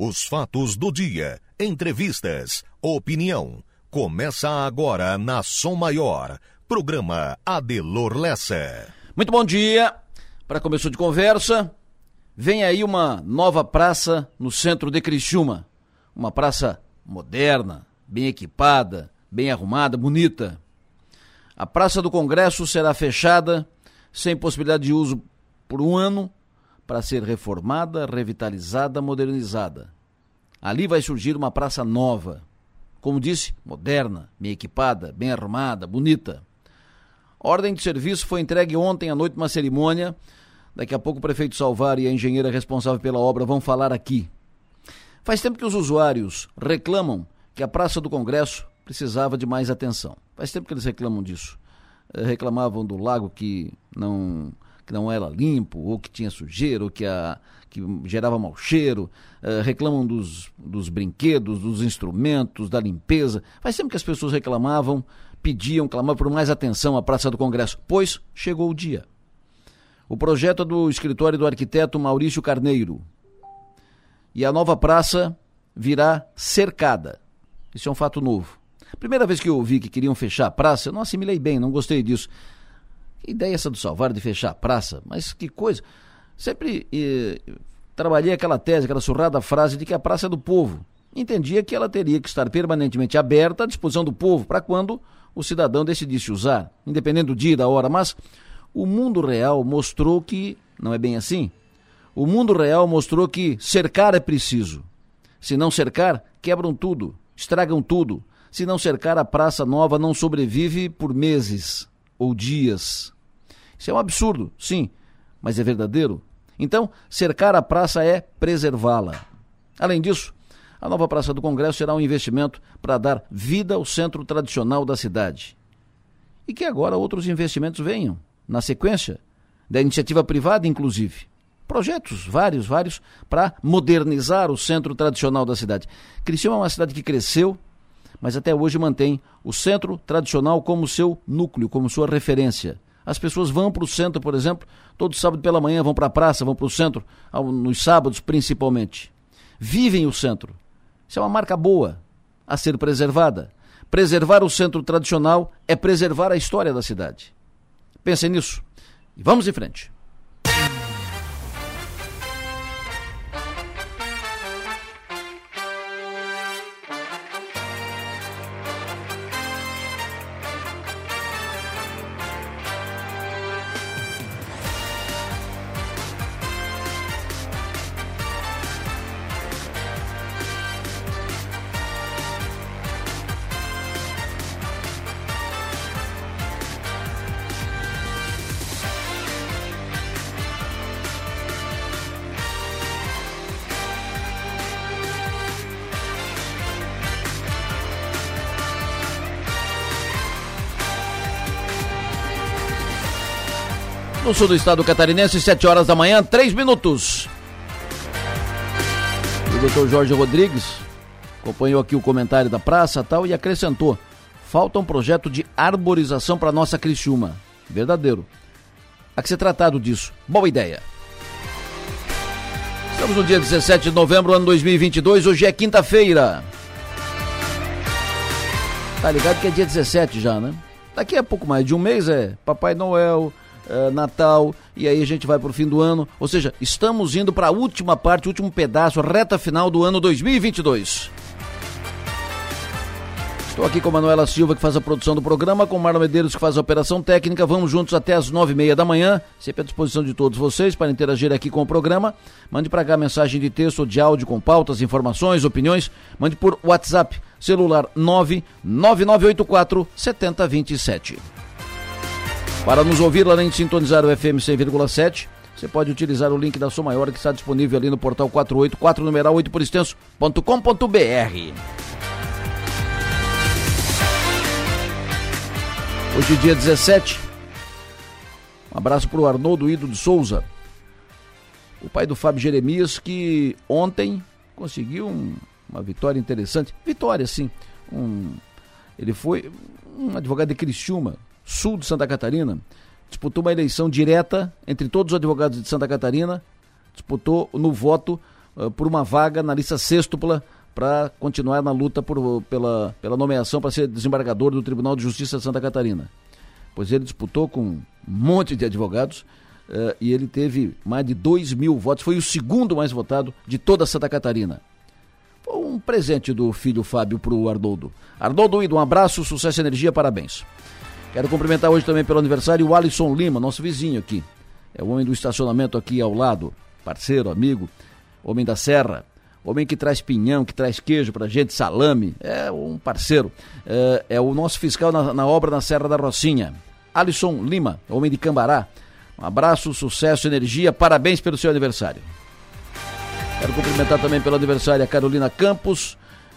Os fatos do dia, entrevistas, opinião. Começa agora na Som Maior. Programa Adelor Lessa. Muito bom dia. Para começo de conversa, vem aí uma nova praça no centro de Criciúma. Uma praça moderna, bem equipada, bem arrumada, bonita. A Praça do Congresso será fechada, sem possibilidade de uso por um ano, para ser reformada, revitalizada, modernizada. Ali vai surgir uma praça nova, como disse, moderna, bem equipada, bem arrumada, bonita. A ordem de serviço foi entregue ontem à noite uma cerimônia. Daqui a pouco o prefeito Salvar e a engenheira responsável pela obra vão falar aqui. Faz tempo que os usuários reclamam que a Praça do Congresso precisava de mais atenção. Faz tempo que eles reclamam disso. Eh, reclamavam do lago que não que não era limpo, ou que tinha sujeira, ou que, a, que gerava mau cheiro, uh, reclamam dos, dos brinquedos, dos instrumentos, da limpeza. Faz tempo que as pessoas reclamavam, pediam, clamavam por mais atenção à Praça do Congresso, pois chegou o dia. O projeto é do escritório do arquiteto Maurício Carneiro. E a nova praça virá cercada. Isso é um fato novo. Primeira vez que eu ouvi que queriam fechar a praça, eu não assimilei bem, não gostei disso. Que ideia essa do Salvar de fechar a praça? Mas que coisa. Sempre eh, trabalhei aquela tese, aquela surrada frase de que a praça é do povo. Entendia que ela teria que estar permanentemente aberta à disposição do povo para quando o cidadão decidisse usar, independente do dia e da hora. Mas o mundo real mostrou que não é bem assim. O mundo real mostrou que cercar é preciso. Se não cercar, quebram tudo, estragam tudo. Se não cercar, a praça nova não sobrevive por meses ou dias. Isso é um absurdo, sim, mas é verdadeiro. Então, cercar a praça é preservá-la. Além disso, a nova Praça do Congresso será um investimento para dar vida ao centro tradicional da cidade. E que agora outros investimentos venham, na sequência, da iniciativa privada, inclusive. Projetos, vários, vários, para modernizar o centro tradicional da cidade. Criciúma é uma cidade que cresceu, mas até hoje mantém o centro tradicional como seu núcleo, como sua referência. As pessoas vão para o centro, por exemplo, todo sábado pela manhã vão para a praça, vão para o centro, nos sábados principalmente. Vivem o centro. Isso é uma marca boa a ser preservada. Preservar o centro tradicional é preservar a história da cidade. Pensem nisso. E vamos em frente. Sul do estado catarinense, 7 horas da manhã, 3 minutos. O doutor Jorge Rodrigues acompanhou aqui o comentário da praça tal e acrescentou: falta um projeto de arborização para nossa Criciúma. Verdadeiro. Há que ser tratado disso. Boa ideia. Estamos no dia 17 de novembro, ano 2022. Hoje é quinta-feira. Tá ligado que é dia 17 já, né? Daqui a pouco mais de um mês é Papai Noel, uh, Natal, e aí a gente vai para o fim do ano. Ou seja, estamos indo para a última parte, último pedaço, reta final do ano 2022. Estou aqui com Manuela Silva, que faz a produção do programa, com Marlon Medeiros, que faz a operação técnica. Vamos juntos até as nove e meia da manhã, sempre à disposição de todos vocês para interagir aqui com o programa. Mande para cá mensagem de texto ou de áudio com pautas, informações, opiniões. Mande por WhatsApp, celular 99984 7027. Para nos ouvir, além de sintonizar o FM 100,7, você pode utilizar o link da sua maior que está disponível ali no portal 484 numeral 8 por extenso.com.br. Hoje, dia 17. Um abraço para o Arnoldo Ido de Souza, o pai do Fábio Jeremias, que ontem conseguiu um, uma vitória interessante. Vitória, sim. Um, ele foi um advogado de Criciúma, sul de Santa Catarina, disputou uma eleição direta entre todos os advogados de Santa Catarina, disputou no voto uh, por uma vaga na lista sextupla para continuar na luta por, pela, pela nomeação para ser desembargador do Tribunal de Justiça de Santa Catarina. Pois ele disputou com um monte de advogados uh, e ele teve mais de 2 mil votos, foi o segundo mais votado de toda Santa Catarina. Foi um presente do filho Fábio para o Arnoldo. Arnoldo, um abraço, sucesso energia, parabéns. Quero cumprimentar hoje também pelo aniversário o Alisson Lima, nosso vizinho aqui. É o homem do estacionamento aqui ao lado, parceiro, amigo, homem da serra, homem que traz pinhão, que traz queijo pra gente, salame, é um parceiro. É, é o nosso fiscal na, na, obra na Serra da Rocinha. Alisson Lima, homem de Cambará. Um abraço, sucesso, energia, parabéns pelo seu aniversário. Quero cumprimentar também pelo aniversário a Carolina Campos,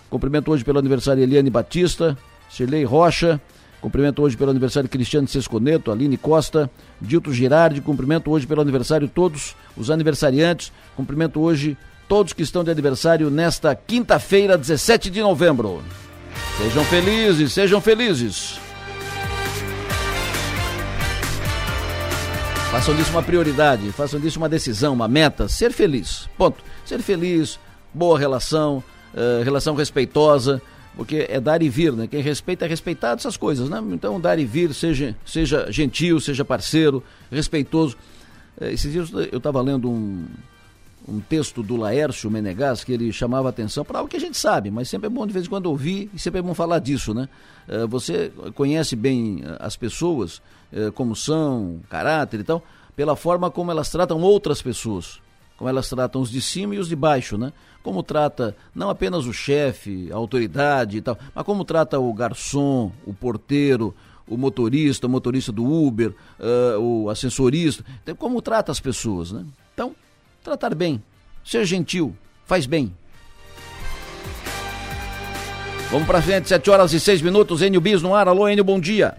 cumprimento hoje pelo aniversário Eliane Batista, Shirley Rocha, Cumprimento hoje pelo aniversário Cristiano Sesconeto, Aline Costa, Dilto Girardi. Cumprimento hoje pelo aniversário todos os aniversariantes. Cumprimento hoje todos que estão de aniversário nesta quinta-feira, 17 de novembro. Sejam felizes, sejam felizes. Façam disso uma prioridade, façam disso uma decisão, uma meta. Ser feliz. Ponto. Ser feliz, boa relação, uh, relação respeitosa porque é dar e vir, né? Quem respeita é respeitado, essas coisas, né? Então, dar e vir, seja, seja gentil, seja parceiro, respeitoso. É, esses dias eu estava lendo um, um texto do Laércio Menegas que ele chamava atenção para algo que a gente sabe, mas sempre é bom de vez em quando ouvir e sempre é bom falar disso, né? É, você conhece bem as pessoas, é, como são, caráter e tal, pela forma como elas tratam outras pessoas como elas tratam os de cima e os de baixo, né? Como trata não apenas o chefe, a autoridade e tal, mas como trata o garçom, o porteiro, o motorista, o motorista do Uber, uh, o ascensorista, então, como trata as pessoas, né? Então, tratar bem, ser gentil, faz bem. Vamos para frente, 7 horas e 6 minutos, Enio Bis no ar. Alô, Enio, bom dia.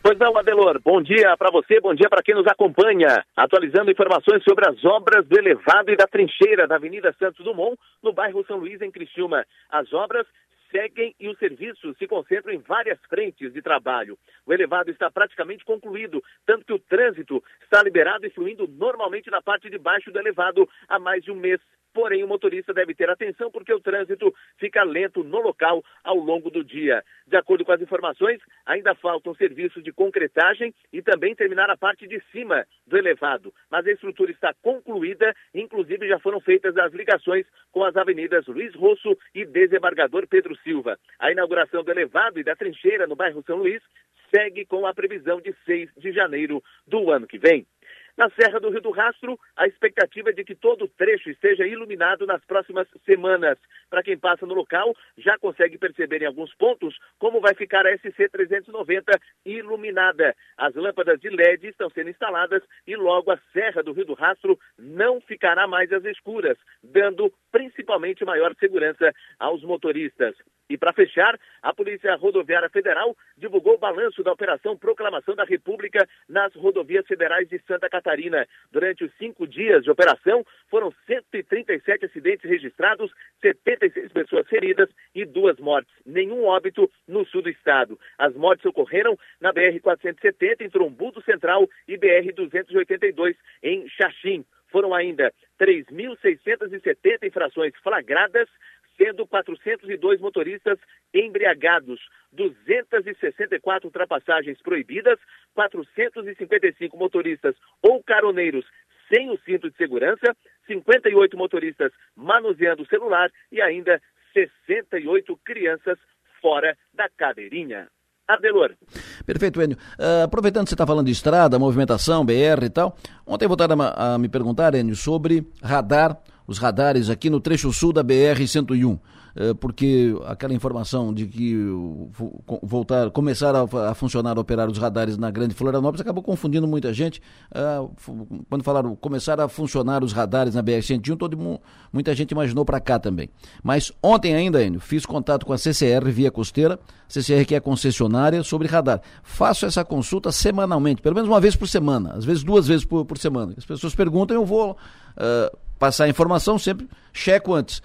Pois não, Adelor. Bom dia para você, bom dia para quem nos acompanha. Atualizando informações sobre as obras do elevado e da trincheira da Avenida Santos Dumont, no bairro São Luís, em Criciúma. As obras seguem e os serviços se concentram em várias frentes de trabalho. O elevado está praticamente concluído, tanto que o trânsito está liberado e fluindo normalmente na parte de baixo do elevado há mais de um mês. Porém, o motorista deve ter atenção porque o trânsito fica lento no local ao longo do dia. De acordo com as informações, ainda faltam serviços de concretagem e também terminar a parte de cima do elevado. Mas a estrutura está concluída, inclusive já foram feitas as ligações com as avenidas Luiz Rosso e Desembargador Pedro Silva. A inauguração do elevado e da trincheira no bairro São Luís segue com a previsão de 6 de janeiro do ano que vem. Na Serra do Rio do Rastro, a expectativa é de que todo o trecho esteja iluminado nas próximas semanas. Para quem passa no local, já consegue perceber em alguns pontos como vai ficar a SC 390 iluminada. As lâmpadas de LED estão sendo instaladas e logo a Serra do Rio do Rastro não ficará mais às escuras, dando principalmente maior segurança aos motoristas. E para fechar, a Polícia Rodoviária Federal divulgou o balanço da Operação Proclamação da República nas rodovias federais de Santa Catarina. Durante os cinco dias de operação, foram 137 acidentes registrados, 76 pessoas feridas e duas mortes. Nenhum óbito no sul do estado. As mortes ocorreram na BR-470 em Trombudo Central e BR-282 em Xaxim. Foram ainda 3.670 infrações flagradas, sendo 402 motoristas embriagados, 264 ultrapassagens proibidas, 455 motoristas ou caroneiros sem o cinto de segurança, 58 motoristas manuseando o celular e ainda 68 crianças fora da cadeirinha. Adelor. Perfeito, Enio. Uh, aproveitando que você está falando de estrada, movimentação, BR e tal, ontem voltaram a, a me perguntar, Enio, sobre radar, os radares aqui no trecho sul da BR-101. Eh, porque aquela informação de que voltar, começar a, funcionar, a operar os radares na Grande Florianópolis acabou confundindo muita gente. Ah, quando falaram começar a funcionar os radares na BR-101, todo, muita gente imaginou para cá também. Mas ontem ainda, Enio, fiz contato com a CCR via costeira, CCR que é concessionária, sobre radar. Faço essa consulta semanalmente, pelo menos uma vez por semana, às vezes duas vezes por, por semana. As pessoas perguntam, eu vou uh, passar a informação sempre, checo antes.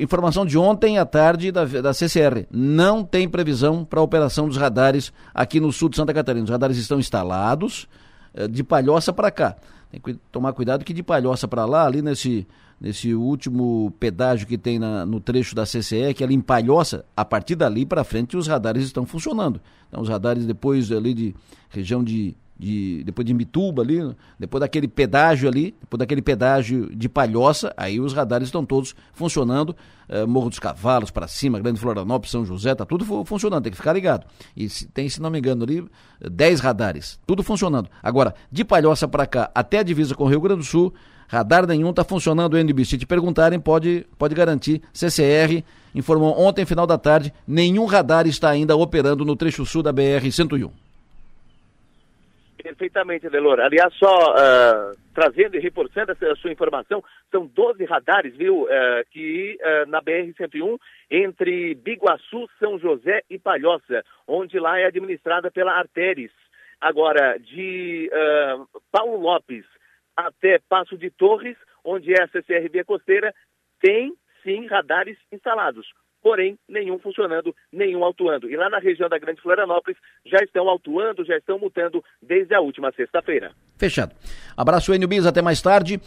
Informação de ontem à tarde da, da CCR. Não tem previsão para a operação dos radares aqui no sul de Santa Catarina. Os radares estão instalados eh, de Palhoça para cá. Tem que tomar cuidado que de Palhoça para lá, ali nesse, nesse último pedágio que tem na, no trecho da CCE, que ali em Palhoça, a partir dali para frente os radares estão funcionando. Então os radares depois ali de região de de, depois de Mituba ali, depois daquele pedágio ali, depois daquele pedágio de Palhoça, aí os radares estão todos funcionando, eh, Morro dos Cavalos para cima, Grande Florianópolis, São José, tá tudo funcionando, tem que ficar ligado. E se, tem, se não me engano ali, 10 radares, tudo funcionando. Agora, de Palhoça para cá, até a divisa com o Rio Grande do Sul, radar nenhum está funcionando o NB. Se te perguntarem, pode, pode garantir, CCR informou ontem, final da tarde, nenhum radar está ainda operando no trecho sul da BR-101. Perfeitamente, Delor. Aliás, só uh, trazendo e reforçando essa sua informação, são 12 radares, viu, uh, que uh, na BR-101, entre Biguaçu, São José e Palhoça, onde lá é administrada pela Arteres. Agora, de Paulo Lopes até Passo de Torres, onde é a CCRB Costeira, tem sim radares instalados porém nenhum funcionando, nenhum autuando. E lá na região da Grande Florianópolis já estão autuando, já estão multando desde a última sexta-feira. Fechado. Abraço, Enio Bis, até mais tarde.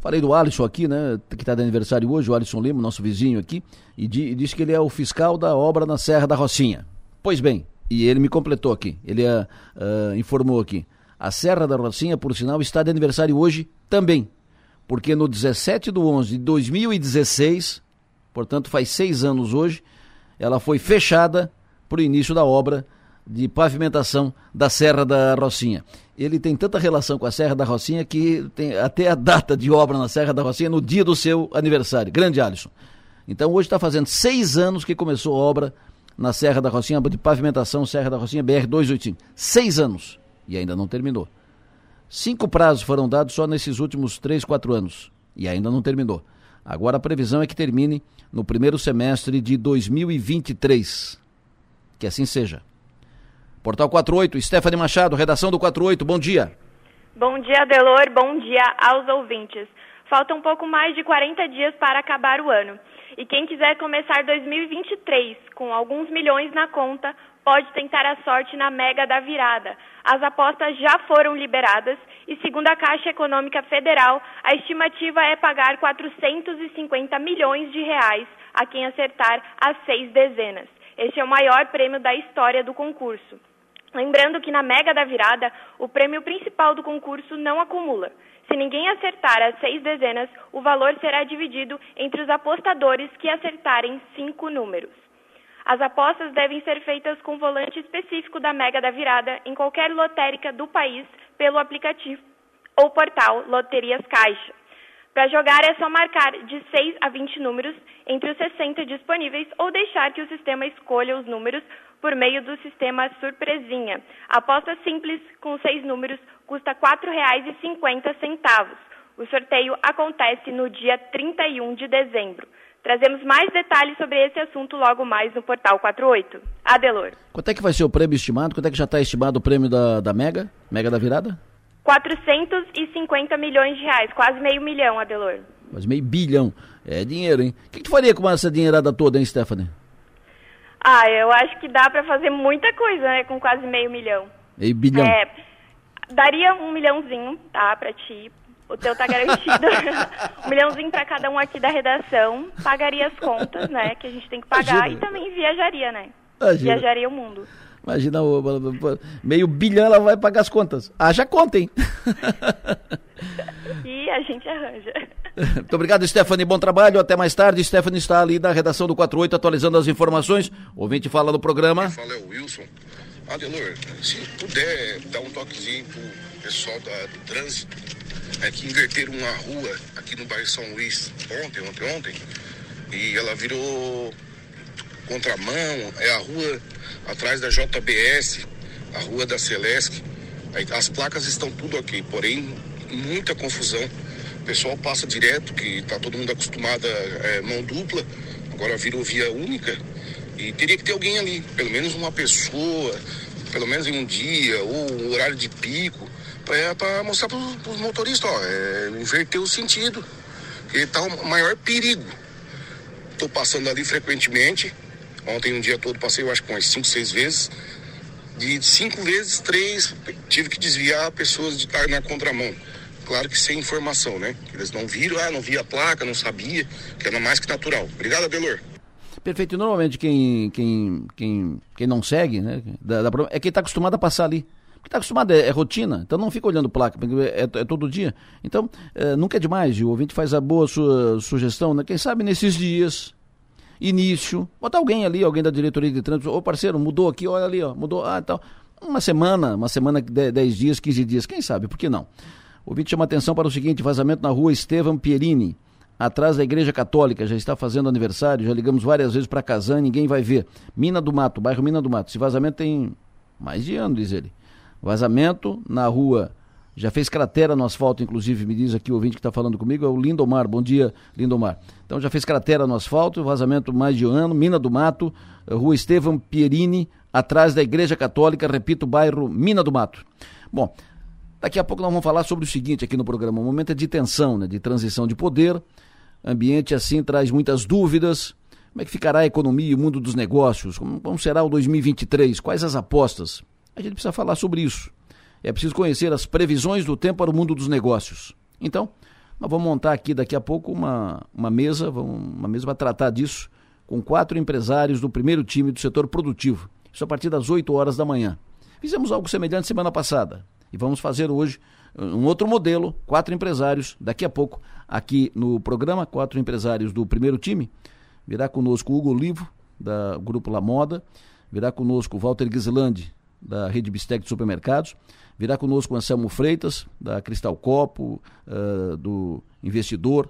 Falei do Alisson aqui, né, que está de aniversário hoje, o Alisson Lima, nosso vizinho aqui, e, di, disse que ele é o fiscal da obra na Serra da Rocinha. Pois bem, e ele me completou aqui, ele uh, uh, informou aqui. A Serra da Rocinha, por sinal, está de aniversário hoje também, porque no 17 de 11 de 2016 portanto faz seis anos hoje, ela foi fechada para o início da obra de pavimentação da Serra da Rocinha. Ele tem tanta relação com a Serra da Rocinha que tem até a data de obra na Serra da Rocinha no dia do seu aniversário. Grande Alisson. Então hoje está fazendo seis anos que começou a obra na Serra da Rocinha, de pavimentação Serra da Rocinha BR-285. Seis anos. E ainda não terminou. Cinco prazos foram dados só nesses últimos três, quatro anos. E ainda não terminou. Agora a previsão é que termine no primeiro semestre de 2023. Que assim seja. Portal 48, Stephanie Machado, redação do 48, bom dia. Bom dia, Delor, bom dia aos ouvintes. Falta um pouco mais de 40 dias para acabar o ano. E quem quiser começar 2023 com alguns milhões na conta, pode tentar a sorte na Mega da Virada. As apostas já foram liberadas e, segundo a Caixa Econômica Federal, a estimativa é pagar 450 milhões de reais a quem acertar as seis dezenas. Esse é o maior prêmio da história do concurso. Lembrando que na Mega da Virada, o prêmio principal do concurso não acumula. Se ninguém acertar as seis dezenas, o valor será dividido entre os apostadores que acertarem cinco números. As apostas devem ser feitas com volante específico da Mega da Virada em qualquer lotérica do país pelo aplicativo ou portal Loterias Caixa. Para jogar é só marcar de 6 a 20 números entre os 60 disponíveis ou deixar que o sistema escolha os números por meio do sistema surpresinha. A aposta simples com seis números custa R$ 4,50. O sorteio acontece no dia 31 de dezembro. Trazemos mais detalhes sobre esse assunto logo mais no Portal 48. Adelor. Quanto é que vai ser o prêmio estimado? Quanto é que já está estimado o prêmio da, da Mega? Mega da Virada? 450 milhões de reais, quase meio milhão, Adelor. Quase meio bilhão. É dinheiro, hein? O que, que tu faria com essa dinheirada toda, hein, Stephanie? Ah, eu acho que dá para fazer muita coisa, né, com quase meio milhão. Meio bilhão? É, daria um milhãozinho, tá, pra ti, o teu tá garantido. um milhãozinho para cada um aqui da redação. Pagaria as contas, né? Que a gente tem que pagar. Imagina. E também viajaria, né? Imagina. Viajaria o mundo. Imagina, meio bilhão ela vai pagar as contas. Haja conta, hein? e a gente arranja. Muito obrigado, Stephanie. Bom trabalho. Até mais tarde. Stephanie está ali da redação do 48 atualizando as informações. Ouvinte fala no programa. Fala é o Wilson. Adelor, se puder dar um toquezinho pro pessoal da, do trânsito é que inverteram uma rua aqui no bairro São Luís ontem, ontem, ontem, e ela virou contramão, é a rua atrás da JBS, a rua da Celesc. As placas estão tudo aqui, porém muita confusão. O pessoal passa direto, que está todo mundo acostumado a é, mão dupla, agora virou via única. E teria que ter alguém ali, pelo menos uma pessoa, pelo menos em um dia, ou horário de pico, é para mostrar para os motoristas, ó, é, inverter o sentido. Que tá o maior perigo. Tô passando ali frequentemente. Ontem um dia todo passei, eu acho que umas 5, 6 vezes. De cinco vezes, três, tive que desviar pessoas de estar na contramão. claro que sem informação, né? Eles não viram, ah, não via a placa, não sabia, que era mais que natural. Obrigado, Adelor. Perfeito. Normalmente quem, quem, quem, quem não segue, né? Da, da, é quem está acostumado a passar ali. Porque está acostumado, é, é, rotina, então não fica olhando placa, porque é, é todo dia. Então, é, nunca é demais, e o ouvinte faz a boa su, sugestão, né? Quem sabe nesses dias, início, bota alguém ali, alguém da diretoria de trânsito, ô parceiro, mudou aqui, olha ali, ó, mudou, ah, tal. Uma semana, uma semana, 10 dias, 15 dias, quem sabe, por que não? O ouvinte chama atenção para o seguinte: vazamento na rua Estevam Pierini, atrás da Igreja Católica, já está fazendo aniversário, já ligamos várias vezes para Casan, ninguém vai ver. Mina do Mato, bairro Mina do Mato. Esse vazamento tem mais de ano, diz ele. Vazamento na rua. Já fez cratera no asfalto, inclusive, me diz aqui o ouvinte que está falando comigo, é o Lindomar. Bom dia, Lindomar. Então já fez cratera no asfalto, vazamento mais de ano, Mina do Mato, rua Estevam Pierini, atrás da Igreja Católica, repito, bairro Mina do Mato. Bom, Daqui a pouco nós vamos falar sobre o seguinte aqui no programa. O momento é de tensão, né? de transição de poder. Ambiente assim traz muitas dúvidas. Como é que ficará a economia e o mundo dos negócios? Como, como será o 2023? Quais as apostas? A gente precisa falar sobre isso. É preciso conhecer as previsões do tempo para o mundo dos negócios. Então, nós vamos montar aqui daqui a pouco uma, uma mesa, vamos, uma mesa para tratar disso, com quatro empresários do primeiro time do setor produtivo. Isso a partir das 8 horas da manhã. Fizemos algo semelhante semana passada. E vamos fazer hoje uh, um outro modelo, quatro empresários, daqui a pouco, aqui no programa, quatro empresários do primeiro time. Virá conosco o Hugo Olivo, da Grupo La Moda, virá conosco o Walter Gislandi, da Rede Bistec de Supermercados, virá conosco o Anselmo Freitas, da Cristal Copo, uh, do Investidor,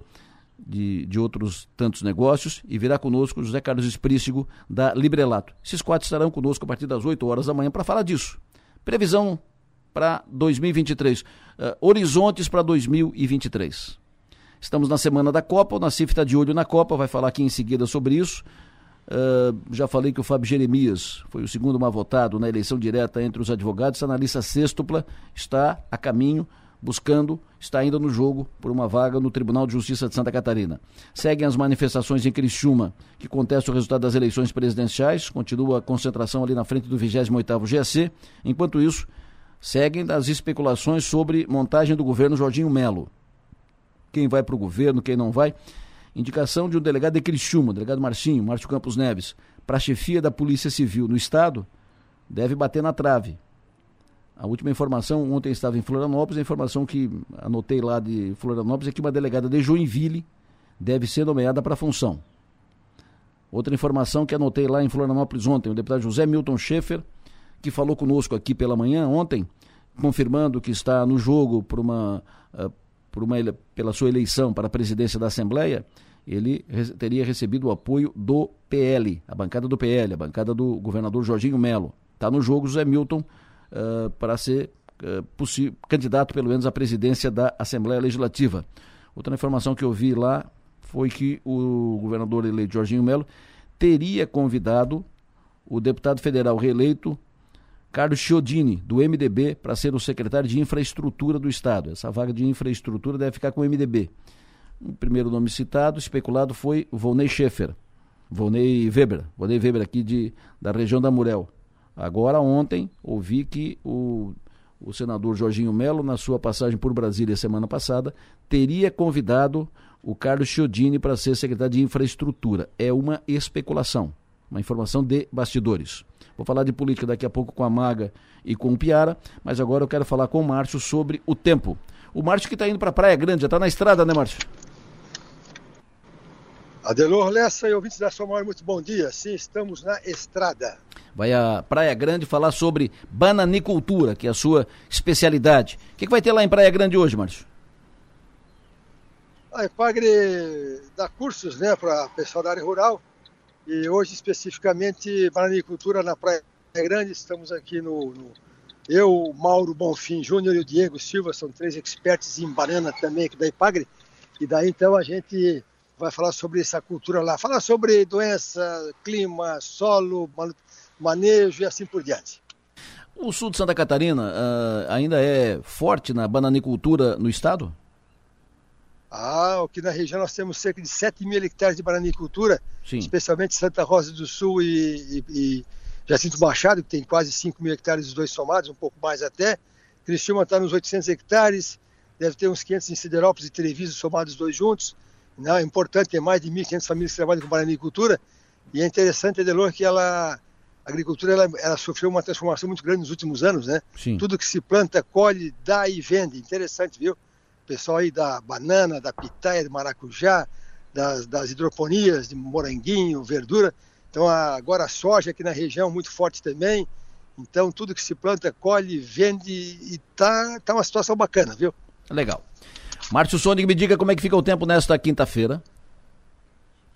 de, de outros tantos negócios, e virá conosco o José Carlos Esprícigo, da Librelato. Esses quatro estarão conosco a partir das 8 horas da manhã para falar disso. Previsão para 2023. Uh, horizontes para 2023. Estamos na semana da Copa, o Nacife está de olho na Copa, vai falar aqui em seguida sobre isso. Uh, já falei que o Fábio Jeremias foi o segundo mais votado na eleição direta entre os advogados, está na lista sextupla, está a caminho, buscando, está ainda no jogo por uma vaga no Tribunal de Justiça de Santa Catarina. Seguem as manifestações em Criciúma, que contestam o resultado das eleições presidenciais, continua a concentração ali na frente do 28º GAC. Enquanto isso, seguem das especulações sobre montagem do governo Jorginho Melo. Quem vai para o governo, quem não vai. Indicação de um delegado de Criciúma, delegado Marcinho, Márcio Campos Neves, para a chefia da Polícia Civil no Estado, deve bater na trave. A última informação, ontem estava em Florianópolis, a informação que anotei lá de Florianópolis é que uma delegada de Joinville deve ser nomeada para a função. Outra informação que anotei lá em Florianópolis ontem, o deputado José Milton Schaefer que falou conosco aqui pela manhã, ontem, confirmando que está no jogo por uma, uh, por uma, pela sua eleição para a presidência da Assembleia, ele teria recebido o apoio do PL, a bancada do PL, a bancada do governador Jorginho Melo. Está no jogo José Milton uh, para ser uh, candidato, pelo menos, à presidência da Assembleia Legislativa. Outra informação que eu vi lá foi que o governador eleito Jorginho Melo teria convidado o deputado federal reeleito Carlos Chiodini, do MDB, para ser o secretário de Infraestrutura do Estado. Essa vaga de infraestrutura deve ficar com o MDB. O primeiro nome citado, especulado, foi Volney Schaefer. Volney Weber, Volney Weber aqui de, da região da Murel. Agora, ontem, ouvi que o, o senador Jorginho Melo, na sua passagem por Brasília semana passada, teria convidado o Carlos Chiodini para ser secretário de Infraestrutura. É uma especulação, uma informação de bastidores. Vou falar de política daqui a pouco com a Maga e com o Piara, mas agora eu quero falar com o Márcio sobre o tempo. O Márcio que está indo para Praia Grande, já está na estrada, né, Márcio? Adelor Lessa e ouvintes da Sua Maior, muito bom dia. Sim, estamos na estrada. Vai a Praia Grande falar sobre bananicultura, que é a sua especialidade. O que, que vai ter lá em Praia Grande hoje, Márcio? A Epagre dá cursos né, para pessoal da área rural e hoje, especificamente, bananicultura na Praia Grande, estamos aqui no, no eu, Mauro Bonfim Júnior e o Diego Silva, são três experts em banana também aqui da Ipagre. E daí então a gente vai falar sobre essa cultura lá, falar sobre doença, clima, solo, manejo e assim por diante. O sul de Santa Catarina uh, ainda é forte na bananicultura no estado? Ah, aqui na região nós temos cerca de 7 mil hectares de bananicultura, Sim. especialmente Santa Rosa do Sul e, e, e Jacinto Machado, que tem quase 5 mil hectares os dois somados, um pouco mais até. Criciúma está nos 800 hectares, deve ter uns 500 em Siderópolis e Treviso somados dois juntos. Né? É importante ter mais de 1.500 famílias que trabalham com bananicultura. E é interessante, Adelor, que ela, a agricultura ela, ela, sofreu uma transformação muito grande nos últimos anos, né? Sim. Tudo que se planta, colhe, dá e vende. Interessante, viu? Pessoal aí da banana, da pitaia, do maracujá, das, das hidroponias, de moranguinho, verdura. Então agora a soja aqui na região muito forte também. Então tudo que se planta, colhe, vende e tá, tá uma situação bacana, viu? Legal. Márcio Sônico, me diga como é que fica o tempo nesta quinta-feira.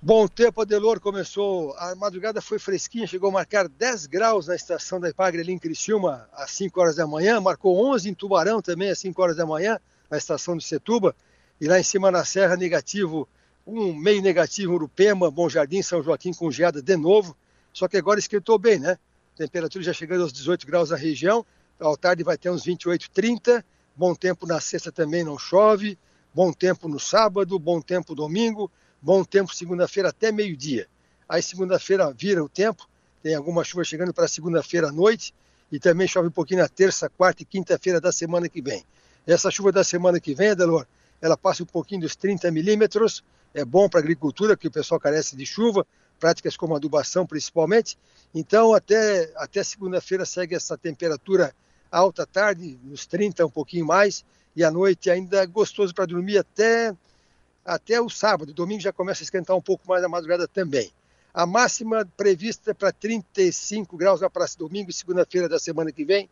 Bom tempo, Adelor começou, a madrugada foi fresquinha, chegou a marcar 10 graus na estação da Ipagre ali em Criciúma às 5 horas da manhã, marcou 11 em Tubarão também às 5 horas da manhã, na estação de Setuba, e lá em cima na Serra negativo, um meio negativo em Urupema, Bom Jardim, São Joaquim com geada de novo, só que agora esquentou bem, né? Temperatura já chegando aos 18 graus na região, ao tarde vai ter uns 28, 30, bom tempo na sexta também não chove, bom tempo no sábado, bom tempo domingo, bom tempo segunda-feira até meio-dia. Aí segunda-feira vira o tempo, tem alguma chuva chegando para segunda-feira à noite e também chove um pouquinho na terça, quarta e quinta-feira da semana que vem. Essa chuva da semana que vem, Adelor, ela passa um pouquinho dos 30 milímetros, é bom para a agricultura, porque o pessoal carece de chuva, práticas como adubação principalmente. Então, até, até segunda-feira segue essa temperatura alta à tarde, nos 30, um pouquinho mais, e à noite ainda é gostoso para dormir até até o sábado. Domingo já começa a esquentar um pouco mais na madrugada também. A máxima prevista é para 35 graus na praça domingo e segunda-feira da semana que vem.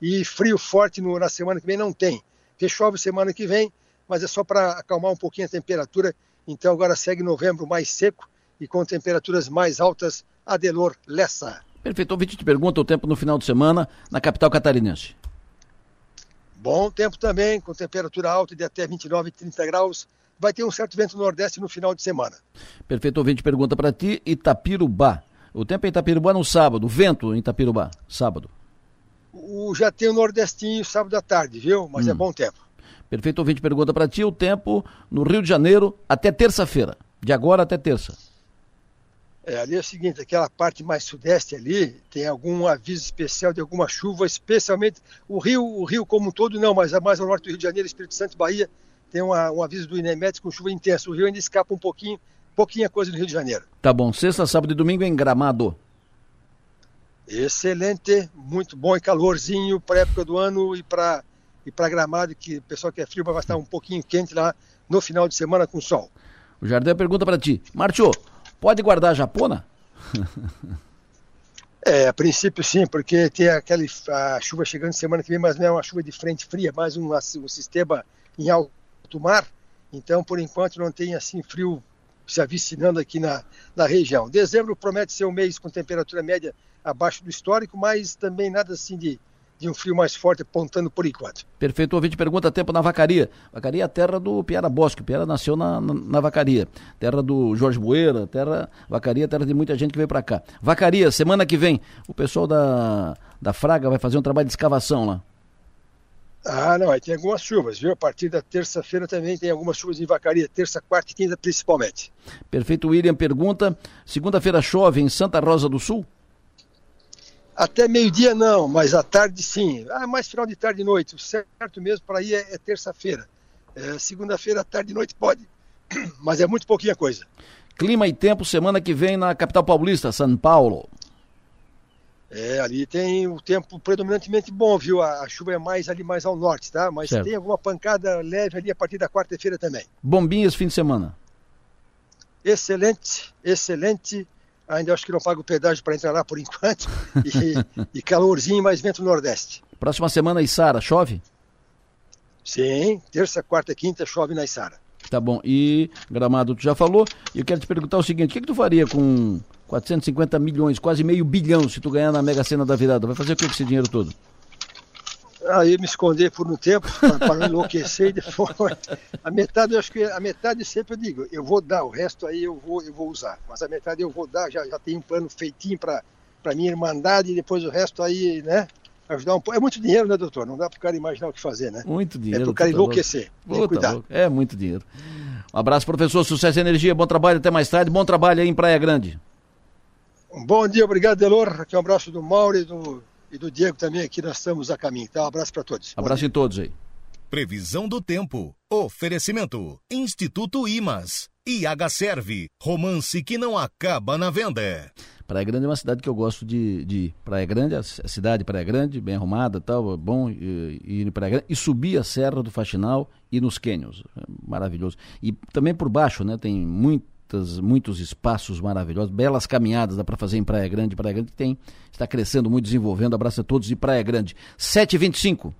E frio forte no, na semana que vem não tem. Porque chove semana que vem, mas é só para acalmar um pouquinho a temperatura. Então agora segue novembro mais seco e com temperaturas mais altas. Adelor Lessa. Perfeito. Ouvinte te pergunta o tempo no final de semana na capital catarinense. Bom tempo também, com temperatura alta de até 29, 30 graus vai ter um certo vento nordeste no final de semana. Perfeito, ouvinte pergunta para ti, Itapirubá. O tempo em Itapirubá no sábado, vento em Itapirubá, sábado. O, já tem o nordestinho sábado à tarde, viu? Mas é hum. é bom tempo. Perfeito, ouvinte pergunta para ti, o tempo no Rio de Janeiro até terça-feira, de agora até terça. É, ali é o seguinte, aquela parte mais sudeste ali, tem algum aviso especial de alguma chuva, especialmente o Rio, o Rio como um todo não, mas mais ao norte do Rio de Janeiro, Espírito Santo e Bahia, tem uma, um aviso do INEMET com chuva intensa. O Rio ainda escapa um pouquinho, pouquinha coisa do Rio de Janeiro. Tá bom. Sexta, sábado e domingo em Gramado. Excelente, muito bom e calorzinho para época do ano e para e para Gramado, que o pessoal que é frio vai estar um pouquinho quente lá no final de semana com sol. O Jardim pergunta para ti, Márcio, pode guardar a japona? é, a princípio sim, porque tem aquela a chuva chegando semana que vem, mas não é uma chuva de frente fria, mais um, um sistema em alto alto mar, então por enquanto não tem assim frio se avicinando aqui na, na região. Dezembro promete ser um mês com temperatura média abaixo do histórico, mas também nada assim de, de um frio mais forte apontando por enquanto. Perfeito, o ouvinte pergunta tempo na Vacaria. Vacaria é a terra do Piara Bosque, Piara nasceu na, na, na, Vacaria. Terra do Jorge Moeira, terra, Vacaria, terra de muita gente que veio para cá. Vacaria, semana que vem, o pessoal da, da Fraga vai fazer um trabalho de escavação lá. Ah, não, aí tem algumas chuvas, viu? A partir da terça-feira também tem algumas chuvas em vacaria, terça, quarta e quinta principalmente. Perfeito, William pergunta, segunda-feira chove em Santa Rosa do Sul? Até meio-dia não, mas à tarde sim. Ah, mais final de tarde e noite. O certo mesmo para ir é, é terça-feira. É, segunda-feira, tarde e noite pode, mas é muito pouquinha coisa. Clima e tempo semana que vem na capital paulista, São Paulo. É, ali tem o tempo predominantemente bom, viu? A, a, chuva é mais ali mais ao norte, tá? Mas certo. tem alguma pancada leve ali a partir da quarta-feira também. Bombinhas fim de semana. Excelente, excelente. Ainda acho que não pago pedágio para entrar lá por enquanto. E, e calorzinho, mais vento nordeste. Próxima semana, Isara, chove? Sim, terça, quarta, quinta, chove na Isara. Tá bom. E Gramado, tu já falou. E eu quero te perguntar o seguinte: o que, que tu faria com 450 milhões, quase meio bilhão, se tu ganhar na Mega Sena da virada. Vai fazer o que com esse dinheiro todo? Aí me esconder por um tempo para não enlouquecer e depois a metade eu acho que a metade sempre eu digo eu vou dar o resto aí eu vou eu vou usar. Mas a metade eu vou dar já já tem um plano feitinho para para minha irmandade e depois o resto aí né ajudar um pouco é muito dinheiro né doutor? Não dá para o cara imaginar o que fazer né? Muito dinheiro é para o cara tá enlouquecer. Puta, é muito dinheiro. Um abraço professor. Sucesso e energia. Bom trabalho. Até mais tarde. Bom trabalho aí em Praia Grande. Um bom dia, obrigado, Delor. Aqui um abraço do Mauro e do, e do Diego também, aqui nós estamos a caminho. Tá? Um abraço para todos. Abraço em todos aí. Previsão do tempo. Oferecimento. Instituto Imas. IH Serve. Romance que não acaba na venda. Praia Grande é uma cidade que eu gosto de, de Praia Grande, a cidade Praia Grande, bem arrumada, tal, bom ir em Praia Grande e subir a Serra do Faxinal e nos cânions, é maravilhoso. E também por baixo, né, tem muitas, muitos espaços maravilhosos, belas caminhadas dá para fazer em Praia Grande, Praia Grande tem está crescendo muito, desenvolvendo. Abraço a todos de Praia Grande. 725.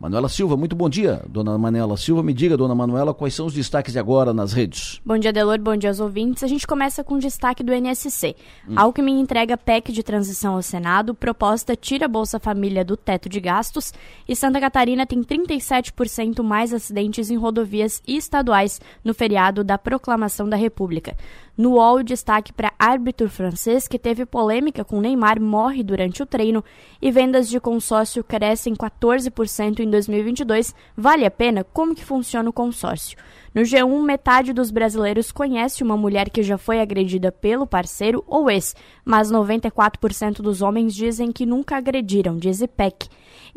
Manuela Silva, muito bom dia, dona Manuela Silva. Me diga, dona Manuela, quais são os destaques de agora nas redes? Bom dia, Delor, bom dia aos ouvintes. A gente começa com o destaque do NSC. Hum. Alckmin entrega PEC de transição ao Senado, proposta tira a Bolsa Família do teto de gastos e Santa Catarina tem 37% mais acidentes em rodovias e estaduais no feriado da Proclamação da República. No UOL, destaque para árbitro francês que teve polêmica com Neymar morre durante o treino e vendas de consórcio crescem 14% em 2022. Vale a pena? Como que funciona o consórcio? No G1, metade dos brasileiros conhece uma mulher que já foi agredida pelo parceiro ou ex, mas 94% dos homens dizem que nunca agrediram, diz IPEC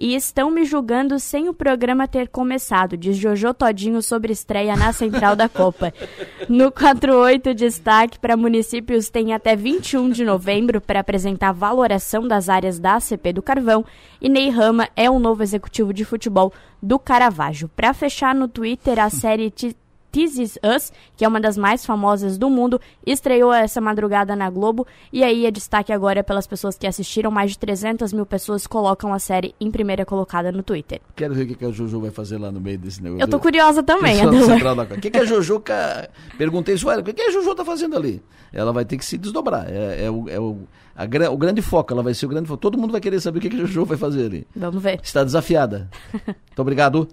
e estão me julgando sem o programa ter começado, diz Jojo Todinho sobre estreia na Central da Copa. No 48, destaque para municípios tem até 21 de novembro para apresentar valoração das áreas da ACP do Carvão e Ney Rama é o novo executivo de futebol do Caravaggio. Para fechar no Twitter, a série This Is Us, que é uma das mais famosas do mundo, estreou essa madrugada na Globo. E aí é destaque agora pelas pessoas que assistiram. Mais de 300 mil pessoas colocam a série em primeira colocada no Twitter. Quero ver o que, que a Juju vai fazer lá no meio desse negócio. Eu tô curiosa também, O que, que a Juju... Perguntei isso, o que, que a Juju tá fazendo ali? Ela vai ter que se desdobrar. É, é, o, é o, a, o grande foco, ela vai ser o grande foco. Todo mundo vai querer saber o que, que a Juju vai fazer ali. Vamos ver. Está desafiada. Muito obrigado.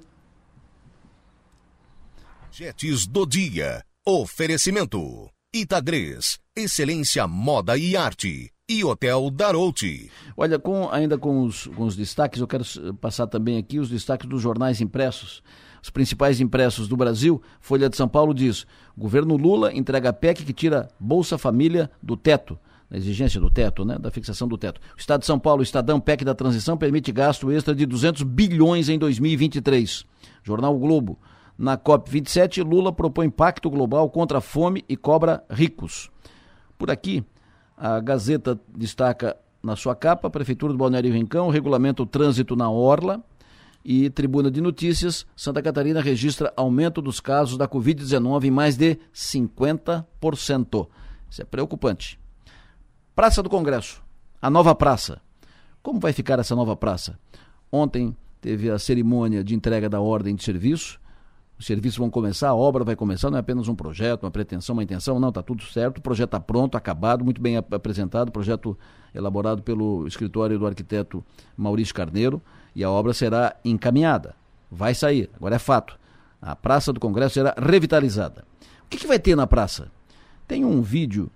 Manchetes do dia. Oferecimento. Itagres, excelência moda e arte. E Hotel Darouti. Olha, com, ainda com os, com os destaques, eu quero passar também aqui os destaques dos jornais impressos. Os principais impressos do Brasil, Folha de São Paulo diz: governo Lula entrega PEC que tira Bolsa Família do teto da exigência do teto, né, da fixação do teto. O Estado de São Paulo, Estadão PEC da transição permite gasto extra de 200 bilhões em 2023. Jornal Globo. Na COP27, Lula propõe pacto global contra a fome e cobra ricos. Por aqui, a Gazeta destaca na sua capa, Prefeitura do Balneário Rincão regulamenta o trânsito na Orla e Tribuna de Notícias, Santa Catarina registra aumento dos casos da Covid-19 em mais de 50%. Isso é preocupante. Praça do Congresso, a nova praça. Como vai ficar essa nova praça? Ontem teve a cerimônia de entrega da ordem de serviço os serviços vão começar, a obra vai começar, não é apenas um projeto, uma pretensão, uma intenção, não, está tudo certo, o projeto está pronto, acabado, muito bem apresentado, projeto elaborado pelo escritório do arquiteto Maurício Carneiro, e a obra será encaminhada, vai sair, agora é fato. A Praça do Congresso será revitalizada. O que, que vai ter na praça? Tem um vídeo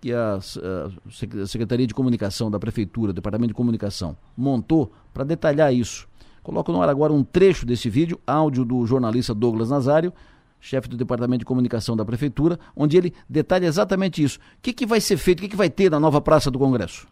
que a, a Secretaria de Comunicação da Prefeitura, Departamento de Comunicação, montou para detalhar isso. Coloco no ar agora um trecho desse vídeo, áudio do jornalista Douglas Nazário, chefe do Departamento de Comunicação da Prefeitura, onde ele detalha exatamente isso. O que, que vai ser feito, o que, que vai ter na nova Praça do Congresso?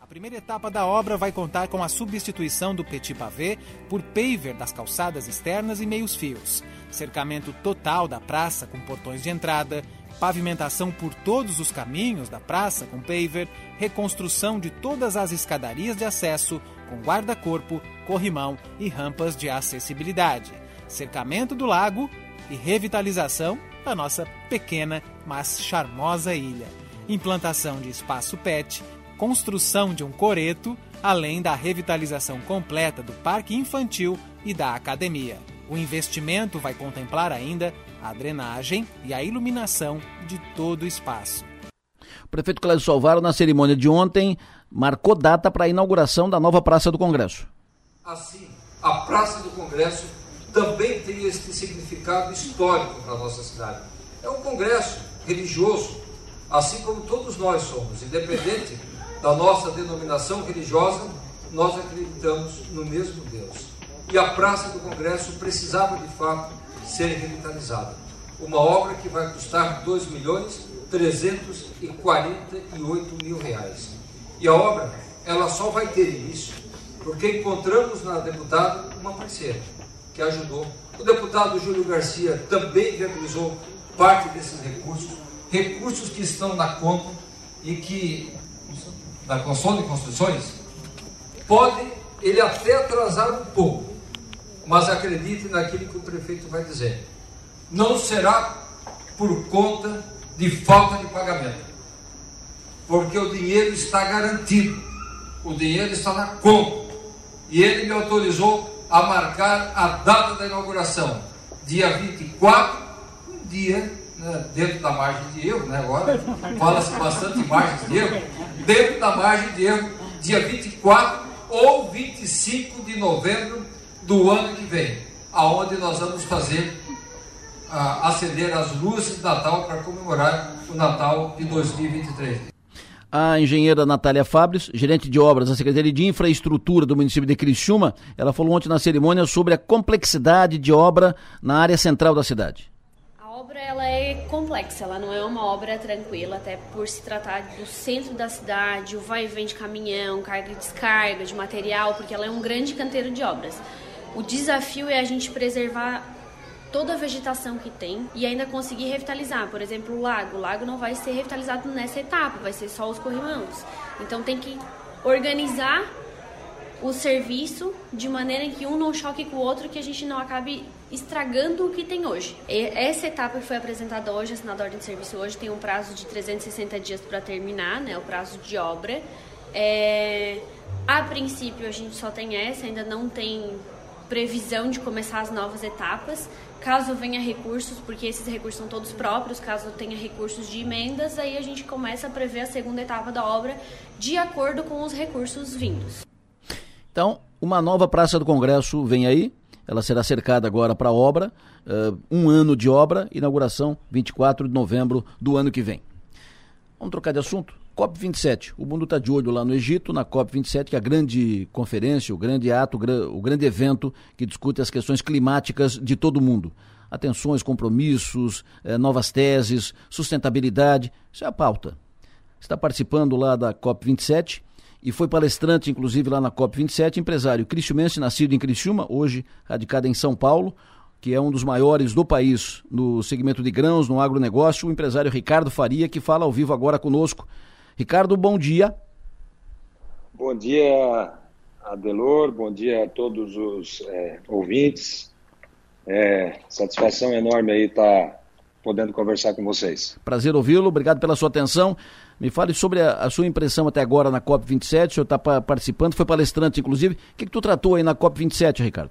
A primeira etapa da obra vai contar com a substituição do petit pavé por paver das calçadas externas e meios fios, cercamento total da praça com portões de entrada, pavimentação por todos os caminhos da praça com paver, reconstrução de todas as escadarias de acesso com guarda-corpo, corrimão e rampas de acessibilidade, cercamento do lago e revitalização da nossa pequena, mas charmosa ilha. Implantação de espaço PET, construção de um coreto, além da revitalização completa do parque infantil e da academia. O investimento vai contemplar ainda a drenagem e a iluminação de todo o espaço. O prefeito Cláudio Salvaro, na cerimônia de ontem, marcou data para a inauguração da nova Praça do Congresso. Assim, a Praça do Congresso também tem este significado histórico para a nossa cidade. É um congresso religioso, assim como todos nós somos, independente da nossa denominação religiosa, nós acreditamos no mesmo Deus. E a Praça do Congresso precisava de fato ser revitalizada. Uma obra que vai custar 2 milhões 348 mil reais. E a obra, ela só vai ter início porque encontramos na deputada uma parceira, que ajudou. O deputado Júlio Garcia também viabilizou parte desses recursos, recursos que estão na conta e que, na console de construções, pode ele até atrasar um pouco, mas acredite naquilo que o prefeito vai dizer. Não será por conta de falta de pagamento, porque o dinheiro está garantido, o dinheiro está na conta, e ele me autorizou a marcar a data da inauguração, dia 24, um dia né, dentro da margem de erro, né, agora fala-se bastante margem de erro, dentro da margem de erro, dia 24 ou 25 de novembro do ano que vem, aonde nós vamos fazer uh, acender as luzes de Natal para comemorar o Natal de 2023 a engenheira Natália Fabres, gerente de obras da Secretaria de Infraestrutura do município de Criciúma, ela falou ontem na cerimônia sobre a complexidade de obra na área central da cidade. A obra ela é complexa, ela não é uma obra tranquila, até por se tratar do centro da cidade, o vai e vem de caminhão, carga e descarga de material, porque ela é um grande canteiro de obras. O desafio é a gente preservar toda a vegetação que tem e ainda conseguir revitalizar. Por exemplo, o lago. O lago não vai ser revitalizado nessa etapa, vai ser só os corrimãos. Então tem que organizar o serviço de maneira que um não choque com o outro, que a gente não acabe estragando o que tem hoje. Essa etapa que foi apresentada hoje, assinada a ordem de serviço hoje, tem um prazo de 360 dias para terminar, né, o prazo de obra. É... A princípio a gente só tem essa, ainda não tem previsão de começar as novas etapas. Caso venha recursos, porque esses recursos são todos próprios, caso tenha recursos de emendas, aí a gente começa a prever a segunda etapa da obra de acordo com os recursos vindos. Então, uma nova Praça do Congresso vem aí, ela será cercada agora para a obra, uh, um ano de obra, inauguração 24 de novembro do ano que vem. Vamos trocar de assunto? COP27. O mundo está de olho lá no Egito, na COP27, que é a grande conferência, o grande ato, o grande evento que discute as questões climáticas de todo o mundo. Atenções, compromissos, eh, novas teses, sustentabilidade. Isso é a pauta. Está participando lá da COP27 e foi palestrante, inclusive, lá na COP27, empresário cristiumense, nascido em Criciúma, hoje radicado em São Paulo, que é um dos maiores do país no segmento de grãos, no agronegócio, o empresário Ricardo Faria, que fala ao vivo agora conosco Ricardo, bom dia. Bom dia, Adelor, bom dia a todos os é, ouvintes. É, satisfação enorme aí estar tá podendo conversar com vocês. Prazer ouvi-lo, obrigado pela sua atenção. Me fale sobre a, a, sua impressão até agora na COP27, o senhor está participando, foi palestrante inclusive. O que, que tu tratou aí na COP27, Ricardo?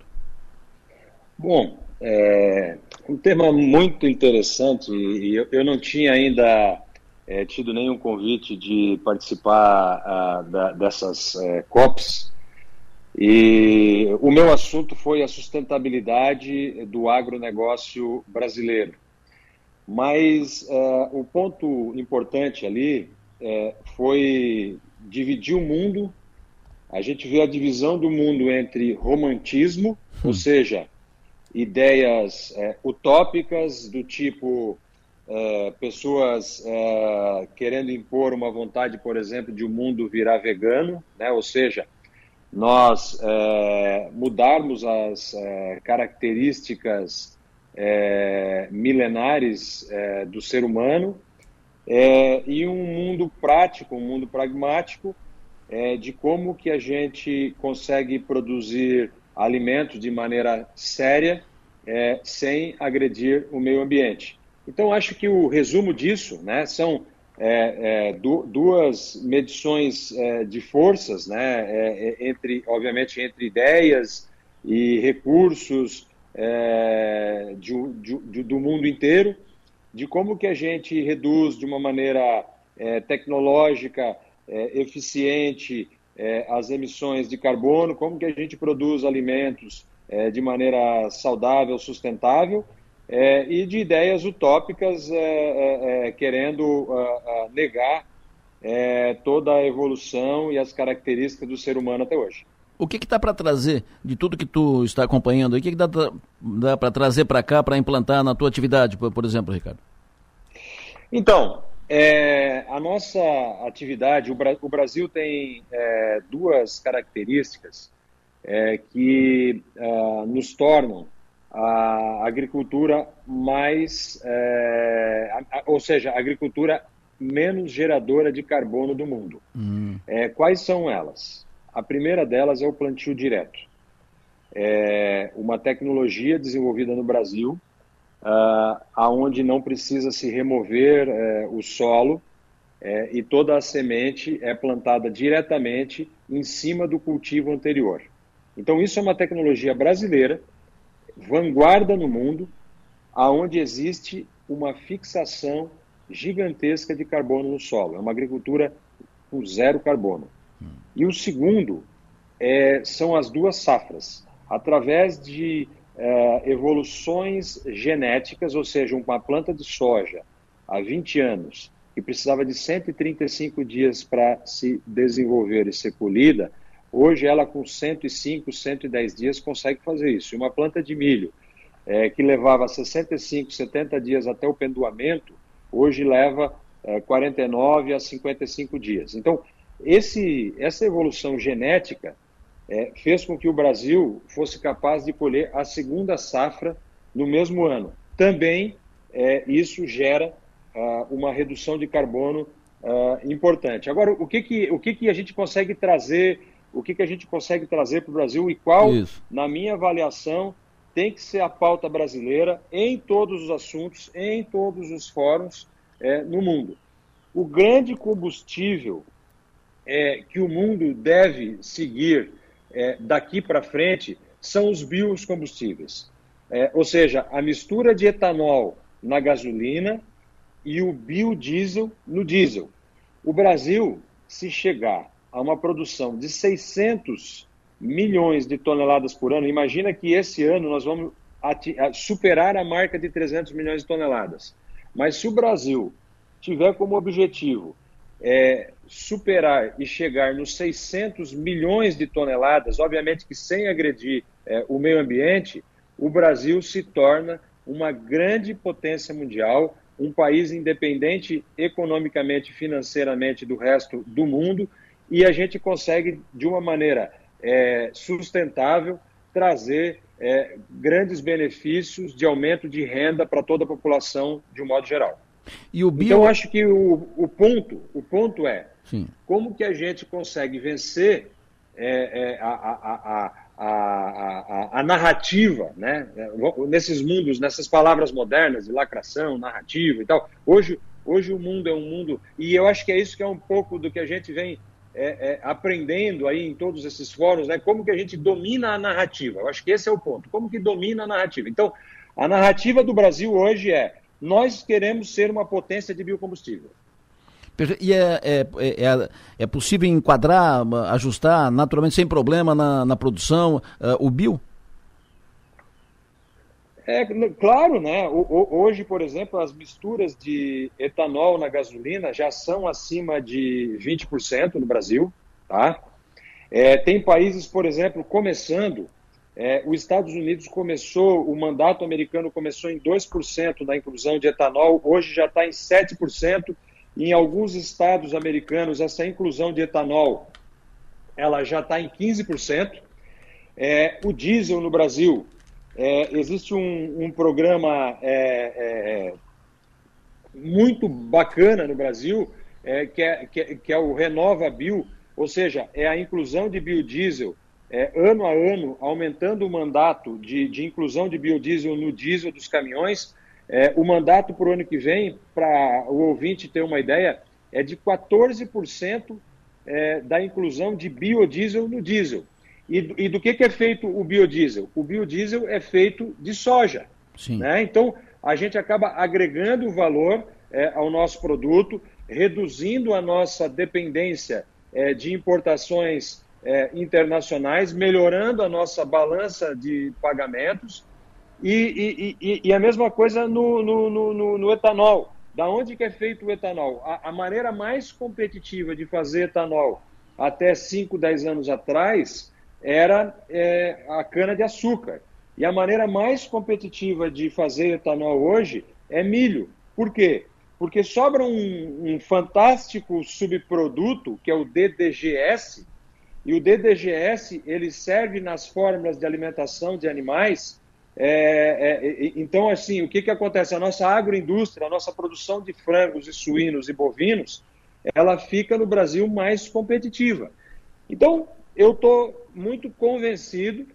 Bom, é um tema muito interessante e eu, eu não tinha ainda é, tido nenhum convite de participar ah, da, dessas é, COPs. E o meu assunto foi a sustentabilidade do agronegócio brasileiro. Mas é, o ponto importante ali é, foi dividir o mundo. A gente vê a divisão do mundo entre romantismo, hum. ou seja, ideias utópicas do tipo é, pessoas é, querendo impor uma vontade, por exemplo, de um mundo virar vegano, né? ou seja, nós é, mudarmos as características milenares do ser humano e um mundo prático, um mundo pragmático de como que a gente consegue produzir alimentos de maneira séria sem agredir o meio ambiente. Então, acho que o resumo disso né, são é, é, du duas medições é, de forças, né, é, é, entre, obviamente, entre ideias e recursos é, de, de, do mundo inteiro, de como que a gente reduz de uma maneira tecnológica, eficiente, as emissões de carbono, como que a gente produz alimentos de maneira saudável, sustentável, é, e de ideias utópicas é, é, é querendo negar é, toda a evolução e as características do ser humano até hoje. O que está para trazer de tudo que tu está acompanhando? O que, que dá, dá para trazer para cá para implantar na tua atividade, por, por exemplo, Ricardo? Então, é, a nossa atividade, o, Bra o Brasil tem é, duas características é, que nos tornam a agricultura mais, é, a, a, ou seja, a agricultura menos geradora de carbono do mundo. Hum. É, quais são elas? A primeira delas é o plantio direto. É uma tecnologia desenvolvida no Brasil, uh, aonde não precisa se remover uh, o solo é, e toda a semente é plantada diretamente em cima do cultivo anterior. Então isso é uma tecnologia brasileira, vanguarda no mundo, aonde existe uma fixação gigantesca de carbono no solo. É uma agricultura com zero carbono. E o segundo é, são as duas safras. Através de é, evoluções genéticas, ou seja, uma planta de soja há 20 anos, que precisava de 135 dias para se desenvolver e ser colhida, hoje ela com 105, 110 dias consegue fazer isso. Uma planta de milho, é, que levava 65, 70 dias até o pendoamento, hoje leva é, 49 a 55 dias. Então, esse, essa evolução genética é, fez com que o Brasil fosse capaz de colher a segunda safra no mesmo ano. Também é, isso gera uh, uma redução de carbono uh, importante. Agora, o que, que, o que, que a gente consegue trazer, o que, que a gente consegue trazer para o Brasil e qual, isso. na minha avaliação, tem que ser a pauta brasileira em todos os assuntos, em todos os fóruns é, no mundo. O grande combustível é, que o mundo deve seguir é, daqui para frente são os biocombustíveis. É, ou seja, a mistura de etanol na gasolina e o biodiesel no diesel. O Brasil, se chegar a uma produção de 600 milhões de toneladas por ano. Imagina que esse ano nós vamos superar a marca de 300 milhões de toneladas. Mas se o Brasil tiver como objetivo é, superar e chegar nos 600 milhões de toneladas, obviamente que sem agredir é, o meio ambiente, o Brasil se torna uma grande potência mundial, um país independente economicamente, financeiramente do resto do mundo, e a gente consegue, de uma maneira é, sustentável, trazer é, grandes benefícios de aumento de renda para toda a população de um modo geral. E o bio... Então, eu acho que o, o, ponto, o ponto é Sim. como que a gente consegue vencer é, é a, a, a, a, narrativa, né? nesses mundos, nessas palavras modernas de lacração, narrativa e tal. Hoje, hoje o mundo é um mundo, e eu acho que é isso que é um pouco do que a gente vem é, é, aprendendo aí em todos esses fóruns, né, como que a gente domina a narrativa. Eu acho que esse é o ponto. Como que domina a narrativa? Então, a narrativa do Brasil hoje é nós queremos ser uma potência de biocombustível. E é, é, é, é possível enquadrar, ajustar naturalmente sem problema na, na produção uh, o bio? É, claro, né? Hoje, por exemplo, as misturas de etanol na gasolina já são acima de 20% no Brasil, tá? É, tem países, por exemplo, começando, é, os Estados Unidos começou, o mandato americano começou em 2% da inclusão de etanol, hoje já está em 7%, e em alguns estados americanos essa inclusão de etanol ela já está em 15%. É, o diesel no Brasil é, existe um, um programa é, é, muito bacana no Brasil, é, que, é, que, é, que, é, o Renova Bio, ou seja, é a inclusão de biodiesel ano a ano, aumentando o mandato de, de inclusão de biodiesel no diesel dos caminhões. o mandato para o ano que vem, para o ouvinte ter uma ideia, é de 14% da inclusão de biodiesel no diesel. E, e do que, que é feito o biodiesel? O biodiesel é feito de soja. Né? Então, a gente acaba agregando valor é, ao nosso produto, reduzindo a nossa dependência é, de importações é, internacionais, melhorando a nossa balança de pagamentos. E, e, e, e a mesma coisa no, no, no, no, etanol. Da onde que é feito o etanol? A, a maneira mais competitiva de fazer etanol até 5, 10 anos atrás era é, a cana-de-açúcar. E a maneira mais competitiva de fazer etanol hoje é milho. Por quê? Porque sobra um, um fantástico subproduto, que é o DDGS, e o DDGS ele serve nas fórmulas de alimentação de animais É, é, então, assim, o que, que acontece? A nossa agroindústria, a nossa produção de frangos e suínos e bovinos, ela fica no Brasil mais competitiva. Então, eu estou muito convencido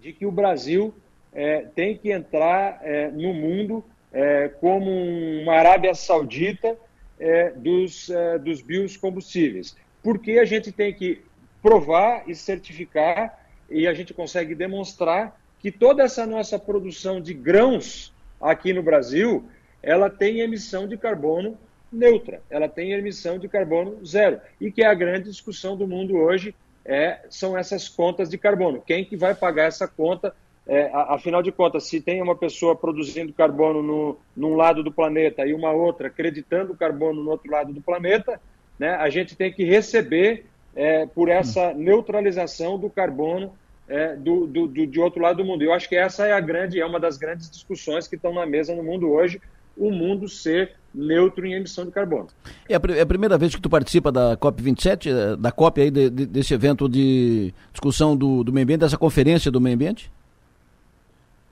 de que o Brasil é, tem que entrar é, no mundo é, como uma Arábia Saudita é, dos, é, dos biocombustíveis. Porque a gente tem que provar e certificar e a gente consegue demonstrar que toda essa nossa produção de grãos aqui no Brasil, ela tem emissão de carbono neutra, ela tem emissão de carbono zero. E que é a grande discussão do mundo hoje é, são essas contas de carbono. Quem que vai pagar essa conta? É, afinal de contas, se tem uma pessoa produzindo carbono no, num lado do planeta e uma outra acreditando carbono no outro lado do planeta, né, a gente tem que receber é, por essa neutralização do carbono é, do, do, do, de outro lado do mundo. Eu acho que essa é a grande, é uma das grandes discussões que estão na mesa no mundo hoje, o mundo ser neutro em emissão de carbono. É a, é a primeira vez que tu participa da COP27, é, da COP aí, de, de, desse evento de discussão do, do meio ambiente, dessa conferência do meio ambiente?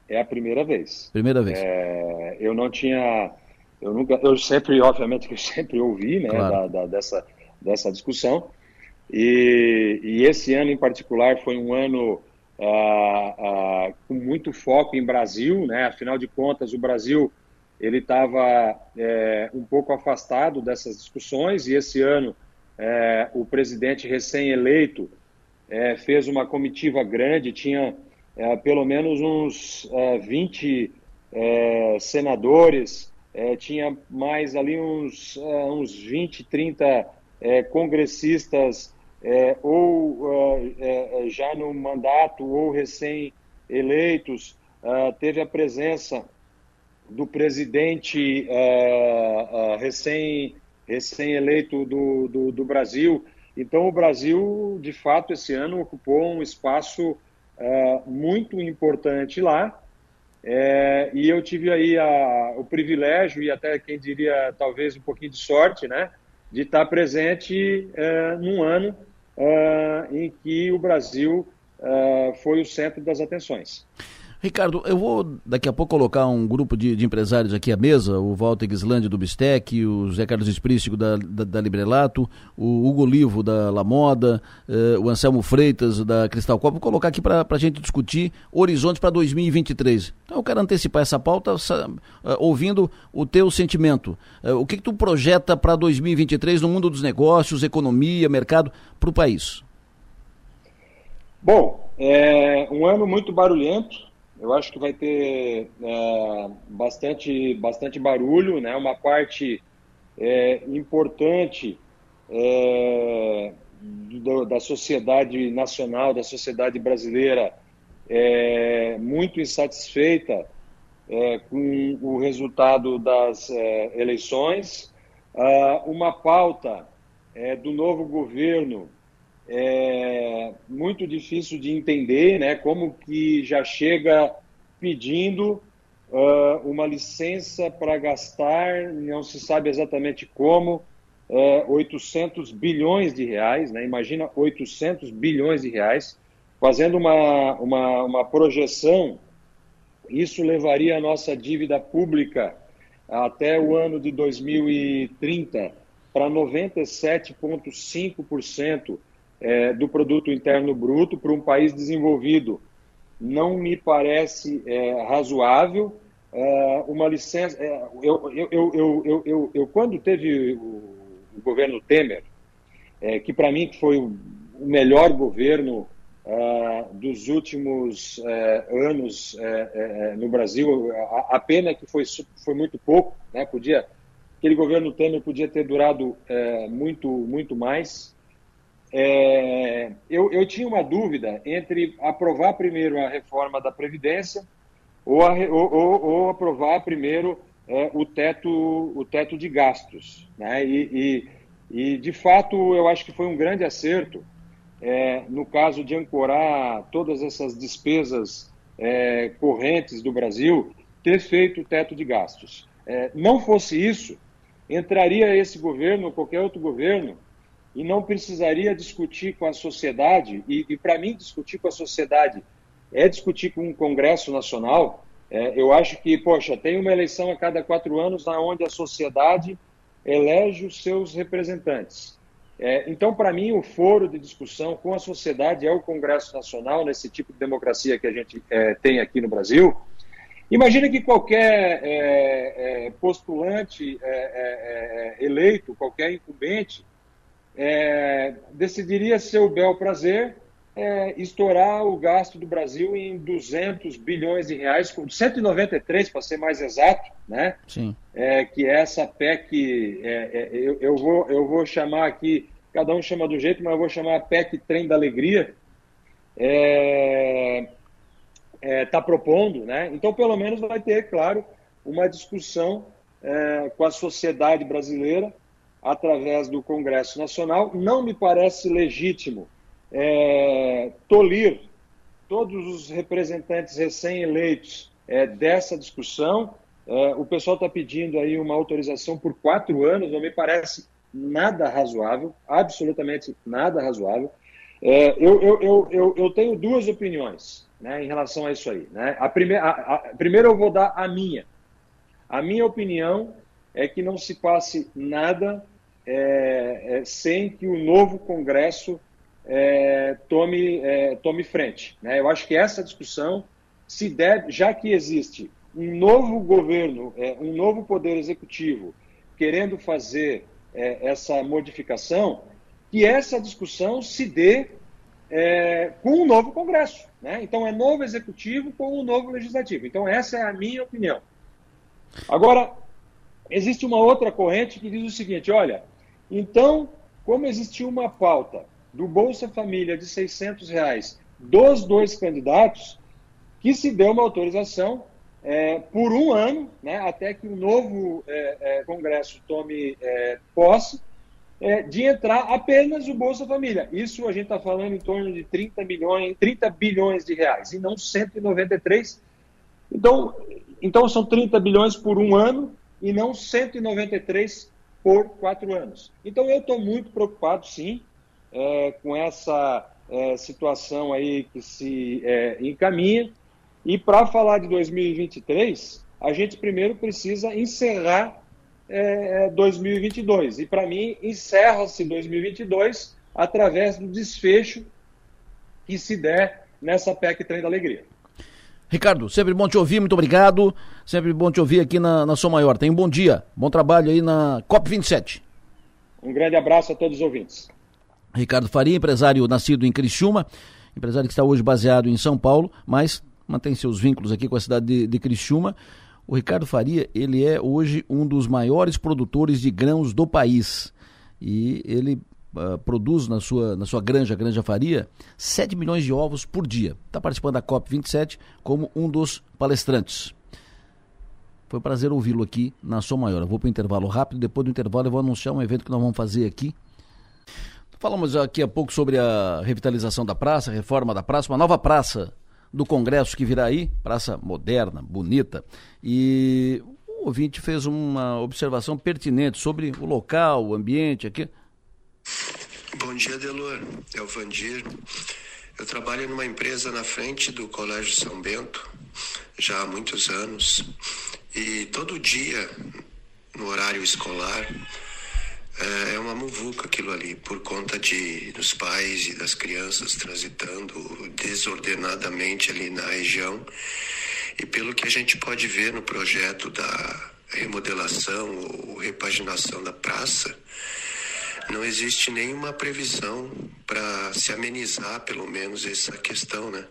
É a primeira vez. Primeira vez. É, eu não tinha, eu nunca, eu sempre, obviamente que eu sempre ouvi, né, claro. da, da, dessa, dessa discussão, e, e, esse ano em particular foi um ano ah, ah, com muito foco em Brasil, né? Afinal de contas, o Brasil ele estava é, um pouco afastado dessas discussões e esse ano é, o presidente recém-eleito é, fez uma comitiva grande, tinha é, pelo menos uns 20 é, é, senadores, tinha mais ali uns, uns 20, 30 congressistas ou já no mandato ou recém-eleitos, teve a presença do presidente uh, uh, recém, recém-eleito do, do, do, Brasil. Então, o Brasil, de fato, esse ano ocupou um espaço muito importante lá. É, e eu tive aí a, o privilégio e até quem diria talvez um pouquinho de sorte, né, de estar presente num ano uh, em que o Brasil uh, foi o centro das atenções. Ricardo, eu vou daqui a pouco colocar um grupo de, de empresários aqui à mesa, o Walter Gislandi do Bistec, o Zé Carlos Esprístico da, da, da, Librelato, o Hugo Livo da La Moda, eh, o Anselmo Freitas da Cristal Copa, vou colocar aqui para a gente discutir horizontes para 2023. Então eu quero antecipar essa pauta uh, ouvindo o teu sentimento. Uh, o que, que tu projeta para 2023 no mundo dos negócios, economia, mercado, para o país? Bom, é um ano muito barulhento, eu acho que vai ter é, bastante, bastante barulho, né? Uma parte é, importante é, do, da sociedade nacional, da sociedade brasileira, é, muito insatisfeita é, com o resultado das é, eleições. Ah, uma pauta do novo governo é muito difícil de entender, né? Como que já chega pedindo uh, uma licença para gastar, não se sabe exatamente como, uh, é, 800 bilhões de reais, né? Imagina 800 bilhões de reais, fazendo uma, uma, uma projeção, isso levaria a nossa dívida pública até o ano de 2030 para 97,5% é, do produto interno bruto para um país desenvolvido não me parece é, razoável. É, uma licença. É, eu, eu, eu, eu, quando teve o, o governo Temer, é, que para mim foi o melhor governo uh, dos últimos anos no Brasil. A, a, pena é que foi, foi muito pouco, né? Podia, aquele governo Temer podia ter durado muito, muito mais. É, eu, eu, tinha uma dúvida entre aprovar primeiro a reforma da Previdência ou, a, ou, ou, ou aprovar primeiro é, o, teto, o teto de gastos. Né? E, e, e, de fato, eu acho que foi um grande acerto é, no caso de ancorar todas essas despesas é, correntes do Brasil, ter feito o teto de gastos. É, não fosse isso, entraria esse governo, ou qualquer outro governo, e não precisaria discutir com a sociedade, e, e para mim, discutir com a sociedade é discutir com o Congresso Nacional. É, eu acho que, poxa, tem uma eleição a cada quatro anos na onde a sociedade elege os seus representantes. É, então, para mim, o foro de discussão com a sociedade é o Congresso Nacional, nesse tipo de democracia que a gente é, tem aqui no Brasil. Imagina que qualquer é, é postulante é, é, eleito, qualquer incumbente, decidiria seu bel prazer estourar o gasto do Brasil em 200 bilhões de reais, 193 para ser mais exato, né? Sim. que é essa PEC, eu, eu, vou, eu vou chamar aqui, cada um chama do jeito, mas eu vou chamar a PEC Trem da Alegria. É, está é, propondo, né? Então, pelo menos vai ter, claro, uma discussão é, com a sociedade brasileira através do Congresso Nacional. Não me parece legítimo é, tolir todos os representantes recém-eleitos é, dessa discussão. É, o pessoal está pedindo aí uma autorização por quatro anos, não me parece nada razoável, absolutamente nada razoável. É, eu, eu, eu, eu, tenho duas opiniões né, em relação a isso aí. Né? A primeira, a, a, primeiro eu vou dar a minha. A minha opinião é que não se passe nada é, é, sem que o novo Congresso é, tome, é, tome frente. Né? Eu acho que essa discussão se deve, já que existe um novo governo, é, um novo poder executivo querendo fazer é, essa modificação, que essa discussão se dê com o um novo Congresso. Né? Então, é novo executivo com o um novo legislativo. Então, essa é a minha opinião. Agora, existe uma outra corrente que diz o seguinte: olha, então, como existiu uma pauta do Bolsa Família de 600 reais dos dois candidatos, que se deu uma autorização é, por um ano, né, até que o novo é, é, Congresso tome é, posse, é, de entrar apenas o Bolsa Família. Isso a gente está falando em torno de 30 milhões, 30 bilhões de reais, e não 193. Então, então são 30 bilhões por um ano e não 193 por quatro anos. Então eu estou muito preocupado, sim, é, com essa é, situação aí que se é, encaminha. E para falar de 2023, a gente primeiro precisa encerrar é, 2022. É e para mim, encerra-se 2022 através do desfecho que se der nessa PEC Trem da Alegria. Ricardo, sempre bom te ouvir, muito obrigado. Sempre bom te ouvir aqui na, na Som Maior. Tenha um bom dia, bom trabalho aí na COP27. Um grande abraço a todos os ouvintes. Ricardo Faria, empresário nascido em Criciúma, empresário que está hoje baseado em São Paulo, mas mantém seus vínculos aqui com a cidade de, de Criciúma. O Ricardo Faria, ele é hoje um dos maiores produtores de grãos do país. E ele uh, produz na sua, na sua granja, Granja Faria, 7 milhões de ovos por dia. Está participando da COP27 como um dos palestrantes. Foi um prazer ouvi-lo aqui na Som Maior. Eu vou para o intervalo rápido, depois do intervalo eu vou anunciar um evento que nós vamos fazer aqui. Falamos aqui há pouco sobre a revitalização da praça, reforma da praça, uma nova praça do Congresso que virá aí, praça moderna, bonita, e o ouvinte fez uma observação pertinente sobre o local, o ambiente aqui. Bom dia, Delor. É o Vandir. Eu trabalho numa empresa na frente do Colégio São Bento já há muitos anos e todo dia, no horário escolar, é, é uma muvuca aquilo ali, por conta de dos pais e das crianças transitando desordenadamente ali na região. E pelo que a gente pode ver no projeto da remodelação ou repaginação da praça, não existe nenhuma previsão para se amenizar, pelo menos, essa questão, né?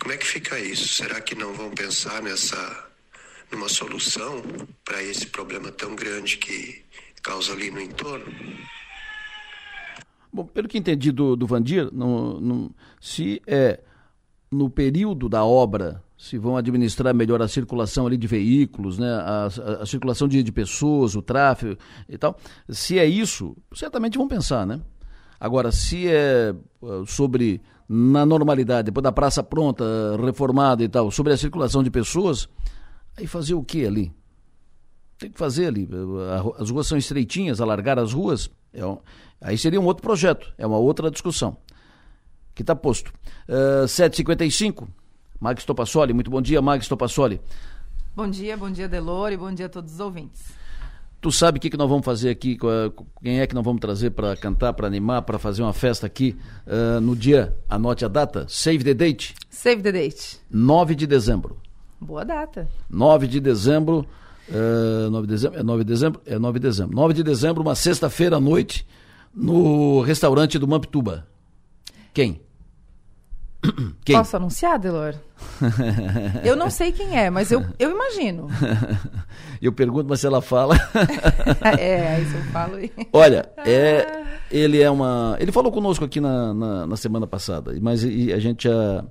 Como é que fica isso? Será que não vão pensar nessa numa solução para esse problema tão grande que causa ali no entorno. Bom, pelo que entendi do, do Vandir, no, no, se é no período da obra se vão administrar melhor a circulação ali de veículos, né, a, a, a circulação de, de, pessoas, o tráfego e tal. Se é isso, certamente vão pensar, né? Agora, se é uh, sobre na normalidade, depois da praça pronta, reformada e tal, sobre a circulação de pessoas, aí fazer o que ali? tem que fazer ali. As ruas são estreitinhas, alargar as ruas, é um, aí seria um outro projeto, é uma outra discussão. que está posto. Uh, 7h55, Mag Stopassoli, muito bom dia, Mag Stopassoli. Bom dia, bom dia, Delore, bom dia a todos os ouvintes. Tu sabe o que, que nós vamos fazer aqui? Quem é que nós vamos trazer para cantar, para animar, para fazer uma festa aqui uh, no dia? Anote a data. Save the date. Save the date. 9 de dezembro. Boa data. 9 de dezembro. Uh, 9 de dezembro? É 9 de dezembro? É 9 de dezembro. 9 de dezembro, uma sexta-feira à noite, no restaurante do Mamptuba. Quem? Quem? Posso anunciar, Delor? eu não sei quem é, mas eu, eu imagino. eu pergunto, mas se ela fala. é, aí eu falo. Olha, é, ele é uma. Ele falou conosco aqui na, na, na semana passada, mas a gente já.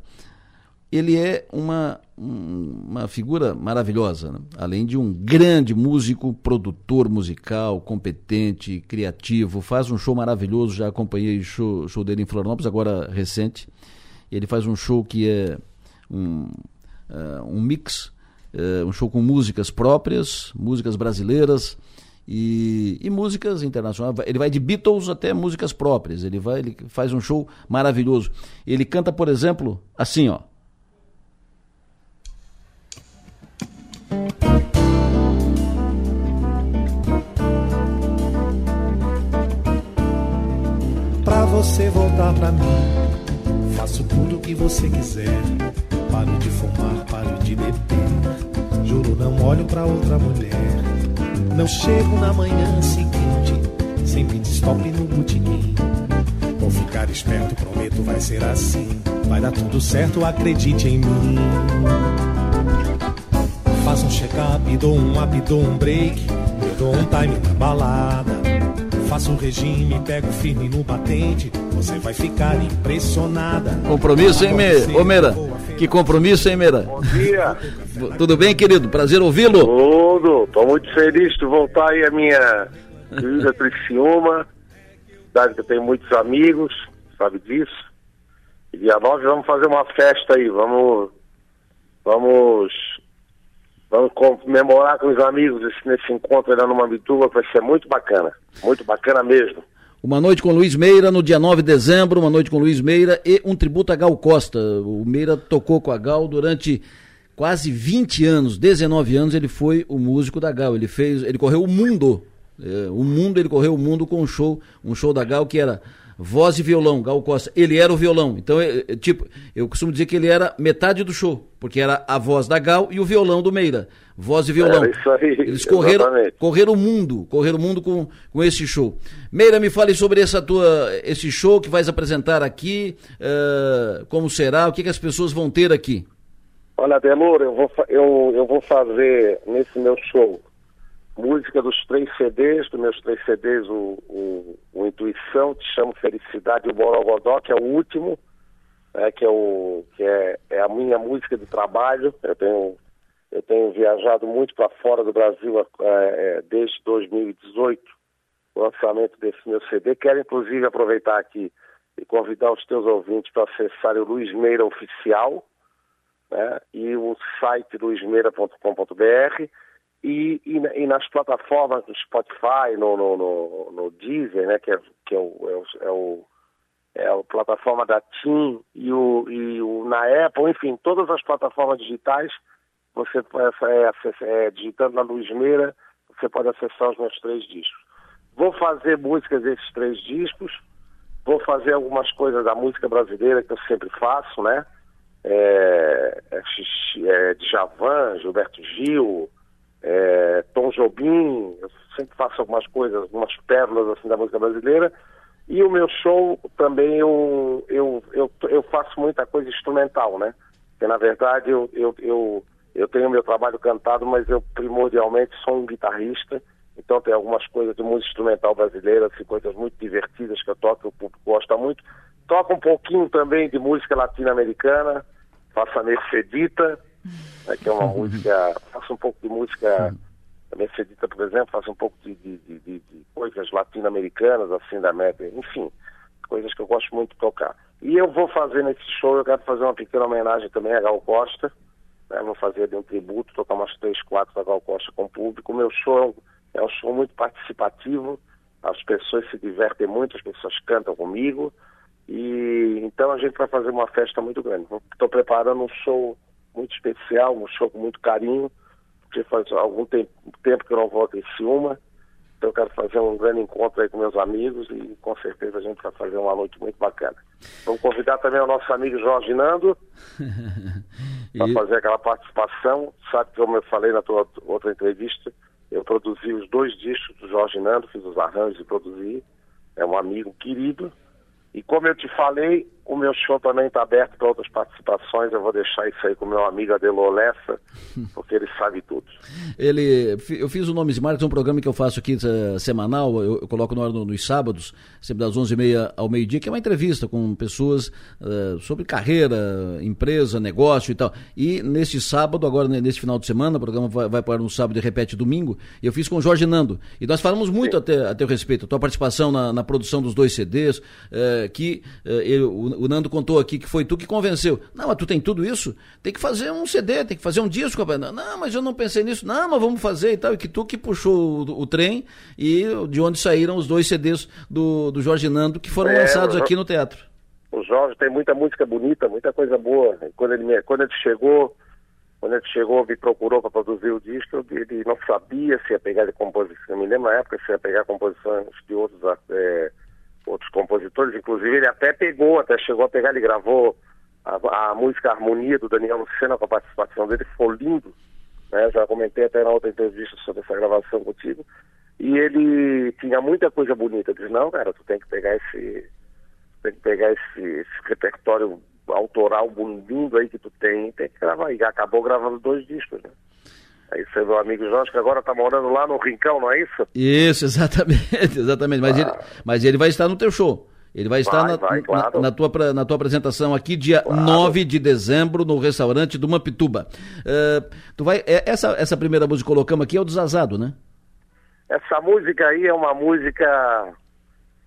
Ele é uma, uma figura maravilhosa, né? além de um grande músico, produtor musical, competente, criativo, faz um show maravilhoso. Já acompanhei o show, show dele em Florianópolis, agora recente ele faz um show que é um, uh, um mix, uh, um show com músicas próprias, músicas brasileiras e, e, músicas internacionais. Ele vai de Beatles até músicas próprias. Ele vai, ele faz um show maravilhoso. Ele canta, por exemplo, assim, ó. Pra você voltar pra mim Faço tudo o que você quiser. Paro de fumar, paro de beber. Juro, não olho pra outra mulher. Não chego na manhã seguinte, sem pedir stop no botequim. Vou ficar esperto, prometo, vai ser assim. Vai dar tudo certo, acredite em mim. Faço um check-up, dou um up, dou um break. Eu dou um time na balada. Faço um regime, pego firme no batente você vai ficar impressionada. Compromisso, hein, Me... Ô, Meira? Que compromisso, hein, Meira? Bom dia. Tudo bem, querido? Prazer ouvi-lo. Tudo. Estou muito feliz de voltar aí a minha querida Criciúma, cidade que eu tenho muitos amigos, sabe disso. E dia 9 vamos fazer uma festa aí, vamos vamos vamos comemorar com os amigos esse, nesse encontro aí na Numa Bituba, vai ser muito bacana, muito bacana mesmo. Uma noite com Luiz Meira no dia 9 de dezembro, uma noite com Luiz Meira e um tributo a Gal Costa. O Meira tocou com a Gal durante quase 20 anos, 19 anos ele foi o músico da Gal. Ele fez, ele correu o mundo. É, o mundo, ele correu o mundo com um show, um show da Gal que era voz e violão, Gal Costa. Ele era o violão. Então, é, é, tipo, eu costumo dizer que ele era metade do show, porque era a voz da Gal e o violão do Meira. Voz e violão. É isso aí, Eles correram, correram o mundo, correram o mundo com, com esse show. Meira, me fale sobre essa tua, esse show que vais apresentar aqui, uh, como será, o que, que as pessoas vão ter aqui. Olha, Delor, eu vou, eu, eu vou fazer nesse meu show música dos três CDs, dos meus três CDs, o, o, o Intuição, Te Chamo Felicidade e o Borogodó, que é o último, é, que, é, o, que é, é a minha música de trabalho. Eu tenho, eu tenho viajado muito para fora do Brasil é, é desde 2018, o lançamento desse meu CD. Quero, inclusive, aproveitar aqui e convidar os teus ouvintes para acessarem o Luiz Meira Oficial né, e o site luizmeira.com.br e, e, e, nas plataformas do Spotify, no, no, no, no Deezer, né, que, é, que é, o, é, o, é, é a plataforma da TIM e, o, e o, na Apple, enfim, todas as plataformas digitais, você é, é, digitando na Luz Meira, você pode acessar os meus três discos. Vou fazer músicas desses três discos, vou fazer algumas coisas da música brasileira que eu sempre faço, né? É, é, é Djavan, Gilberto Gil, é, Tom Jobim, eu sempre faço algumas coisas, algumas pérolas assim da música brasileira. E o meu show também eu, eu, eu, eu faço muita coisa instrumental, né? Porque na verdade eu, eu, eu, eu tenho meu trabalho cantado, mas eu primordialmente sou um guitarrista. Então tem algumas coisas de música instrumental brasileira, assim, coisas muito divertidas que eu toco, o público gosta muito. Toco um pouquinho também de música latino-americana, faço a Mercedita, né, que é uma música, faço um pouco de música Mercedita, por exemplo, faço um pouco de, de, de, de coisas latino-americanas, assim, da América, enfim, coisas que eu gosto muito de tocar. E eu vou fazer nesse show, eu quero fazer uma pequena homenagem também a Gal Costa, né, vou fazer de um tributo, tocar umas três, quatro da Gal Costa com o público. O meu show é um show muito participativo, as pessoas se divertem muito, as pessoas cantam comigo, E então a gente vai fazer uma festa muito grande. Estou preparando um show muito especial, um show com muito carinho, porque faz algum tempo, tempo que eu não volto em Ciúma. Então eu quero fazer um grande encontro aí com meus amigos e com certeza a gente vai fazer uma noite muito bacana. Vamos convidar também o nosso amigo Jorge Nando para e... fazer aquela participação. Sabe que como eu falei na tua outra entrevista, eu produzi os dois discos do Jorge Nando, fiz os arranjos e produzi. É um amigo querido. E como eu te falei, o meu show também está aberto para outras participações. Eu vou deixar isso aí com o meu amigo Adelô Lessa, porque ele sabe tudo. Ele, eu fiz o Nomes e Marcas, um programa que eu faço aqui uh, semanal, eu, eu, coloco no ar no, nos sábados, sempre das 11h30 ao meio-dia, que é uma entrevista com pessoas uh, sobre carreira, empresa, negócio e tal. E neste sábado, agora neste final de semana, o programa vai, vai para no sábado e repete domingo, eu fiz com o Jorge Nando. E nós falamos muito até, até o respeito, a tua participação na, na produção dos dois CDs, uh, que ele, o, o Nando contou aqui que foi tu que convenceu. Não, mas tu tem tudo isso? Tem que fazer um CD, tem que fazer um disco. Não, mas eu não pensei nisso. Não, mas vamos fazer e tal. E que tu que puxou o, o trem e de onde saíram os dois CDs do, do Jorge Nando que foram é, lançados aqui no teatro. O Jorge tem muita música bonita, muita coisa boa. Quando ele, me, quando ele chegou, quando ele chegou, me procurou para produzir o disco, ele não sabia se ia pegar de composição. Eu me lembro na época se ia pegar composições de outros é, outros compositores, inclusive ele até pegou, até chegou a pegar, ele gravou a, a música Harmonia do Daniel Lucena com a participação dele, ficou lindo, né? já comentei até na outra entrevista sobre essa gravação contigo, e ele tinha muita coisa bonita, eu disse, não cara, tu tem que pegar esse, tem que pegar esse, esse repertório autoral lindo aí que tu tem, tem que gravar, e acabou gravando dois discos, né? Aí você meu amigo Jorge, que agora está morando lá no Rincão, não é isso? Isso, exatamente, exatamente. Mas, ah. ele, mas ele vai estar no teu show. Ele vai estar vai, na, vai, claro. na, na, tua, na tua apresentação aqui, dia claro. 9 de dezembro, no restaurante do Mampituba. Uh, tu vai, é, essa, essa primeira música que colocamos aqui é o Desazado, né? Essa música aí é uma música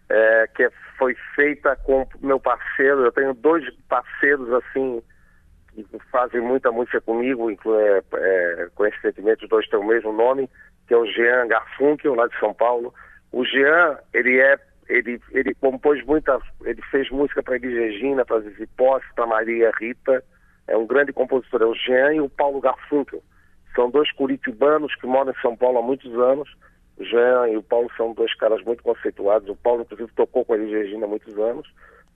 é, que foi feita com meu parceiro. Eu tenho dois parceiros assim fazem muita música comigo, é, é, coincidentemente os dois têm o mesmo nome, que é o Jean Garfunkel, lá de São Paulo. O Jean, ele é, ele, ele compôs muita, ele fez música para Elis Regina, para Zizi Posse, para Maria Rita, é um grande compositor, é o Jean e o Paulo Garfunkel. São dois curitibanos que moram em São Paulo há muitos anos. O Jean e o Paulo são dois caras muito conceituados. O Paulo, inclusive, tocou com a Elis Regina há muitos anos.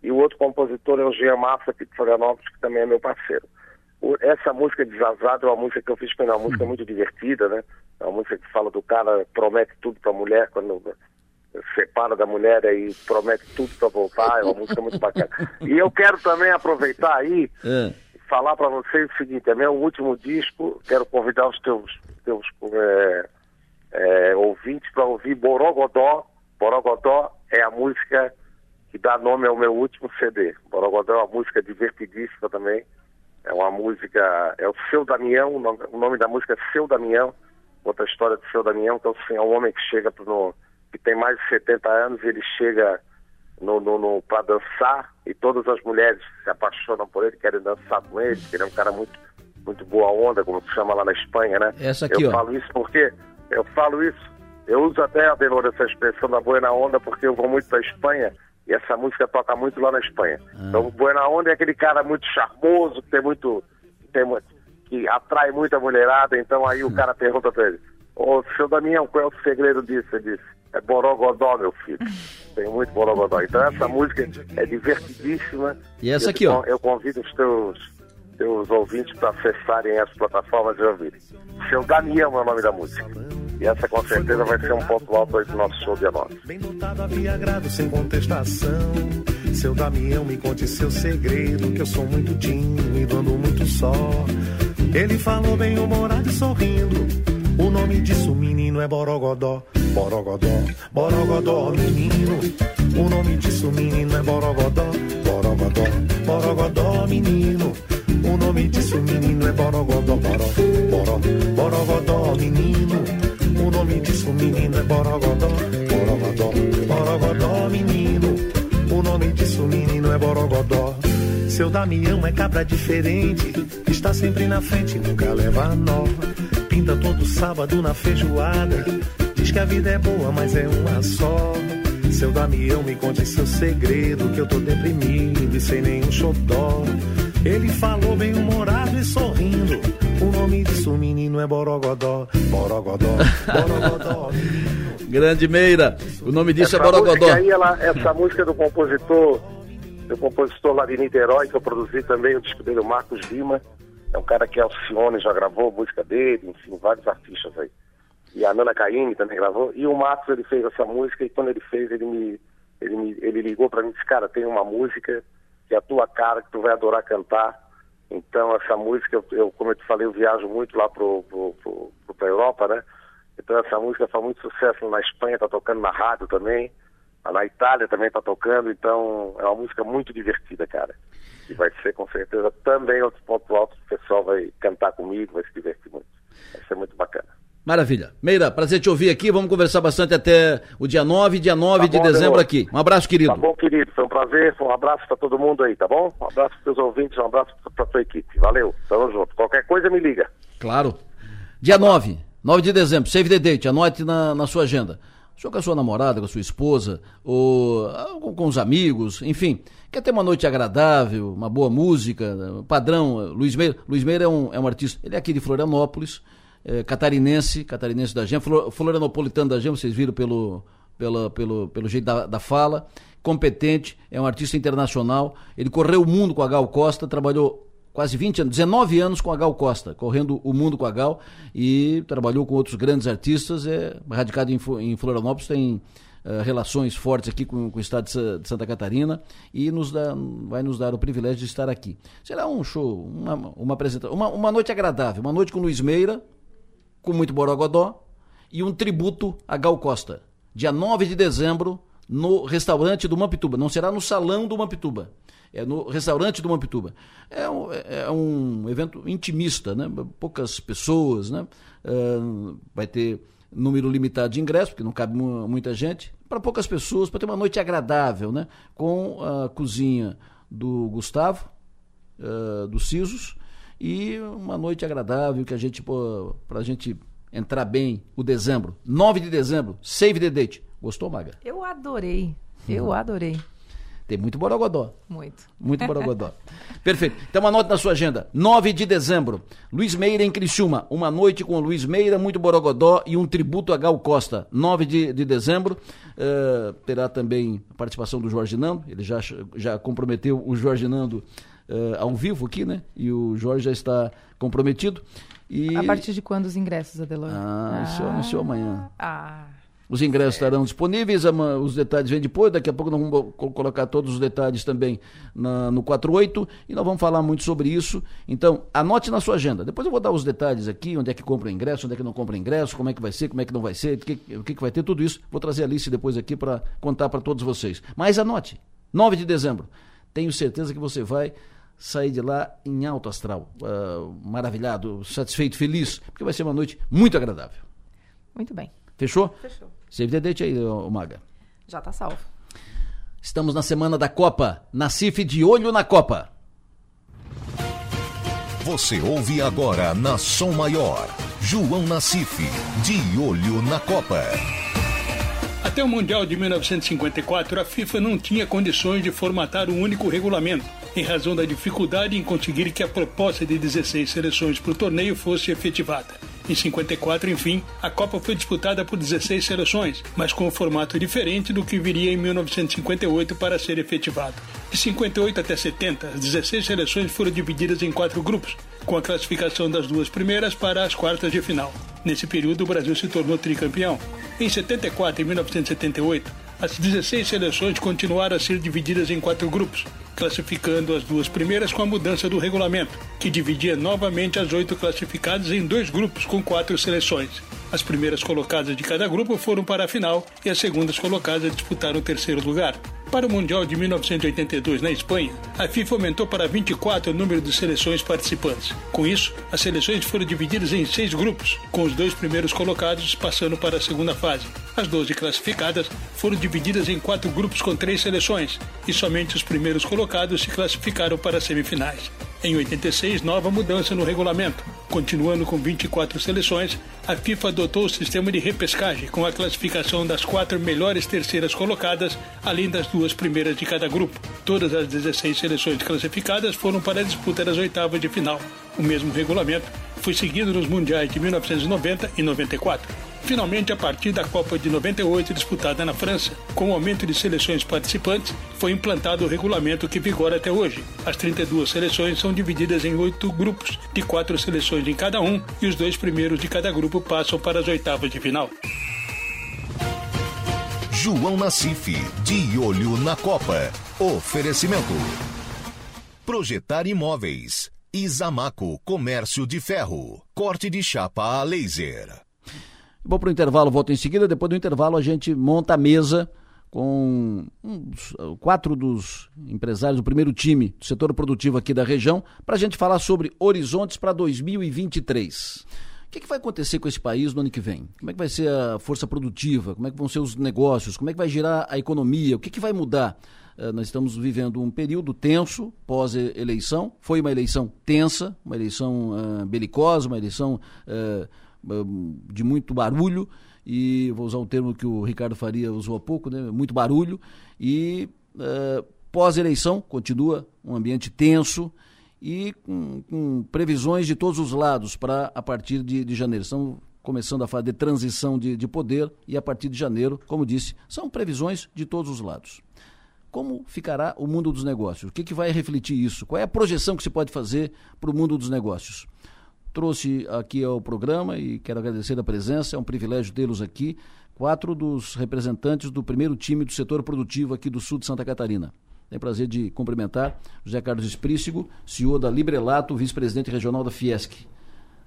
E o outro compositor é o Jean Massa, aqui de Florianópolis, que também é meu parceiro. O, essa música Desazado é uma música que eu fiz para uma música uhum. muito divertida, né? É uma música que fala do cara promete tudo para a mulher quando separa da mulher e promete tudo para voltar. É uma música muito bacana. E eu quero também aproveitar aí é. falar para vocês o seguinte: é meu último disco. Quero convidar os teus, teus é, é, ouvintes para ouvir Borogodó. Borogodó é a música que dá nome ao meu último CD. Borogodó é uma música divertidíssima também. É uma música, é o Seu Damião, o nome da música é Seu Damião, outra história do Seu Damião, que é um homem que chega no, que tem mais de 70 anos e ele chega no, no, no para dançar e todas as mulheres se apaixonam por ele, querem dançar com ele, ele é um cara muito, muito boa onda, como se chama lá na Espanha, né? Essa aqui, eu ó. falo isso porque, eu falo isso, eu uso até, a Adelor, essa expressão da boa na onda porque eu vou muito para Espanha e essa música toca muito lá na Espanha. Ah. Então, Buena Onda é aquele cara muito charmoso, que tem muito, tem que atrai muita mulherada. Então, aí o cara pergunta pra ele: Ô, seu Damião, qual é o segredo disso? Ele disse: É Borogodó, meu filho. Tem muito Borogodó. Então, essa música é divertidíssima. E essa aqui, ó. Eu convido os teus teus ouvintes para acessarem as plataformas e ouvirem. Seu Damião é o nome da música. E essa com certeza vai ser um ponto alto aí do nosso show de nós. Bem dotado havia agrado sem contestação. Seu Damião, me conte seu segredo, que eu sou muito tímido, ando muito só. Ele falou bem humorado e sorrindo. O nome disso, menino, é Borogodó. Borogodó, Borogodó, menino. O nome disso, menino, é Borogodó. Borogodó, Borogodó, menino. Seu Damião é cabra diferente. Está sempre na frente, nunca leva a nova. Pinta todo sábado na feijoada. Diz que a vida é boa, mas é uma só. Seu Damião, me conte seu segredo, que eu tô deprimido e sem nenhum xodó. Ele falou bem humorado e sorrindo. O nome disso, menino, é Borogodó. Borogodó, Borogodó, Grande Meira, o nome disso essa é Borogodó. Música aí, ela, essa música do compositor, do compositor lá de Niterói, que eu produzi também, o disco dele, o Marcos Lima. É um cara que é Alcione, já gravou música dele, enfim, vários artistas aí. E a Nana Caymmi também gravou. E o Marcos, ele fez essa música e quando ele fez, ele me, ele me, ele ligou para mim e disse, cara, tem uma música que é a tua cara, que tu vai adorar cantar. Então, essa música, eu, eu como eu te falei, eu viajo muito lá pro, pro, pro, pro, pra Europa, né? Então, essa música faz muito sucesso na Espanha, tá tocando na rádio também. Na Itália também tá tocando. Então, é uma música muito divertida, cara. E vai ser, com certeza, também outro ponto alto que o pessoal vai cantar comigo, vai se divertir muito. Vai ser muito bacana. Maravilha. Meira, prazer te ouvir aqui. Vamos conversar bastante até o dia 9, dia 9 Tá de bom, dezembro aqui. Um abraço, querido. Tá bom, querido. Foi um prazer. Foi um abraço para todo mundo aí, tá bom? Um abraço para os ouvintes, um abraço para tua equipe. Valeu. Tamo junto. Qualquer coisa me liga. Claro. Dia 9, 9 de dezembro, save the date, anote na, na sua agenda. O senhor com a sua namorada, com a sua esposa, ou ah, com, os amigos, enfim, quer ter uma noite agradável, uma boa música, padrão, eh, Luiz Meira, Luiz Meira é um, é um artista, ele é aqui de Florianópolis, é, catarinense, catarinense da Flor- florianopolitano da Gema, vocês viram pelo, pela, pelo, pelo jeito da, da fala, competente, é um artista internacional, ele correu o mundo com a Gal Costa, trabalhou quase 20 anos, 19 anos com a Gal Costa, correndo o mundo com a Gal e trabalhou com outros grandes artistas, é radicado em, em Florianópolis, tem eh, relações fortes aqui com, com o estado de, de Santa Catarina e nos dá, vai nos dar o privilégio de estar aqui. Será um show, uma, uma apresentação, uma, uma noite agradável, uma noite com Luiz Meira, com muito borogodó e um tributo a Gal Costa. Dia 9 de dezembro, no restaurante do Mampituba. Não será no salão do Mampituba. É no restaurante do Mampituba. É um, é um evento intimista, né? Poucas pessoas, né? Ah, vai ter número limitado de ingressos, porque não cabe mu- muita gente. Para poucas pessoas, para ter uma noite agradável, né? Com a cozinha do Gustavo, uh, dos Sisos e uma noite agradável que a gente para a gente entrar bem o dezembro 9 de dezembro save the date gostou Maga Eu adorei. Eu Uhum. adorei. Tem muito borogodó. Muito. muito borogodó. Perfeito. Então anote na sua agenda. 9 de dezembro Luiz Meira em Criciúma. Uma noite com o Luiz Meira muito borogodó e um tributo a Gal Costa. 9 de, de dezembro eh, terá também a participação do Jorge Nando. Ele já já comprometeu o Jorge Nando eh, ao vivo aqui né? E o Jorge já está comprometido. E A partir de quando os ingressos, Adelor? ah, isso anunciou amanhã. Ah, os ingressos estarão disponíveis, os detalhes vêm depois, daqui a pouco nós vamos co- colocar todos os detalhes também na- no 48 e nós vamos falar muito sobre isso. Então, anote na sua agenda. Depois eu vou dar os detalhes aqui, onde é que compra o ingresso, onde é que não compra ingresso, como é que vai ser, como é que não vai ser, o que, o que, que vai ter, tudo isso. Vou trazer a lista depois aqui para contar para todos vocês. Mas anote, 9 de dezembro. Tenho certeza que você vai sair de lá em alto astral, ah, maravilhado, satisfeito, feliz, porque vai ser uma noite muito agradável. muito bem. Fechou? Fechou. Save the date aí, ô, Maga. Já tá salvo. Estamos na semana da Copa. Nacife de olho na Copa. Você ouve agora na Som Maior, João Nassif, de olho na Copa. Até o Mundial de 1954, a FIFA não tinha condições de formatar um único regulamento, em razão da dificuldade em conseguir que a proposta de 16 seleções para o torneio fosse efetivada. Em 54, enfim, a Copa foi disputada por 16 seleções, mas com um formato diferente do que viria em 1958 para ser efetivado. De 58 até 70, as 16 seleções foram divididas em quatro grupos, com a classificação das duas primeiras para as quartas de final. Nesse período, o Brasil se tornou tricampeão. Em 74 e 1978, as 16 seleções continuaram a ser divididas em quatro grupos, classificando as duas primeiras com a mudança do regulamento, que dividia novamente as oito classificadas em dois grupos com quatro seleções. As primeiras colocadas de cada grupo foram para a final e as segundas colocadas disputaram o terceiro lugar. Para o Mundial de 1982 na Espanha, a FIFA aumentou para 24 o número de seleções participantes. Com isso, as seleções foram divididas em seis grupos, com os dois primeiros colocados passando para a segunda fase. As 12 classificadas foram divididas em quatro grupos com três seleções, e somente os primeiros colocados se classificaram para as semifinais. Em 86, nova mudança no regulamento. Continuando com 24 seleções, a FIFA adotou o sistema de repescagem com a classificação das quatro melhores terceiras colocadas, além das duas primeiras de cada grupo. Todas as 16 seleções classificadas foram para a disputa das oitavas de final. O mesmo regulamento foi seguido nos mundiais de 1990 e 94. Finalmente, a partir da Copa de 98, disputada na França, com o aumento de seleções participantes, foi implantado o regulamento que vigora até hoje. As 32 seleções são divididas em oito grupos, de quatro seleções em cada um, e os dois primeiros de cada grupo passam para as oitavas de final. João Nassif, de olho na Copa. Oferecimento. Projetar imóveis. Isamaco Comércio de Ferro. Corte de chapa a laser. Vou para o intervalo, volto em seguida. Depois do intervalo, a gente monta a mesa com quatro dos empresários do primeiro time do setor produtivo aqui da região para a gente falar sobre horizontes para 2023. O que, que, vai acontecer com esse país no ano que vem? Como é que vai ser a força produtiva? Como é que vão ser os negócios? Como é que vai girar a economia? O que, que vai mudar? Uh, nós estamos vivendo um período tenso pós-eleição. Foi uma eleição tensa, uma eleição uh, belicosa, uma eleição uh, de muito barulho e vou usar um termo que o Ricardo Faria usou há pouco, né? muito barulho e uh, pós-eleição continua um ambiente tenso e com, com, previsões de todos os lados para a partir de, de janeiro. Estão começando a falar de transição de, de poder e a partir de janeiro, como disse, são previsões de todos os lados. Como ficará o mundo dos negócios? O que, que vai refletir isso? Qual é a projeção que se pode fazer para o mundo dos negócios? trouxe aqui ao programa e quero agradecer a presença, é um privilégio tê-los aqui, quatro dos representantes do primeiro time do setor produtivo aqui do sul de Santa Catarina. Tenho prazer de cumprimentar José Carlos Esprícigo, CEO da Librelato, vice-presidente regional da Fiesc.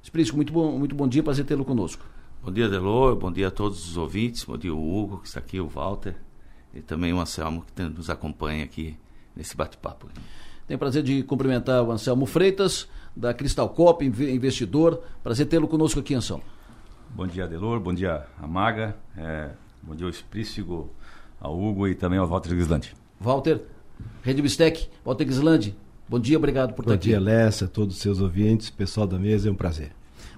Esprícigo, muito bom, muito bom dia, prazer tê-lo conosco. Bom dia, Delor, bom dia a todos os ouvintes, bom dia o Hugo, que está aqui, o Walter, e também o Anselmo, que nos acompanha aqui nesse bate-papo. Tenho prazer de cumprimentar o Anselmo Freitas, da Cristal Cop, investidor. Prazer tê-lo conosco aqui, Anselmo. Bom dia, Adelor. Bom dia, Amaga. É, bom dia ao Esprícigo, ao Hugo e também ao Walter Gislandi. Walter, Rede Bistec, Walter Gislandi. Bom dia, obrigado por bom estar aqui. Bom dia, Lessa, todos os seus ouvintes, pessoal da mesa, é um prazer.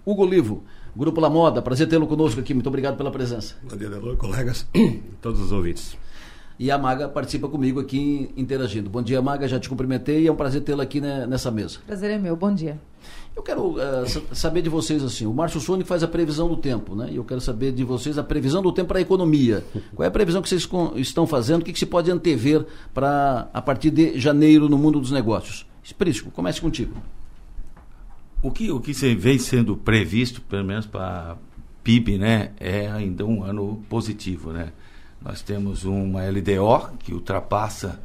Hugo Olivo, Grupo La Moda, prazer tê-lo conosco aqui. Muito obrigado pela presença. Bom dia, Adelor, colegas, todos os ouvintes. E a Maga participa comigo aqui interagindo. Bom dia, Maga, já te cumprimentei e é um prazer tê-la aqui né, nessa mesa. Prazer é meu, bom dia. Eu quero uh, saber de vocês assim, o Márcio Sônico faz a previsão do tempo, né? E eu quero saber de vocês a previsão do tempo para a economia. Qual é a previsão que vocês estão fazendo? O que, que se pode antever para a partir de janeiro no mundo dos negócios? Esprícico, comece contigo. O que, o que vem sendo previsto, pelo menos para PIB, né, é ainda um ano positivo, né? Nós temos uma LDO que ultrapassa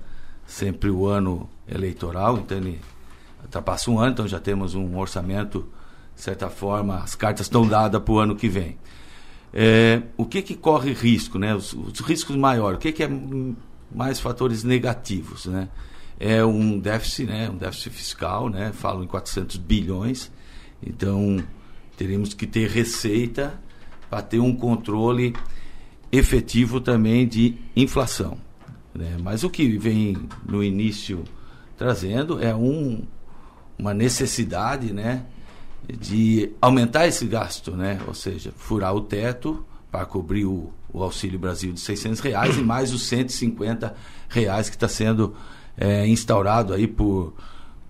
sempre o ano eleitoral, então ele ultrapassa um ano, então já temos um orçamento, de certa forma, as cartas estão dadas para o ano que vem. É, o que, que corre risco, né? Os, os riscos maiores, o que, que é mais fatores negativos, né? É um déficit, né? Um déficit fiscal, né? Falam em 400 bilhões, então teremos que ter receita para ter um controle efetivo também de inflação. Né? Mas o que vem no início trazendo é um, uma necessidade né, de aumentar esse gasto, né? ou seja, furar o teto para cobrir o, o Auxílio Brasil de 600 reais e mais os 150 reais que está sendo é, instaurado aí por,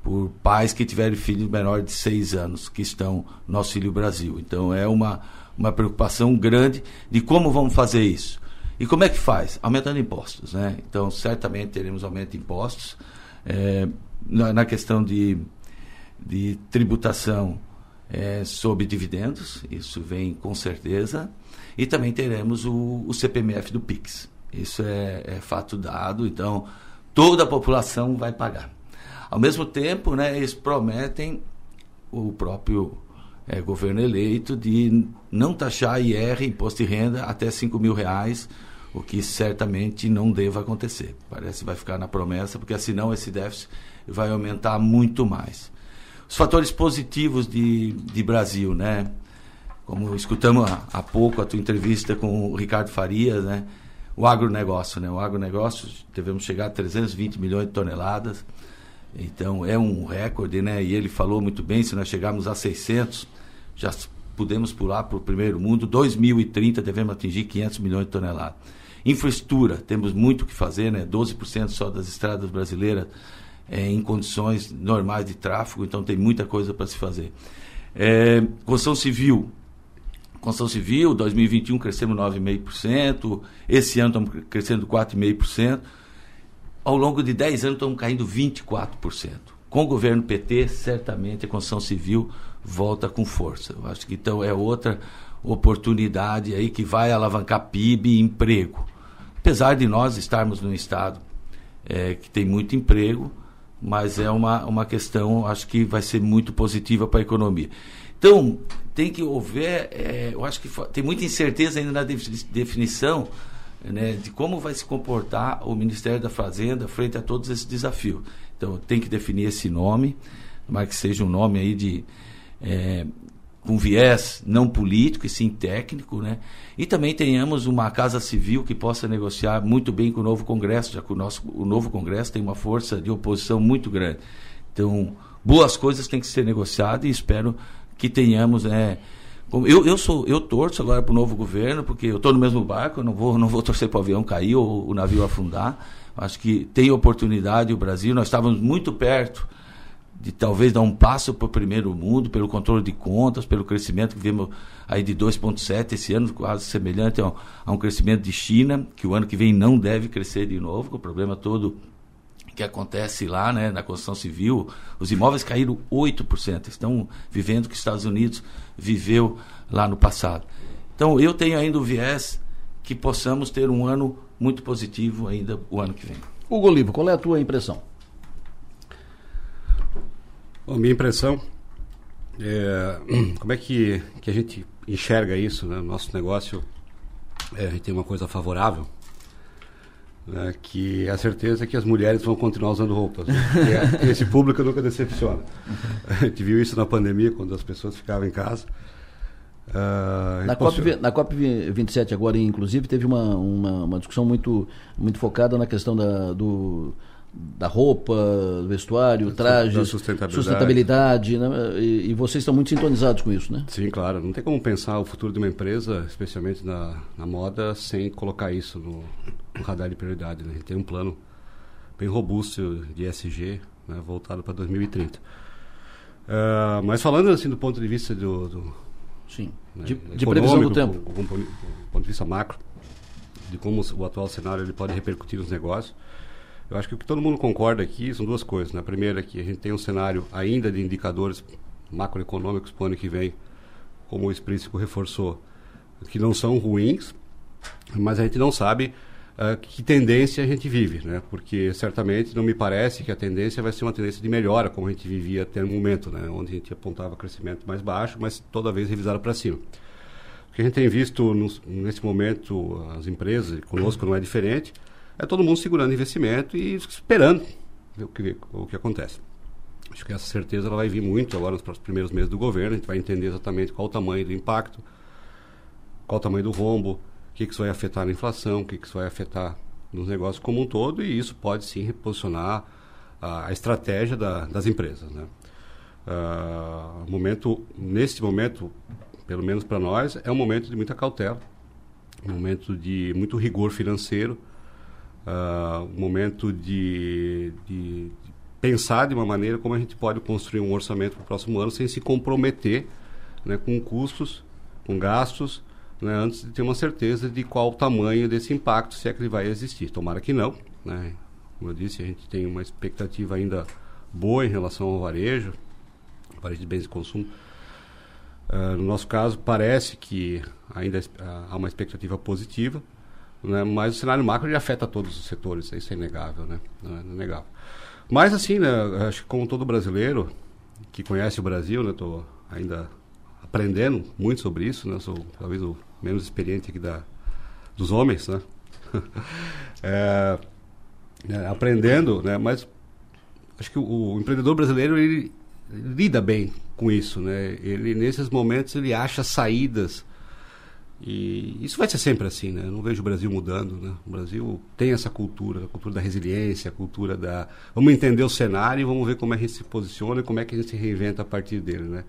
por pais que tiverem filhos menores de 6 anos que estão no Auxílio Brasil. Então é uma uma preocupação grande de como vamos fazer isso. E como é que faz? Aumentando impostos. Né? Então, certamente teremos aumento de impostos. É, na, na, questão de, de tributação é, sobre dividendos, isso vem com certeza. E também teremos o, o CPMF do PIX. Isso é, é fato dado, então toda a população vai pagar. Ao mesmo tempo, né, eles prometem o próprio é, governo eleito de não taxar IR, imposto de renda, até 5 mil reais, o que certamente não deva acontecer. Parece que vai ficar na promessa, porque senão esse déficit vai aumentar muito mais. Os fatores positivos de, de Brasil, né? Como escutamos há, há pouco a tua entrevista com o Ricardo Farias, né? O agronegócio, né? O agronegócio, devemos chegar a 320 milhões de toneladas. Então é um recorde, né? E ele falou muito bem, se nós chegarmos a 600, já podemos pular para o primeiro mundo. 2030 devemos atingir 500 milhões de toneladas. Infraestrutura, temos muito o que fazer, né? 12% só das estradas brasileiras é, em condições normais de tráfego, então tem muita coisa para se fazer. É, construção civil. Construção civil, 2021 crescemos 9,5%, esse ano estamos crescendo 4,5%. Ao longo de 10 anos estamos caindo 24%. Com o governo PT, certamente a construção civil volta com força. Eu acho que então é outra oportunidade aí que vai alavancar PIB e emprego. Apesar de nós estarmos num estado é, que tem muito emprego, mas é uma, uma questão, acho que vai ser muito positiva para a economia. Então, tem que haver, é, eu acho que tem muita incerteza ainda na definição né, de como vai se comportar o Ministério da Fazenda frente a todos esses desafios. Então, tem que definir esse nome, mas que seja um nome aí de. É, com viés não político e sim técnico, né? E também tenhamos uma casa civil que possa negociar muito bem com o novo Congresso, já que o nosso o novo Congresso tem uma força de oposição muito grande. Então, boas coisas têm que ser negociadas e espero que tenhamos, né? Eu, eu sou eu torço agora para o novo governo porque eu estou no mesmo barco, eu não vou não vou torcer para o avião cair ou o navio afundar. Acho que tem oportunidade o Brasil. Nós estávamos muito perto de talvez dar um passo para o primeiro mundo, pelo controle de contas, pelo crescimento que vimos aí de 2,7 esse ano, quase semelhante a um, a um, crescimento de China, que o ano que vem não deve crescer de novo, com o problema todo que acontece lá né, na construção civil. Os imóveis caíram 8%, estão vivendo que os Estados Unidos viveu lá no passado. Então eu tenho ainda o viés que possamos ter um ano muito positivo ainda o ano que vem. Hugo Olivo, qual é a tua impressão? A minha impressão é como é que, que a gente enxerga isso, né? Nosso negócio, é, a gente tem uma coisa favorável, né? que é a certeza que as mulheres vão continuar usando roupas. Né? É, esse público nunca decepciona. A gente viu isso na pandemia, quando as pessoas ficavam em casa. Uh, na, COP, na COP27 agora, inclusive, teve uma, uma, uma, discussão muito, muito focada na questão da, do, da roupa, do vestuário, traje, sustentabilidade, sustentabilidade né? e, e, vocês estão muito sintonizados com isso, né? Sim, claro. Não tem como pensar o futuro de uma empresa, especialmente na, na moda, sem colocar isso no, no radar de prioridade. Né? A gente tem um plano bem robusto de ESG, né, voltado para 2030. Uh, mas falando assim do ponto de vista do, do sim né, de, de previsão do tempo, do, do, ponto de vista macro, de como o atual cenário ele pode repercutir nos negócios. Eu acho que o que todo mundo concorda aqui são duas coisas. Né? A primeira é que a gente tem um cenário ainda de indicadores macroeconômicos para o ano que vem, como o Esprícico reforçou, que não são ruins, mas a gente não sabe uh, que tendência a gente vive, né? porque certamente não me parece que a tendência vai ser uma tendência de melhora, como a gente vivia até no momento, né? onde a gente apontava crescimento mais baixo, mas toda vez revisado para cima. O que a gente tem visto nesse momento, as empresas, conosco não é diferente, é todo mundo segurando investimento e esperando ver o que, o que acontece. Acho que essa certeza ela vai vir muito agora nos primeiros meses do governo. A gente vai entender exatamente qual o tamanho do impacto, qual o tamanho do rombo, o que, que isso vai afetar na inflação, o que, que isso vai afetar nos negócios como um todo, e isso pode sim reposicionar a, a estratégia da, das empresas. Né? Uh, momento, nesse momento, pelo menos para nós, é um momento de muita cautela, um momento de muito rigor financeiro uh, momento de, de, pensar de uma maneira como a gente pode construir um orçamento para o próximo ano sem se comprometer né, com custos, com gastos, né, antes de ter uma certeza de qual o tamanho desse impacto, se é que ele vai existir. Tomara que não. Né? Como eu disse, a gente tem uma expectativa ainda boa em relação ao varejo, varejo de bens de consumo. Uh, no nosso caso, parece que ainda há uma expectativa positiva, né? Mas o cenário macro ele afeta todos os setores, isso é inegável, né? Não é inegável. Mas assim, né, acho que como todo brasileiro que conhece o Brasil, né, tô ainda aprendendo muito sobre isso, né? Sou talvez o menos experiente aqui da dos homens, né? é, é, aprendendo, né? Mas acho que o, o empreendedor brasileiro ele, ele lida bem com isso, né? Ele nesses momentos ele acha saídas E isso vai ser sempre assim, né? Eu não vejo o Brasil mudando, né? O Brasil tem essa cultura, a cultura da resiliência, a cultura da... Vamos entender o cenário e vamos ver como é que a gente se posiciona e como é que a gente se reinventa a partir dele, né?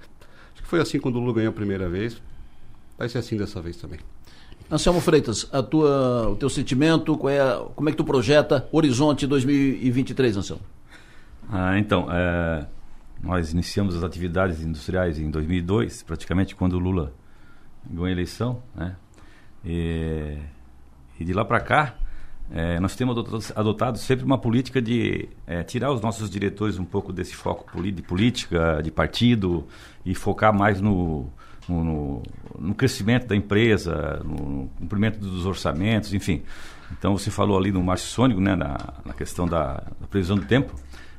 Acho que foi assim quando o Lula ganhou a primeira vez. Vai ser assim dessa vez também. Anselmo Freitas, a tua, o teu sentimento, qual é, como é que tu projeta Horizonte 2023, Anselmo? Ah, então, é, nós iniciamos as atividades industriais em 2002, praticamente quando o Lula ganhou a eleição, né? E, e de lá para cá, é, nós temos adotado, adotado, sempre uma política de é, tirar os nossos diretores um pouco desse foco de política, de partido, e focar mais no, no, no crescimento da empresa, no cumprimento dos orçamentos, enfim. Então você falou ali no Márcio Sônico, né, na, na questão da, da previsão do tempo.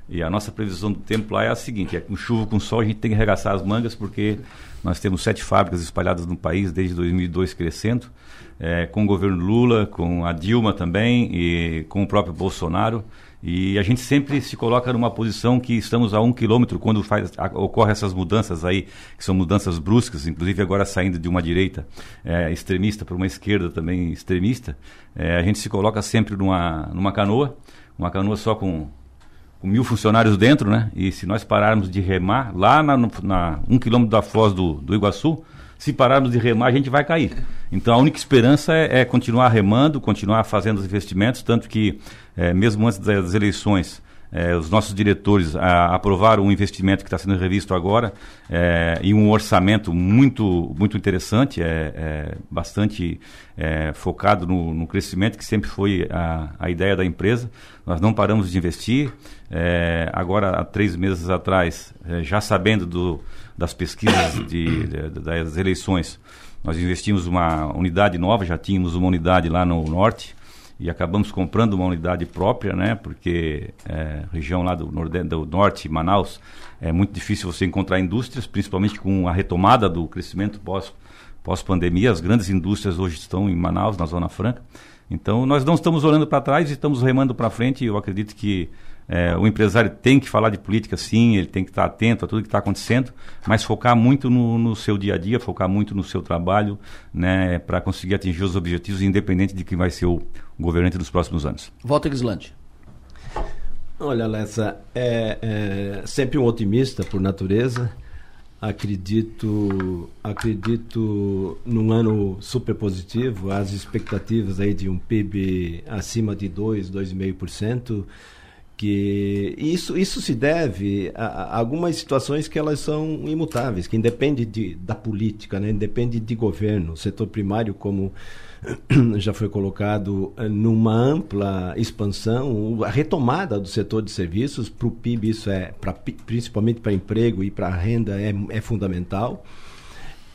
E a nossa previsão do tempo lá é a seguinte: é com chuva, com sol, a gente tem que arregaçar as mangas, porque nós temos sete fábricas espalhadas no país desde 2002 crescendo, é, com o governo Lula, com a Dilma também e com o próprio Bolsonaro. E a gente sempre se coloca numa posição que estamos a um quilômetro quando faz, a, ocorre essas mudanças aí, que são mudanças bruscas, inclusive agora saindo de uma direita é, extremista para uma esquerda também extremista. É, a gente se coloca sempre numa, numa canoa, uma canoa só com com mil funcionários dentro, né? E se nós pararmos de remar lá na, na um quilômetro da foz do, do Iguaçu, se pararmos de remar, a gente vai cair. Então a única esperança é, é continuar remando, continuar fazendo os investimentos, tanto que é, mesmo antes das eleições é, os nossos diretores a, aprovaram um investimento que está sendo revisto agora é, e um orçamento muito, muito interessante, é, é bastante é, focado no, no, crescimento, que sempre foi a, a, ideia da empresa. Nós não paramos de investir. É, agora, há três meses atrás, já sabendo do, das pesquisas de, de, das eleições, nós investimos uma unidade nova, já tínhamos uma unidade lá no norte, e acabamos comprando uma unidade própria, né? Porque é, região lá do, do norte, Manaus, é muito difícil você encontrar indústrias, principalmente com a retomada do crescimento pós pós pandemia. As grandes indústrias hoje estão em Manaus, na Zona Franca. Então nós não estamos olhando para trás, estamos remando para frente. Eu acredito que é, o empresário tem que falar de política, sim, ele tem que estar atento a tudo que está acontecendo, mas focar muito no, no, seu dia a dia, focar muito no seu trabalho, né, para conseguir atingir os objetivos, independente de quem vai ser o, governante dos próximos anos. Walter Gislandi. Olha, Lessa, é, é sempre um otimista por natureza. Acredito, acredito num ano super positivo. As expectativas aí de um PIB acima de 2, 2,5% que isso, isso se deve a, a, algumas situações que elas são imutáveis, que independe de, da política, né? independe de governo. O setor primário, como já foi colocado, eh, numa ampla expansão, a retomada do setor de serviços para o PIB, isso é pra, principalmente para emprego e para renda é, é fundamental.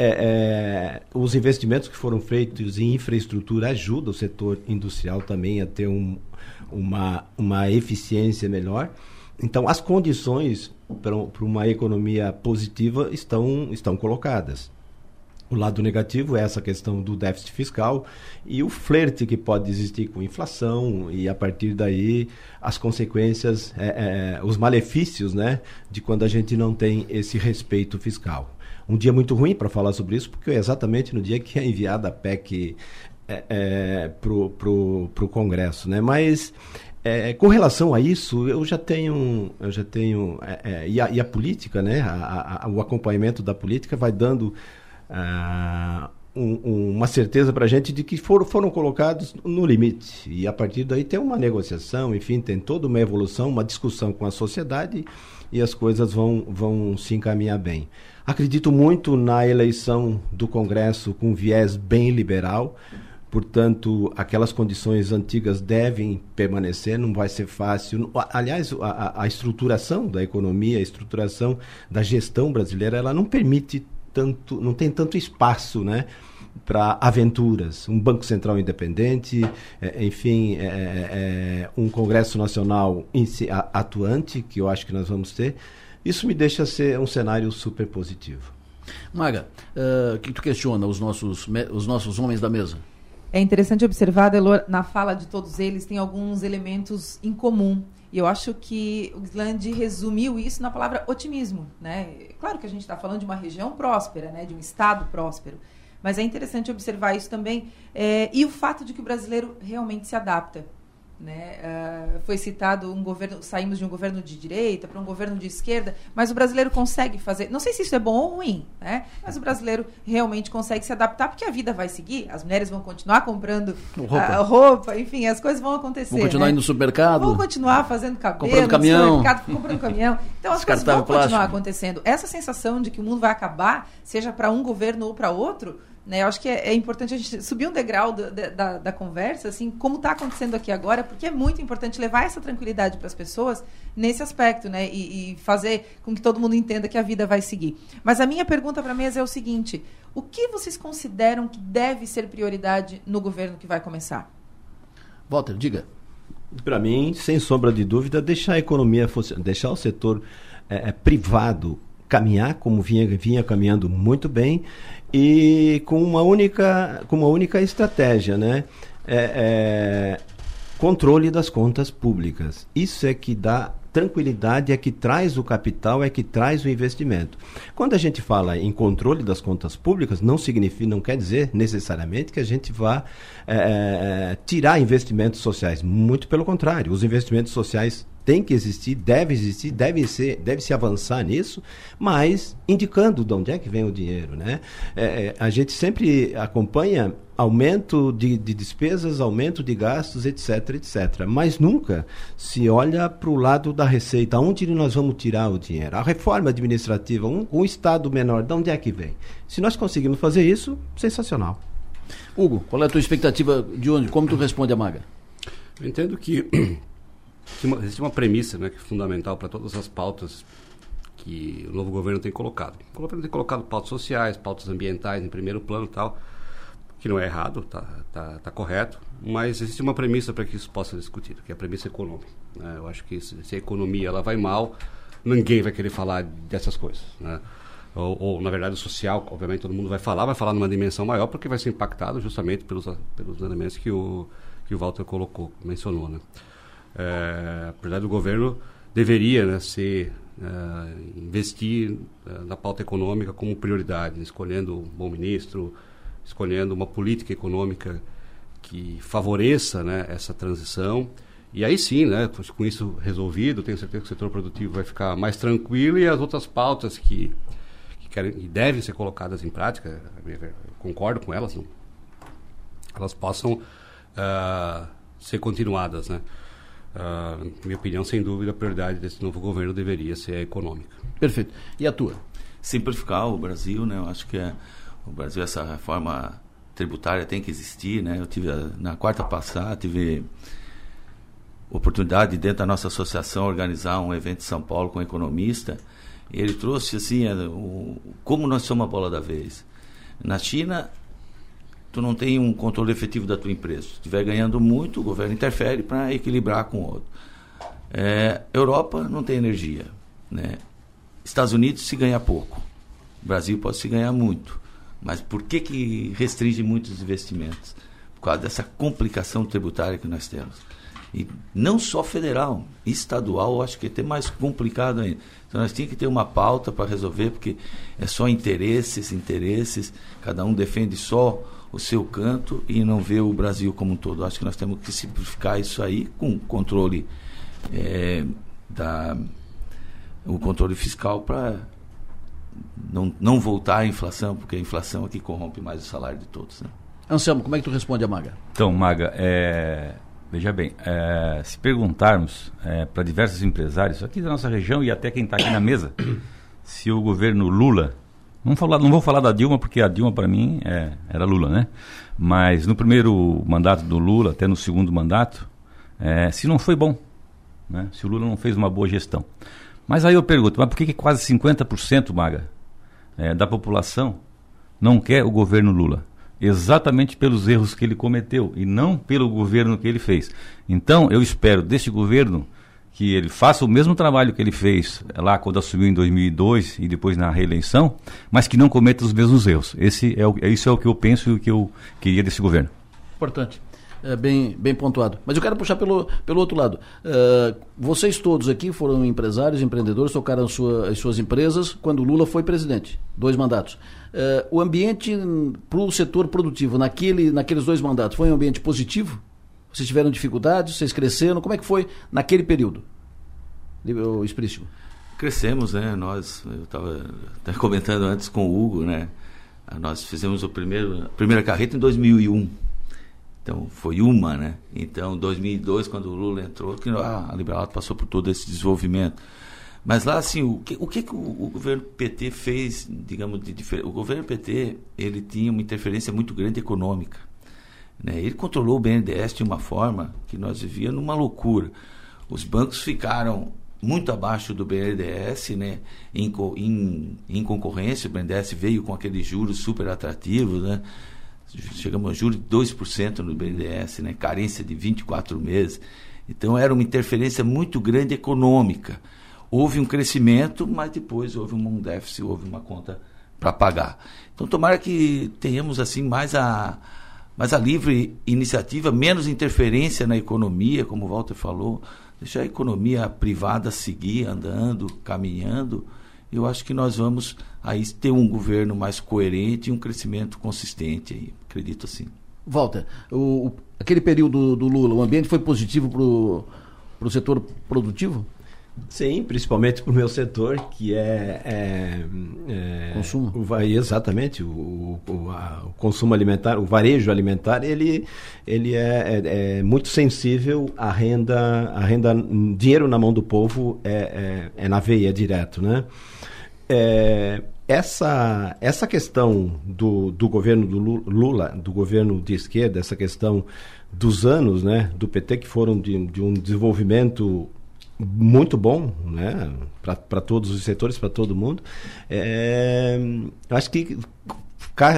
É, é, os investimentos que foram feitos em infraestrutura ajudam o setor industrial também a ter um, uma, uma eficiência melhor. Então, as condições para uma economia positiva estão, estão colocadas. O lado negativo é essa questão do déficit fiscal e o flerte que pode existir com inflação e a partir daí as consequências, é, é, os malefícios né, de quando a gente não tem esse respeito fiscal. Um dia muito ruim para falar sobre isso, porque é exatamente no dia que é enviada a PEC é, é, para o Congresso, né? Mas é, com relação a isso, eu já tenho, eu já tenho é, é, e, a, e, a, política, né? A, a, o acompanhamento da política vai dando uh, um, um, uma certeza para a gente de que foram, foram colocados no limite e a partir daí tem uma negociação, enfim, tem toda uma evolução, uma discussão com a sociedade e as coisas vão, vão se encaminhar bem. Acredito muito na eleição do Congresso com viés bem liberal portanto, aquelas condições antigas devem permanecer, não vai ser fácil. Aliás, a, a, estruturação da economia, a estruturação da gestão brasileira, ela não permite tanto, não tem tanto espaço, né? para aventuras, um Banco Central independente, é, enfim, é, é, é um Congresso Nacional atuante, que eu acho que nós vamos ter, isso me deixa ser um cenário super positivo. Maga, eh, o uh, que tu questiona os nossos, os nossos homens da mesa? É interessante observar, Delor, na fala de todos eles, tem alguns elementos em comum. E eu acho que o Gland resumiu isso na palavra otimismo. Né? Claro que a gente está falando de uma região próspera, né? de um estado próspero. Mas é interessante observar isso também. É, e o fato de que o brasileiro realmente se adapta. Né? Uh, foi citado um governo, saímos de um governo de direita para um governo de esquerda, mas o brasileiro consegue fazer. Não sei se isso é bom ou ruim, né? mas o brasileiro realmente consegue se adaptar porque a vida vai seguir. As mulheres vão continuar comprando roupa, uh, roupa enfim, as coisas vão acontecer. Vão continuar né? indo no supermercado. Vão continuar fazendo cabelo, comprando caminhão. comprando caminhão. Então as coisas vão continuar plástico. acontecendo. Essa sensação de que o mundo vai acabar, seja para um governo ou para outro, né, eu acho que é, é, importante a gente subir um degrau do, da, da, conversa, assim, como está acontecendo aqui agora, porque é muito importante levar essa tranquilidade para as pessoas nesse aspecto, né, e, e, fazer com que todo mundo entenda que a vida vai seguir. Mas a minha pergunta para a mesa é o seguinte: o que vocês consideram que deve ser prioridade no governo que vai começar? Walter, diga. Para mim, sem sombra de dúvida, deixar a economia, deixar o setor é, é, privado caminhar como vinha, vinha caminhando muito bem e com uma única, com uma única estratégia, né? É, é, controle das contas públicas. Isso é que dá tranquilidade, é que traz o capital, é que traz o investimento. Quando a gente fala em controle das contas públicas, não significa, não quer dizer necessariamente que a gente vá é, é tirar investimentos sociais. Muito pelo contrário, os investimentos sociais tem que existir, deve existir, deve ser, deve se avançar nisso, mas indicando de onde é que vem o dinheiro, né? É, é a gente sempre acompanha aumento de, de, despesas, aumento de gastos, etc, etc. Mas nunca se olha para o lado da receita, onde nós vamos tirar o dinheiro. A reforma administrativa, um, um Estado menor, de onde é que vem? Se nós conseguimos fazer isso, sensacional. Hugo, qual é a tua expectativa de onde? Como tu responde a Maga? Eu entendo que existe uma premissa né, que é fundamental para todas as pautas que o novo governo tem colocado. O governo tem colocado pautas sociais, pautas ambientais em primeiro plano e tal, que não é errado, está tá, tá correto, mas existe uma premissa para que isso possa ser discutido, que é a premissa econômica. Né? Eu acho que se, se, a economia ela vai mal, ninguém vai querer falar dessas coisas. Né? Ou, ou, na verdade, o social, obviamente todo mundo vai falar, vai falar numa dimensão maior, porque vai ser impactado justamente pelos, pelos elementos que o, que o Walter colocou, mencionou. Né? É, apesar do governo deveria né, ser, é, investir é, na pauta econômica como prioridade, escolhendo um bom ministro, escolhendo uma política econômica que favoreça né, essa transição. E aí sim, né, com isso resolvido, tenho certeza que o setor produtivo vai ficar mais tranquilo e as outras pautas que, que querem e devem ser colocadas em prática, concordo com elas, não, elas possam uh, ser continuadas, né? Uh, minha opinião, sem dúvida, a prioridade desse novo governo deveria ser a econômica. Perfeito. E a tua? Simplificar o Brasil, né? Eu acho que é, o Brasil, essa reforma tributária tem que existir, né? Eu tive, na quarta passada, tive oportunidade dentro da nossa associação organizar um evento em São Paulo com um economista. E ele trouxe, assim, é, o, como nós somos a bola da vez. Na China, tu não tem um controle efetivo da tua empresa. Se estiver ganhando muito, o governo interfere para equilibrar com o outro. É, Europa não tem energia. Né? Estados Unidos se ganha pouco. Brasil pode se ganhar muito. Mas por que, que restringe muitos investimentos? Por causa dessa complicação tributária que nós temos. E não só federal, estadual, acho que é até mais complicado ainda. Então nós tínhamos que ter uma pauta para resolver, porque é só interesses, interesses, cada um defende só o seu canto e não ver o Brasil como um todo. Acho que nós temos que simplificar isso aí com controle é, da o controle fiscal para não, não voltar à inflação, porque a inflação é que corrompe mais o salário de todos. Né? Anselmo, como é que tu responde a Maga? Então, Maga, é, veja bem, é, se perguntarmos é, para diversos empresários aqui da nossa região e até quem está aqui na mesa, se o governo Lula não, falar, não vou falar da Dilma, porque a Dilma, para mim, é, era Lula, né? Mas no primeiro mandato do Lula, até no segundo mandato, é, se não foi bom, né? se o Lula não fez uma boa gestão. Mas aí eu pergunto, mas por que, que quase 50%, Maga, é, da população não quer o governo Lula? Exatamente pelos erros que ele cometeu e não pelo governo que ele fez. Então, eu espero deste governo que ele faça o mesmo trabalho que ele fez lá quando assumiu em 2002 e depois na reeleição, mas que não cometa os mesmos erros. Esse é o, isso é o que eu penso e o que eu queria desse governo. Importante. é, bem, bem pontuado. Mas eu quero puxar pelo, pelo outro lado. Uh, vocês todos aqui foram empresários, empreendedores, tocaram sua, as suas empresas quando Lula foi presidente, dois mandatos. Uh, o ambiente para o setor produtivo naquele, naqueles dois mandatos foi um ambiente positivo? Vocês tiveram dificuldades? Vocês cresceram? Como é que foi naquele período? Esprício. Crescemos, né? Nós, eu estava comentando antes com o Hugo, né? Nós fizemos o primeiro, a primeira carreta em 2001. Então, foi uma, né? Então, 2002, quando o Lula entrou, que a Liberal passou por todo esse desenvolvimento. Mas lá, assim, o que o, que, que o, o, governo PT fez, digamos, de diferente? O governo PT, ele tinha uma interferência muito grande econômica. Né? Ele controlou o BNDES de uma forma que nós vivíamos numa loucura. Os bancos ficaram muito abaixo do BNDES, né? Em, em, em concorrência, o BNDES veio com aqueles juros super atrativos, né? chegamos a juros de 2% no BNDES, né? carência de 24 meses. Então era uma interferência muito grande econômica. Houve um crescimento, mas depois houve um déficit, houve uma conta para pagar. Então tomara que tenhamos assim mais a mais a livre iniciativa, menos interferência na economia, como o Walter falou, deixar a economia privada seguir andando, caminhando eu acho que nós vamos aí ter um governo mais coerente e um crescimento consistente aí, acredito assim. Walter, o, aquele período do Lula, o ambiente foi positivo para o setor produtivo? Sim, principalmente para o meu setor, que é. é, é consumo? O, exatamente, o, o, a, o, consumo alimentar, o varejo alimentar, ele, ele é, é, é, muito sensível à renda, à renda. Dinheiro na mão do povo é, é, é na veia direto, né? É, essa, essa questão do, do governo do Lula, do governo de esquerda, essa questão dos anos né, do PT que foram de, de um desenvolvimento muito bom né, para todos os setores, para todo mundo, é, acho que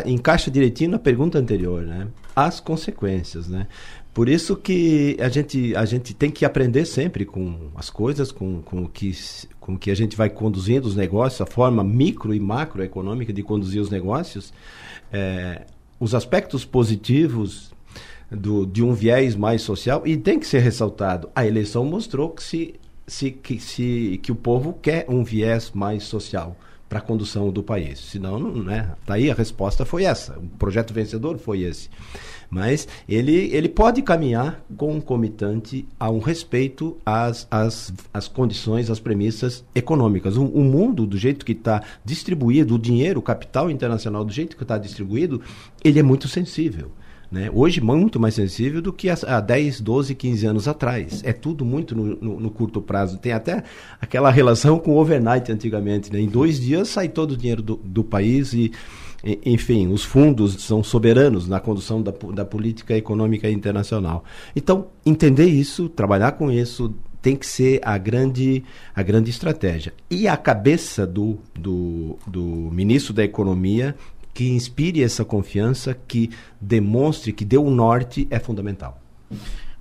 encaixa direitinho na pergunta anterior, né? As consequências, né? Por isso que a gente, a gente tem que aprender sempre com as coisas, com, com, o que, com que a gente vai conduzindo os negócios, a forma micro e macroeconômica de conduzir os negócios, é, os aspectos positivos do, de um viés mais social, e tem que ser ressaltado, a eleição mostrou que, se, se, que, se, que o povo quer um viés mais social para a condução do país. Senão, não, né? Daí a resposta foi essa. O projeto vencedor foi esse. Mas ele, ele pode caminhar concomitante a um respeito às, às, às condições, às premissas econômicas. O, o mundo, do jeito que está distribuído, o dinheiro, o capital internacional, do jeito que está distribuído, ele é muito sensível. Né? Hoje, muito mais sensível do que há 10, 12, 15 anos atrás. É tudo muito no, no, no curto prazo. Tem até aquela relação com o overnight antigamente. Né? Em dois dias sai todo o dinheiro do, do país e enfim, os fundos são soberanos na condução da, da política econômica internacional. Então, entender isso, trabalhar com isso, tem que ser a grande, a grande estratégia. E a cabeça do, do, do ministro da Economia que inspire essa confiança, que demonstre que dê o um norte é fundamental.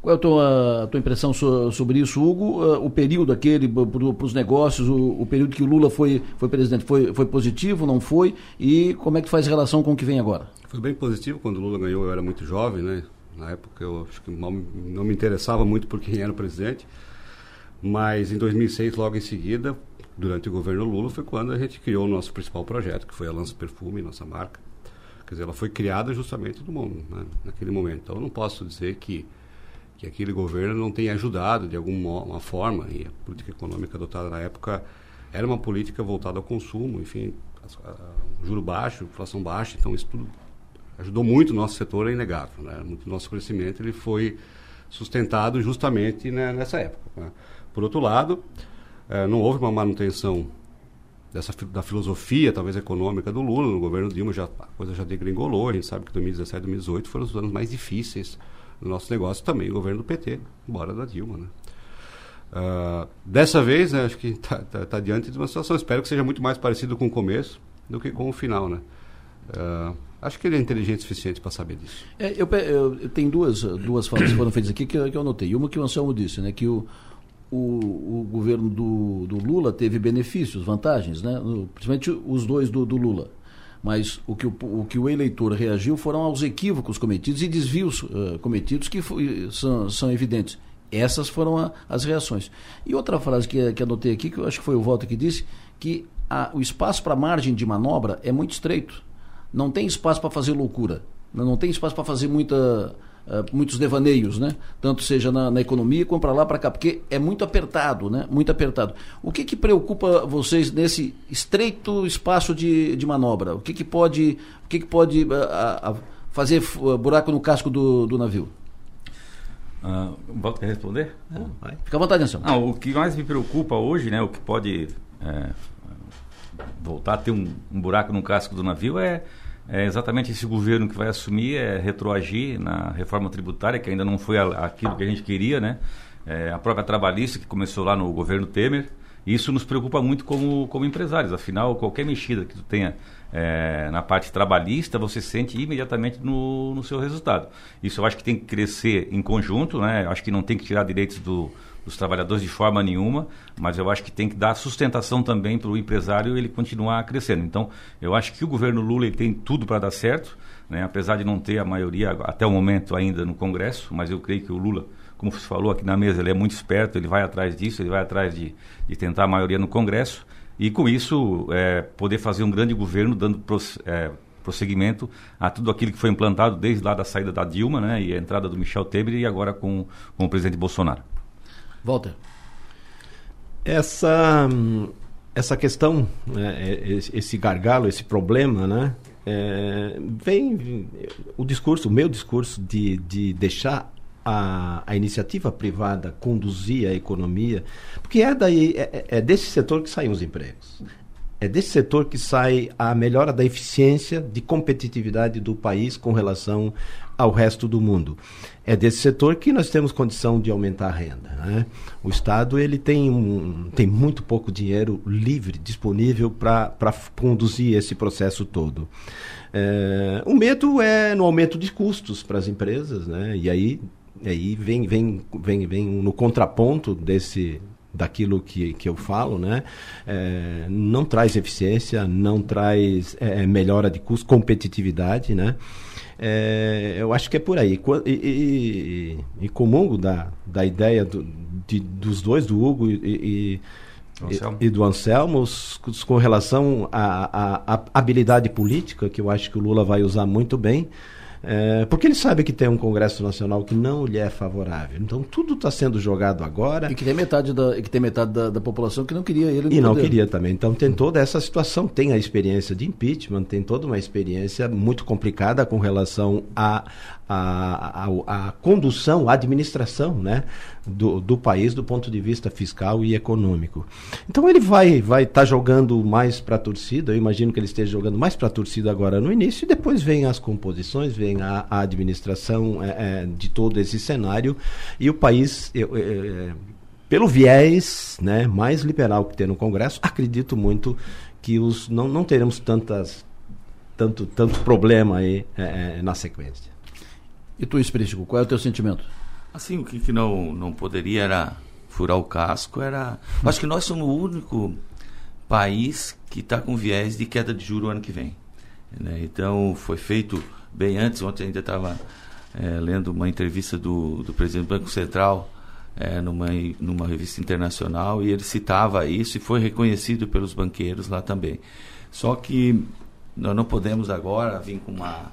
Qual é a tua, a tua impressão sobre isso, Hugo? Uh, o período aquele para os negócios, o, o, período que o Lula foi, foi presidente, foi, foi positivo, não foi? E como é que faz relação com o que vem agora? Foi bem positivo. Quando o Lula ganhou, eu era muito jovem, né? Na época eu acho que não, não me interessava muito por quem era o presidente. Mas em 2006, logo em seguida, durante o governo Lula, foi quando a gente criou o nosso principal projeto, que foi a Lança Perfume, nossa marca. Quer dizer, ela foi criada justamente no mundo, né? naquele momento. Então eu não posso dizer que que aquele governo não tenha ajudado de alguma forma, e a política econômica adotada na época era uma política voltada ao consumo, enfim, juro baixo, inflação baixa, então isso tudo ajudou muito o nosso setor, é inegável. Né? Muito nosso crescimento ele foi sustentado justamente né, nessa época. Né? Por outro lado, eh, não houve uma manutenção dessa da filosofia, talvez econômica do Lula no governo Dilma, já, a coisa já degringolou, a gente sabe que 2017 2018 foram os anos mais difíceis no nosso negócio também o governo do PT, embora da Dilma. Né? Uh, dessa vez, né, acho que está tá, tá diante de uma situação, espero que seja muito mais parecido com o começo do que com o final. Né? Uh, acho que ele é inteligente o suficiente para saber disso. É, eu, eu, eu, tenho duas, duas falas que foram feitas aqui que, que eu anotei. Uma que o Anselmo disse, né, que o, o, o governo do, do Lula teve benefícios, vantagens, né, principalmente os dois do, do Lula mas o que o, o que o eleitor reagiu foram aos equívocos cometidos e desvios uh, cometidos que foi, são, são evidentes. Essas foram a, as reações. E outra frase que, que anotei aqui, que eu acho que foi o Walter que disse, que a, o espaço para margem de manobra é muito estreito. Não tem espaço para fazer loucura. Não tem espaço para fazer muita Uh, muitos devaneios, né? Tanto seja na, na economia como para lá para cá, porque é muito apertado, né? Muito apertado. O que que preocupa vocês nesse estreito espaço de, de manobra? O que que pode, o que que pode uh, uh, fazer buraco no casco do, do navio? Uh, quer responder? Não, Fica à vontade, Anselmo. Ah, o que mais me preocupa hoje, né? O que pode é, voltar a ter um, um buraco no casco do navio é é exatamente esse governo que vai assumir, é retroagir na reforma tributária, que ainda não foi aquilo que a gente queria, né? É, a própria trabalhista, que começou lá no governo Temer. Isso nos preocupa muito como, como empresários, afinal, qualquer mexida que tu tenha é, na parte trabalhista, você sente imediatamente no, no seu resultado. Isso eu acho que tem que crescer em conjunto, né? acho que não tem que tirar direitos do, dos trabalhadores de forma nenhuma, mas eu acho que tem que dar sustentação também para o empresário ele continuar crescendo. Então, eu acho que o governo Lula tem tudo para dar certo, né? apesar de não ter a maioria até o momento ainda no Congresso, mas eu creio que o Lula, como você falou aqui na mesa, ele é muito esperto, ele vai atrás disso, ele vai atrás de, de tentar a maioria no Congresso e com isso é, poder fazer um grande governo dando é, prosseguimento a tudo aquilo que foi implantado desde lá da saída da Dilma né, e a entrada do Michel Temer e agora com, com o presidente Bolsonaro. Walter. Essa, essa questão, né, é, esse gargalo, esse problema, né, é, vem o discurso, o meu discurso de, de deixar a, a iniciativa privada conduzir a economia, porque é, daí, é, é desse setor que saem os empregos. É desse setor que sai a melhora da eficiência de competitividade do país com relação ao resto do mundo. É desse setor que nós temos condição de aumentar a renda. Né? O Estado ele tem, um, tem muito pouco dinheiro livre, disponível para conduzir esse processo todo. É, o medo é no aumento de custos para as empresas, né? e aí, aí vem, vem, vem, vem no contraponto desse, daquilo que, que eu falo, né? É, não traz eficiência, não traz é, melhora de custo, competitividade, né? É, eu acho que é por aí. E, e, e comungo da, da ideia do, de, dos dois, do Hugo e, e, do Anselmo, com relação à habilidade política, que eu acho que o Lula vai usar muito bem. É, porque ele sabe que tem um Congresso Nacional que não lhe é favorável. Então tudo está sendo jogado agora. E que tem metade da, que tem metade da, da população que não queria ele. E não queria também. Então tem toda essa situação. Tem a experiência de impeachment, tem toda uma experiência muito complicada com relação a, a, a, a condução, a administração né, do, do país do ponto de vista fiscal e econômico. Então ele vai vai estar tá jogando mais para a torcida, eu imagino que ele esteja jogando mais para a torcida agora no início, e depois vem as composições, vem a, a administração é, é, de todo esse cenário, e o país. Eu, eu, pelo viés né, mais liberal que tem no Congresso, acredito muito que os, não, não teremos tantas, tanto, tanto problema aí é, é na sequência. E tu, Espírito, qual é o teu sentimento? Assim, o que, que não, não poderia era furar o casco, era... Acho que nós somos o único país que está com viés de queda de juro ano que vem. Né? Então, foi feito bem antes, ontem ainda estava é, lendo uma entrevista do, do presidente do Banco Central é, numa, numa revista internacional e ele citava isso e foi reconhecido pelos banqueiros lá também. Só que nós não podemos agora vir com uma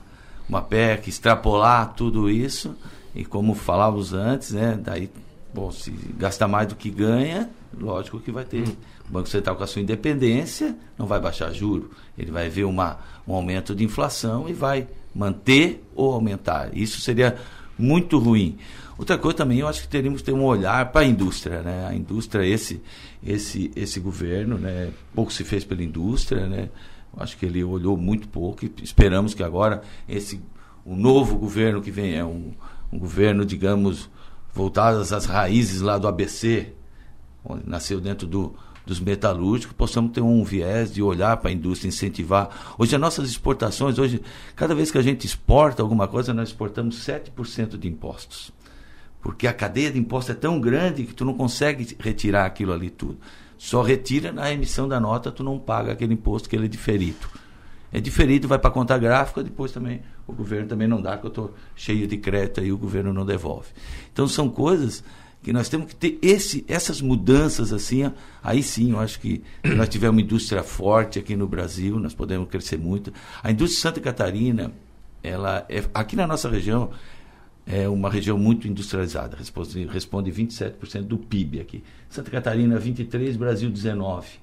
uma PEC, extrapolar tudo isso, e como falávamos antes, né, daí, bom, se gasta mais do que ganha, lógico que vai ter. O Banco Central com a sua independência não vai baixar juro, ele vai ver uma, um aumento de inflação e vai manter ou aumentar. Isso seria muito ruim. Outra coisa também, eu acho que teríamos que ter um olhar para a indústria, né? A indústria, esse, esse, esse governo, né? Pouco se fez pela indústria, né? Acho que ele olhou muito pouco e esperamos que agora esse o novo governo que vem é um, um governo, digamos, voltado às raízes lá do ABC, onde nasceu dentro do, dos metalúrgicos, possamos ter um viés de olhar para a indústria, incentivar. Hoje, as nossas exportações, hoje, cada vez que a gente exporta alguma coisa, nós exportamos 7% de impostos. Porque a cadeia de impostos é tão grande que tu não consegue retirar aquilo ali tudo. Só retira na emissão da nota, tu não paga aquele imposto que ele é diferido. É diferente, vai para a conta gráfica, depois também o governo também não dá, que eu estou cheio de crédito e o governo não devolve. Então são coisas que nós temos que ter esse, essas mudanças assim, aí sim, eu acho que se nós tivermos uma indústria forte aqui no Brasil, nós podemos crescer muito. A indústria de Santa Catarina, ela é, aqui na nossa região, é uma região muito industrializada, responde, responde 27% do PIB aqui. Santa Catarina 23, Brasil 19.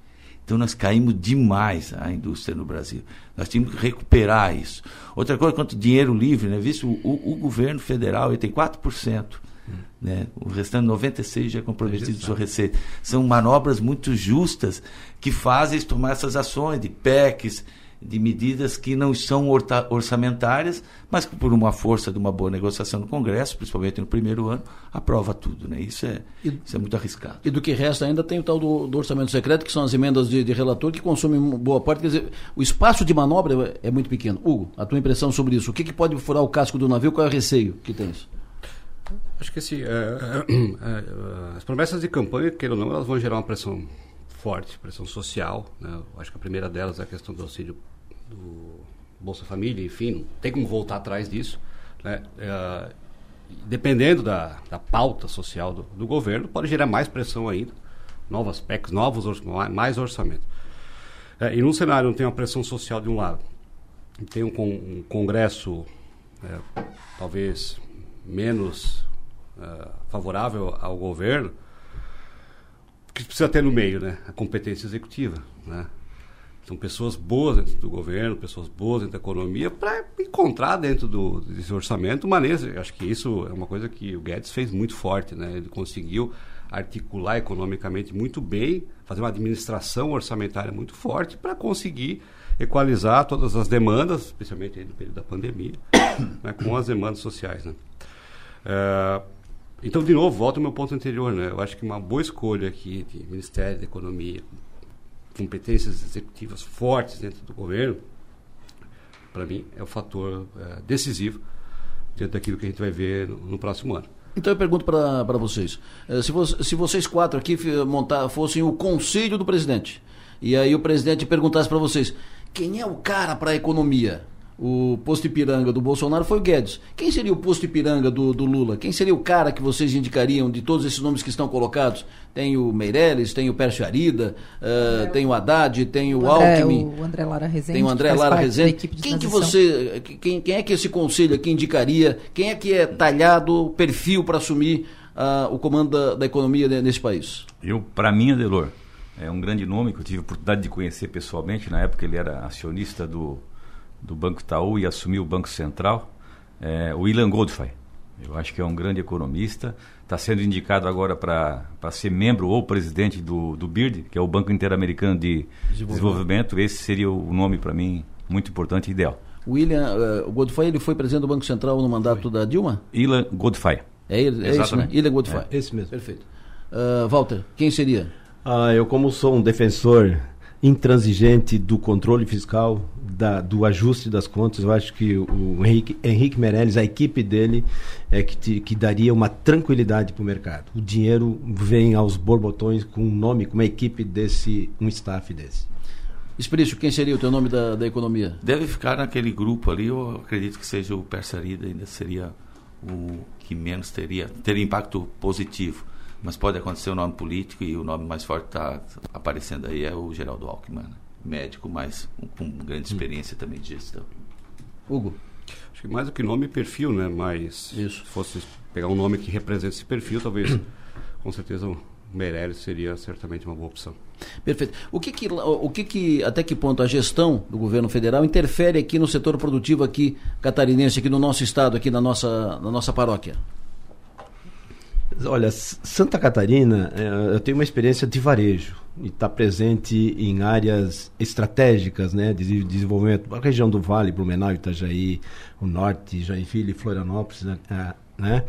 Então nós caímos demais a indústria no Brasil. Nós tínhamos que recuperar isso. Outra coisa, quanto dinheiro livre, né? Visto o, o, o governo federal ele tem 4%. Hum. Né? O restante 96 já é comprometido de sua receita. São manobras muito justas que fazem tomar essas ações de PECs, de medidas que não são orçamentárias, mas que por uma força de uma boa negociação no Congresso, principalmente no primeiro ano, aprova tudo. Né? Isso, é, e, isso é muito arriscado. E do que resta ainda tem o tal do, do orçamento secreto, que são as emendas de, de, relator, que consomem boa parte. Quer dizer, o espaço de manobra é muito pequeno. Hugo, a tua impressão sobre isso? O que, que pode furar o casco do navio? Qual é o receio que tem isso? Acho que assim, é, é, é, as promessas de campanha, queira ou não, elas vão gerar uma pressão forte, pressão social. Né? Acho que a primeira delas é a questão do auxílio do Bolsa Família, enfim, tem como voltar atrás disso. Né? É, dependendo da, da pauta social do, do, governo, pode gerar mais pressão ainda, novas PECs, novos mais orçamento. É, e num cenário onde tem uma pressão social de um lado, e tem um, um congresso é, talvez menos é, favorável ao governo, que precisa ter no meio, né? A competência executiva, né? São pessoas boas dentro do governo, pessoas boas dentro da economia, para encontrar dentro do, desse orçamento maneira. Acho que isso é uma coisa que o Guedes fez muito forte, né? Ele conseguiu articular economicamente muito bem, fazer uma administração orçamentária muito forte para conseguir equalizar todas as demandas, especialmente no período da pandemia, né, com as demandas sociais. Né? Uh, então, de novo, volto ao meu ponto anterior. Né? Eu acho que uma boa escolha aqui de Ministério da Economia, competências executivas fortes dentro do governo, para mim, é o fator é, decisivo dentro daquilo que a gente vai ver no, no próximo ano. Então eu pergunto para vocês, eh, se, vo se, vocês quatro aqui montar, fossem o conselho do presidente, e aí o presidente perguntasse para vocês, quem é o cara para a economia? O posto Ipiranga do Bolsonaro foi o Guedes. Quem seria o posto Ipiranga do, do, Lula? Quem seria o cara que vocês indicariam de todos esses nomes que estão colocados? Tem o Meirelles, tem o Pércio Arida, uh, tem o Haddad, tem o, o André, Alckmin. O André Lara Rezende. Tem o André Lara Rezende. Quem que você. Quem, quem é que esse conselho aqui indicaria? Quem é que é talhado o perfil para assumir uh, o comando da, da economia nesse país? Eu, para mim, Adelor, é um grande nome que eu tive a oportunidade de conhecer pessoalmente. Na época ele era acionista do do Banco Itaú e assumiu o Banco Central, é, o Ilan Goldfein. Eu acho que é um grande economista. Está sendo indicado agora para ser membro ou presidente do, do BIRD, que é o Banco Interamericano de Desenvolvimento. Desenvolvimento. Esse seria o nome, para mim, muito importante e ideal. O William uh, Godfrey, ele foi presidente do Banco Central no mandato foi. da Dilma? Ilan Godfrey. É, ele, é isso, né? Ilan Godfrey. É, esse mesmo. Perfeito. Uh, Walter, quem seria? Ah, eu como sou um defensor intransigente do controle fiscal, da, do ajuste das contas. Eu acho que o Henrique, Henrique Meirelles, a equipe dele, é que, te, que daria uma tranquilidade para o mercado. O dinheiro vem aos borbotões com um nome, com uma equipe desse, um staff desse. Esprício, quem seria o teu nome da, da economia? Deve ficar naquele grupo ali, eu acredito que seja o Persarida, ainda seria o que menos teria, teria impacto positivo mas pode acontecer o um nome político e o nome mais forte está aparecendo aí é o Geraldo Alckmin, né? médico, mas com grande hum. experiência hum. também de gestão. Hugo? Acho que mais do que nome, perfil, né? Mas Isso. se fosse pegar um nome que representa esse perfil, talvez, com certeza, o Meirelles seria certamente uma boa opção. Perfeito. O que que, o que que, até que ponto a gestão do governo federal interfere aqui no setor produtivo aqui catarinense, aqui no nosso estado, aqui na nossa, na nossa paróquia? Olha, Santa Catarina, é, eu tenho uma experiência de varejo e está presente em áreas estratégicas né, de desenvolvimento. A região do Vale, Blumenau, Itajaí, o Norte, Joinville, Florianópolis, né? É, né?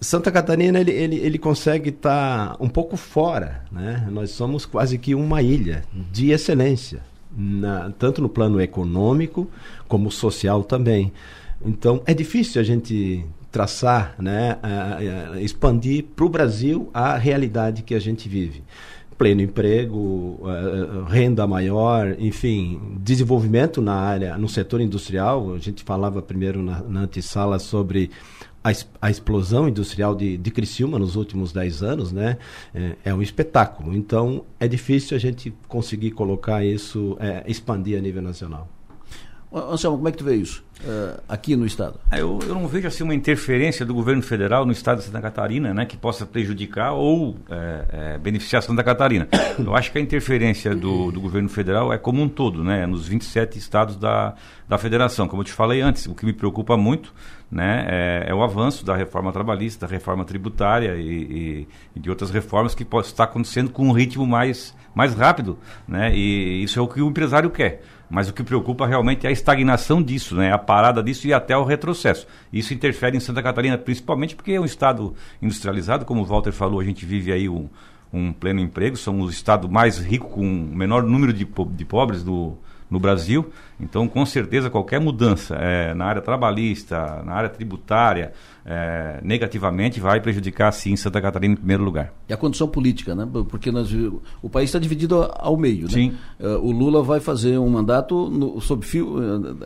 Santa Catarina ele, ele, ele consegue estar tá um pouco fora, né? Nós somos quase que uma ilha de excelência, na, tanto no plano econômico como social também. Então é difícil a gente traçar, né, expandir para o Brasil a realidade que a gente vive. pleno emprego, renda maior, enfim, desenvolvimento na área, no setor industrial. A gente falava primeiro na, na antessala sobre a, a, explosão industrial de, de Criciúma nos últimos 10 anos, né? É, é, um espetáculo. Então, é difícil a gente conseguir colocar isso, é, expandir a nível nacional. Anselmo, como é que tu vê isso uh, aqui no Estado? Ah, eu, eu não vejo assim uma interferência do governo federal no Estado de Santa Catarina, né, que possa prejudicar ou é, é, beneficiar Santa Catarina. Eu acho que a interferência do, do governo federal é como um todo, né, nos 27 estados da, da federação. Como eu te falei antes, o que me preocupa muito né, é, é o avanço da reforma trabalhista, da reforma tributária e, e, e de outras reformas que pode estar acontecendo com um ritmo mais, mais rápido. Né, e isso é o que o empresário quer. Mas o que preocupa realmente é a estagnação disso, né? a parada disso e até o retrocesso. Isso interfere em Santa Catarina, principalmente porque é um estado industrializado, como o Walter falou, a gente vive aí um, um pleno emprego, somos o estado mais rico com o menor número de, de pobres do, no Brasil. Então, com certeza, qualquer mudança é, na área trabalhista, na área tributária, é, negativamente vai prejudicar, sim, Santa Catarina em primeiro lugar. E a condição política, né? Porque nós, o país está dividido ao meio. Né? Sim. Uh, o Lula vai fazer um mandato no, sob fio,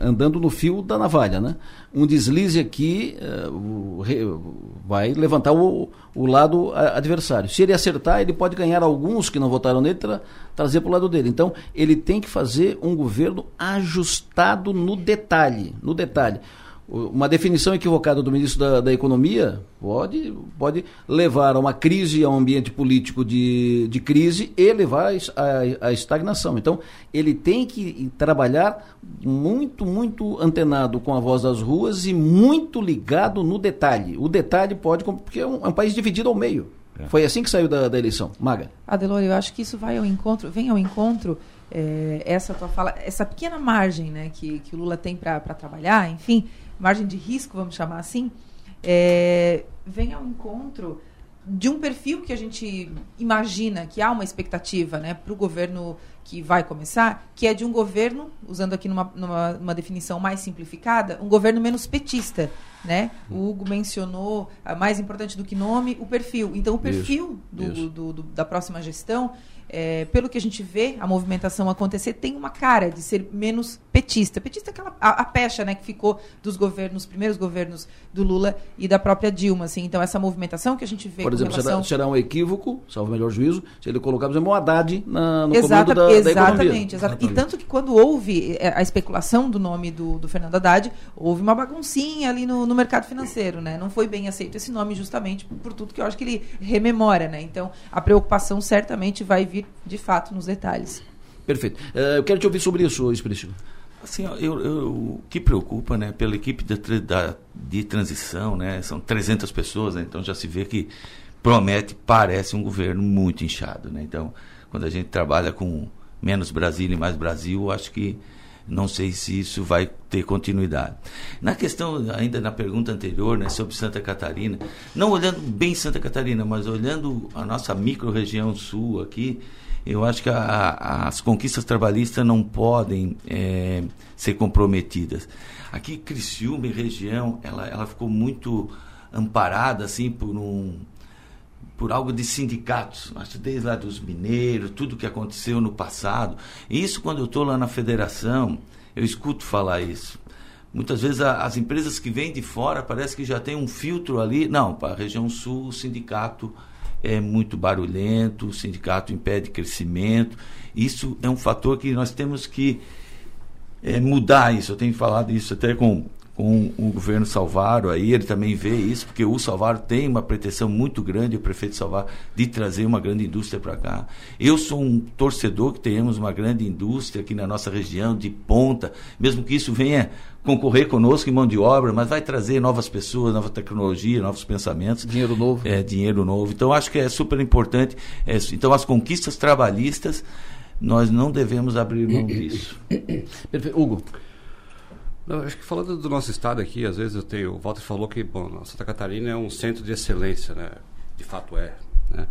andando no fio da navalha, né? Um deslize aqui uh, re, vai levantar o, o lado adversário. Se ele acertar, ele pode ganhar alguns que não votaram nele, tra, trazer para o lado dele. Então, ele tem que fazer um governo ajustado no detalhe, no detalhe uma definição equivocada do ministro da, da, Economia pode, pode levar a uma crise, a um ambiente político de, de crise e levar à estagnação. Então, ele tem que trabalhar muito, muito antenado com a voz das ruas e muito ligado no detalhe. O detalhe pode, porque é um, é um país dividido ao meio. É. Foi assim que saiu da, da eleição. Maga. Adelor, eu acho que isso vai ao encontro, vem ao encontro é, essa tua fala, essa pequena margem né, que, que o Lula tem para trabalhar, enfim, margem de risco, vamos chamar assim, é, vem ao encontro de um perfil que a gente imagina que há uma expectativa né, para o governo que vai começar, que é de um governo, usando aqui numa, numa definição mais simplificada, um governo menos petista. Né? O Hugo mencionou, mais importante do que nome, o perfil. Então, o perfil isso, do, isso. Do, do, da próxima gestão é, pelo que a gente vê a movimentação acontecer, tem uma cara de ser menos petista. Petista é aquela, a, a pecha né, que ficou dos governos, primeiros governos do Lula e da própria Dilma. Assim. Então, essa movimentação que a gente vê. Por exemplo, relação... será, será, um equívoco, salvo melhor juízo, se ele colocar, por exemplo, um Haddad na, no Exata, comando da, exatamente, da exatamente. E tanto que quando houve é, a especulação do nome do, do Fernando Haddad, houve uma baguncinha ali no, no mercado financeiro. Né? Não foi bem aceito esse nome justamente por tudo que eu acho que ele rememora. Né? Então, a preocupação certamente vai vir de fato nos detalhes. Perfeito. Uh, eu quero te ouvir sobre isso, Expressivo. Assim, eu, eu, o que preocupa, né, pela equipe de, da, de transição, né, são 300 pessoas, né, então já se vê que promete, parece um governo muito inchado, né, então quando a gente trabalha com menos Brasil e mais Brasil, acho que não sei se isso vai ter continuidade. Na questão, ainda na pergunta anterior, né, sobre Santa Catarina, não olhando bem Santa Catarina, mas olhando a nossa micro-região sul aqui, eu acho que a, a, as conquistas trabalhistas não podem é, ser comprometidas. Aqui, Criciúma e região, ela, ela ficou muito amparada assim por um por algo de sindicatos, acho desde lá dos mineiros, tudo que aconteceu no passado. E isso quando eu estou lá na federação, eu escuto falar isso. Muitas vezes a, as empresas que vêm de fora parece que já tem um filtro ali. Não, para a região sul, o sindicato é muito barulhento, o sindicato impede crescimento. Isso é um fator que nós temos que é, mudar isso. Eu tenho falado isso até com com o governo Salvaro aí, ele também vê isso, porque o Salvaro tem uma pretensão muito grande, o prefeito Salvaro, de trazer uma grande indústria para cá. Eu sou um torcedor que tenhamos uma grande indústria aqui na nossa região, de ponta, mesmo que isso venha concorrer conosco em mão de obra, mas vai trazer novas pessoas, nova tecnologia, novos pensamentos. Dinheiro novo. É, dinheiro novo. Então, acho que é super importante. É, então, as conquistas trabalhistas, nós não devemos abrir mão disso. Perfeito. Hugo. Não, acho que falando do nosso estado aqui, às vezes eu tenho. O Walter falou que bom, Santa Catarina é um centro de excelência, né? De fato é. Né?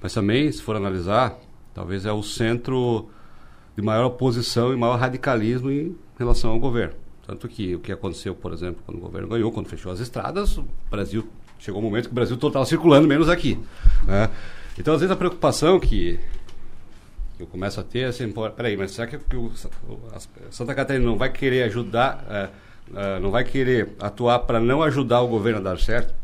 Mas também, se for analisar, talvez é o centro de maior oposição e maior radicalismo em relação ao governo. Tanto que o que aconteceu, por exemplo, quando o governo ganhou, quando fechou as estradas, o Brasil chegou um momento que o Brasil todo estava circulando, menos aqui. Né? Então, às vezes, a preocupação que eu começo a ter assim, peraí, mas será que, o, Santa Catarina não vai querer ajudar, é, é, não vai querer atuar para não ajudar o governo a dar certo?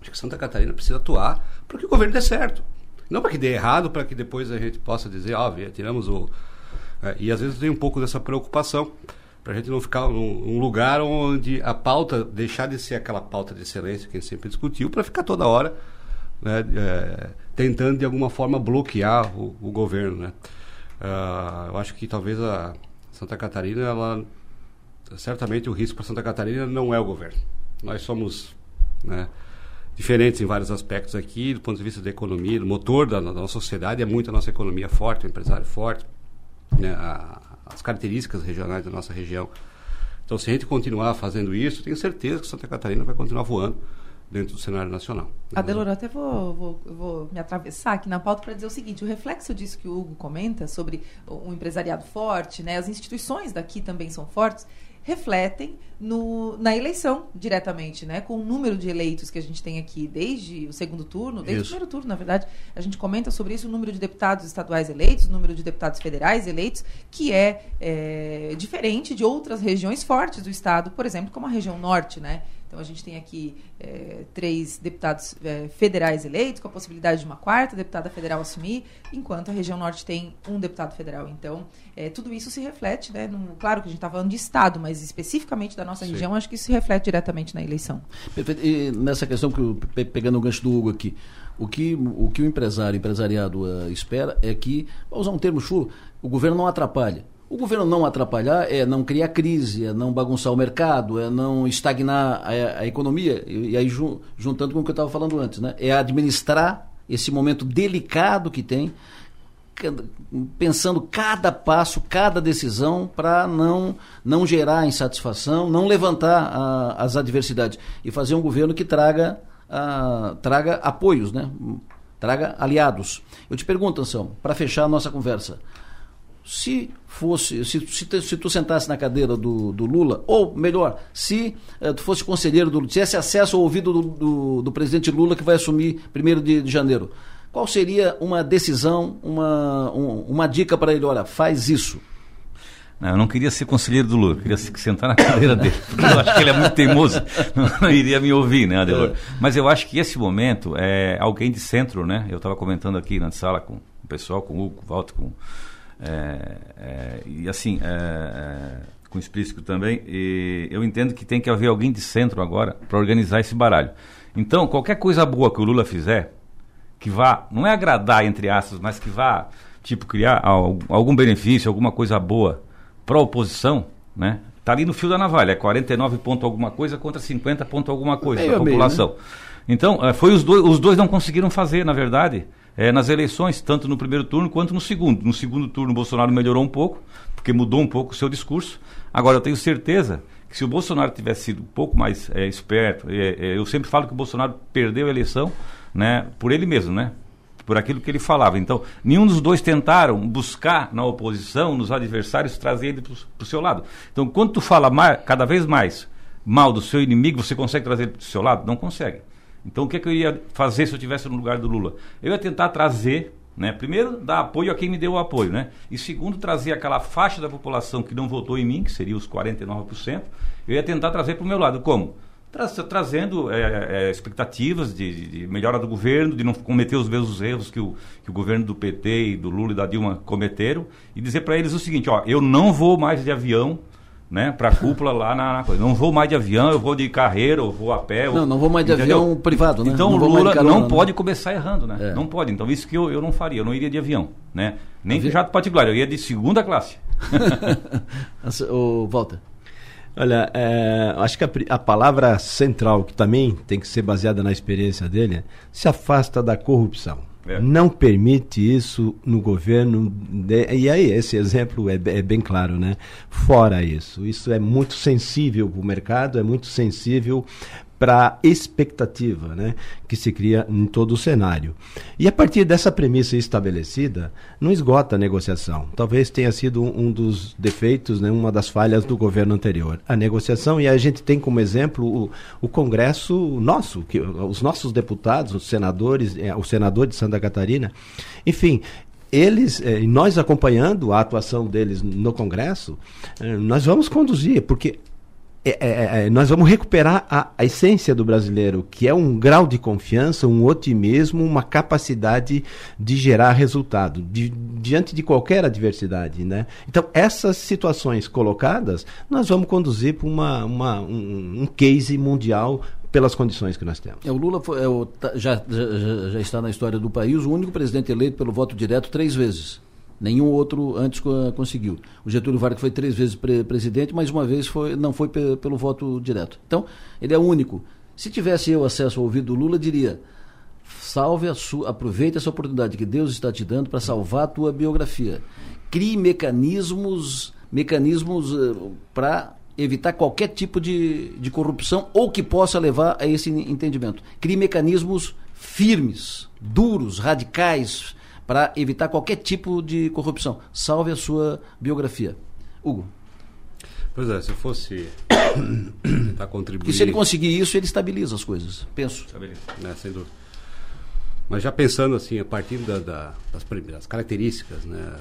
Acho que Santa Catarina precisa atuar para que o governo dê certo. Não para que dê errado, para que depois a gente possa dizer, ó, oh, tiramos o. É, e às vezes tem um pouco dessa preocupação para a gente não ficar num, num, lugar onde a pauta deixar de ser aquela pauta de excelência que a gente sempre discutiu, para ficar toda hora né, tentando de alguma forma bloquear o, o governo. Né? Uh, eu acho que talvez a Santa Catarina, ela, certamente o risco para Santa Catarina não é o governo. Nós somos né, diferentes em vários aspectos aqui, do ponto de vista da economia, do motor da, da nossa sociedade é muito a nossa economia forte, o empresário forte, né, a, as características regionais da nossa região. Então, se a gente continuar fazendo isso, tenho certeza que Santa Catarina vai continuar voando dentro do cenário nacional. Né? Adelor, eu até vou, vou, vou, me atravessar aqui na pauta para dizer o seguinte: o reflexo disso que o Hugo comenta sobre um empresariado forte, né, as instituições daqui também são fortes, refletem no, na eleição diretamente, né? Com o número de eleitos que a gente tem aqui desde o segundo turno, desde isso. o primeiro turno, na verdade, a gente comenta sobre isso, o número de deputados estaduais eleitos, o número de deputados federais eleitos, que é, é diferente de outras regiões fortes do estado, por exemplo, como a região norte, né? Então a gente tem aqui é, três deputados é, federais eleitos, com a possibilidade de uma quarta deputada federal assumir, enquanto a região norte tem um deputado federal. Então, é, tudo isso se reflete, né? No, claro que a gente está falando de Estado, mas especificamente da nossa Sim. região, acho que isso se reflete diretamente na eleição. Perfeito. E nessa questão, que eu, pegando o gancho do Hugo aqui, o que o, que o empresário, empresariado uh, espera é que, vou usar um termo chulo, o governo não atrapalhe. O governo não atrapalhar é não criar crise, é não bagunçar o mercado, é não estagnar a, a economia. E, e, aí, juntando com o que eu estava falando antes, né? é administrar esse momento delicado que tem, pensando cada passo, cada decisão para não, não gerar insatisfação, não levantar a, as adversidades e fazer um governo que traga, a, traga apoios, né? traga aliados. Eu te pergunto, Anselmo, para fechar a nossa conversa, se fosse, se, se, se, tu sentasse na cadeira do, do Lula, ou melhor, se eh, tu fosse conselheiro do Lula, tivesse acesso ao ouvido do, do, do presidente Lula que vai assumir 1 de, de janeiro, qual seria uma decisão, uma, um, uma dica para ele? Olha, faz isso. Não, eu não queria ser conselheiro do Lula, eu queria sentar na cadeira dele, porque eu acho que ele é muito teimoso, não, não iria me ouvir, né, Adelor? É. Mas eu acho que esse momento é alguém de centro, né? Eu estava comentando aqui na sala com o pessoal, com o Hugo, com o Walter, com é, é, e assim, é, é, com explícito também, e eu entendo que tem que haver alguém de centro agora para organizar esse baralho. Então, qualquer coisa boa que o Lula fizer, que vá, não é agradar entre aspas, mas que vá, tipo, criar algum benefício, alguma coisa boa para a oposição, né? Tá ali no fio da navalha, é 49 ponto alguma coisa contra 50 ponto alguma coisa da população. Né? Então, foi os dois, os dois não conseguiram fazer, na verdade, é, nas eleições, tanto no primeiro turno quanto no segundo. No segundo turno, o Bolsonaro melhorou um pouco, porque mudou um pouco o seu discurso. Agora, eu tenho certeza que se o Bolsonaro tivesse sido um pouco mais é, esperto, é, é, eu sempre falo que o Bolsonaro perdeu a eleição né, por ele mesmo, né? por aquilo que ele falava. Então, nenhum dos dois tentaram buscar na oposição, nos adversários, trazer ele para o seu lado. Então, quando tu fala mais, cada vez mais mal do seu inimigo, você consegue trazer ele para o seu lado? Não consegue. Então, o que, é que eu ia fazer se eu estivesse no lugar do Lula? Eu ia tentar trazer, né, primeiro, dar apoio a quem me deu o apoio, né? E segundo, trazer aquela faixa da população que não votou em mim, que seria os 49%, eu ia tentar trazer para o meu lado. Como? Tra trazendo é, é, expectativas de, de, melhora do governo, de não cometer os mesmos erros que o, que o governo do PT e do Lula e da Dilma cometeram, e dizer para eles o seguinte: ó, eu não vou mais de avião né, para a cúpula lá na, na, coisa. Não vou mais de avião, eu vou de carreira, eu vou a pé. Eu, não, não vou mais de entendeu? avião privado, né? Então o Lula não né? pode começar errando, né? É. Não pode. Então isso que eu, eu não faria, eu não iria de avião, né? Nem de jato particular, eu ia de segunda classe. o Volta. Olha, é, acho que a, a, palavra central, que também tem que ser baseada na experiência dele, é se afasta da corrupção. É. Não permite isso no governo. De, e aí, esse exemplo é, é, bem claro, né? Fora isso. Isso é muito sensível para o mercado, é muito sensível para expectativa né, que se cria em todo o cenário. E a partir dessa premissa estabelecida, não esgota a negociação. Talvez tenha sido um, dos defeitos, né, uma das falhas do governo anterior. A negociação, e a gente tem como exemplo o, o Congresso nosso, que, os nossos deputados, os senadores, é, o senador de Santa Catarina, enfim, eles, eh, nós acompanhando a atuação deles no Congresso, eh, nós vamos conduzir, porque é, é, é, nós vamos recuperar a, a, essência do brasileiro, que é um grau de confiança, um otimismo, uma capacidade de gerar resultado di, diante de qualquer adversidade. Né? Então, essas situações colocadas, nós vamos conduzir para uma, uma, um, um case mundial pelas condições que nós temos. É, o Lula foi, é, o, tá, já, já, já está na história do país o único presidente eleito pelo voto direto três vezes. Nenhum outro antes conseguiu. O Getúlio Vargas foi três vezes pre presidente, mas uma vez foi, não foi pelo voto direto. Então, ele é único. Se tivesse eu acesso ao ouvido do Lula, diria: salve a sua, aproveite essa oportunidade que Deus está te dando para salvar a tua biografia. Crie mecanismos, mecanismos uh, para evitar qualquer tipo de, de corrupção ou que possa levar a esse entendimento. Crie mecanismos firmes, duros, radicais, para evitar qualquer tipo de corrupção. Salve a sua biografia. Hugo. Pois é, se eu fosse tentar contribuir. E se ele conseguir isso, ele estabiliza as coisas. Penso. Estabiliza. É, sem dúvida. Mas já pensando assim, a partir da, da, das, das, características né,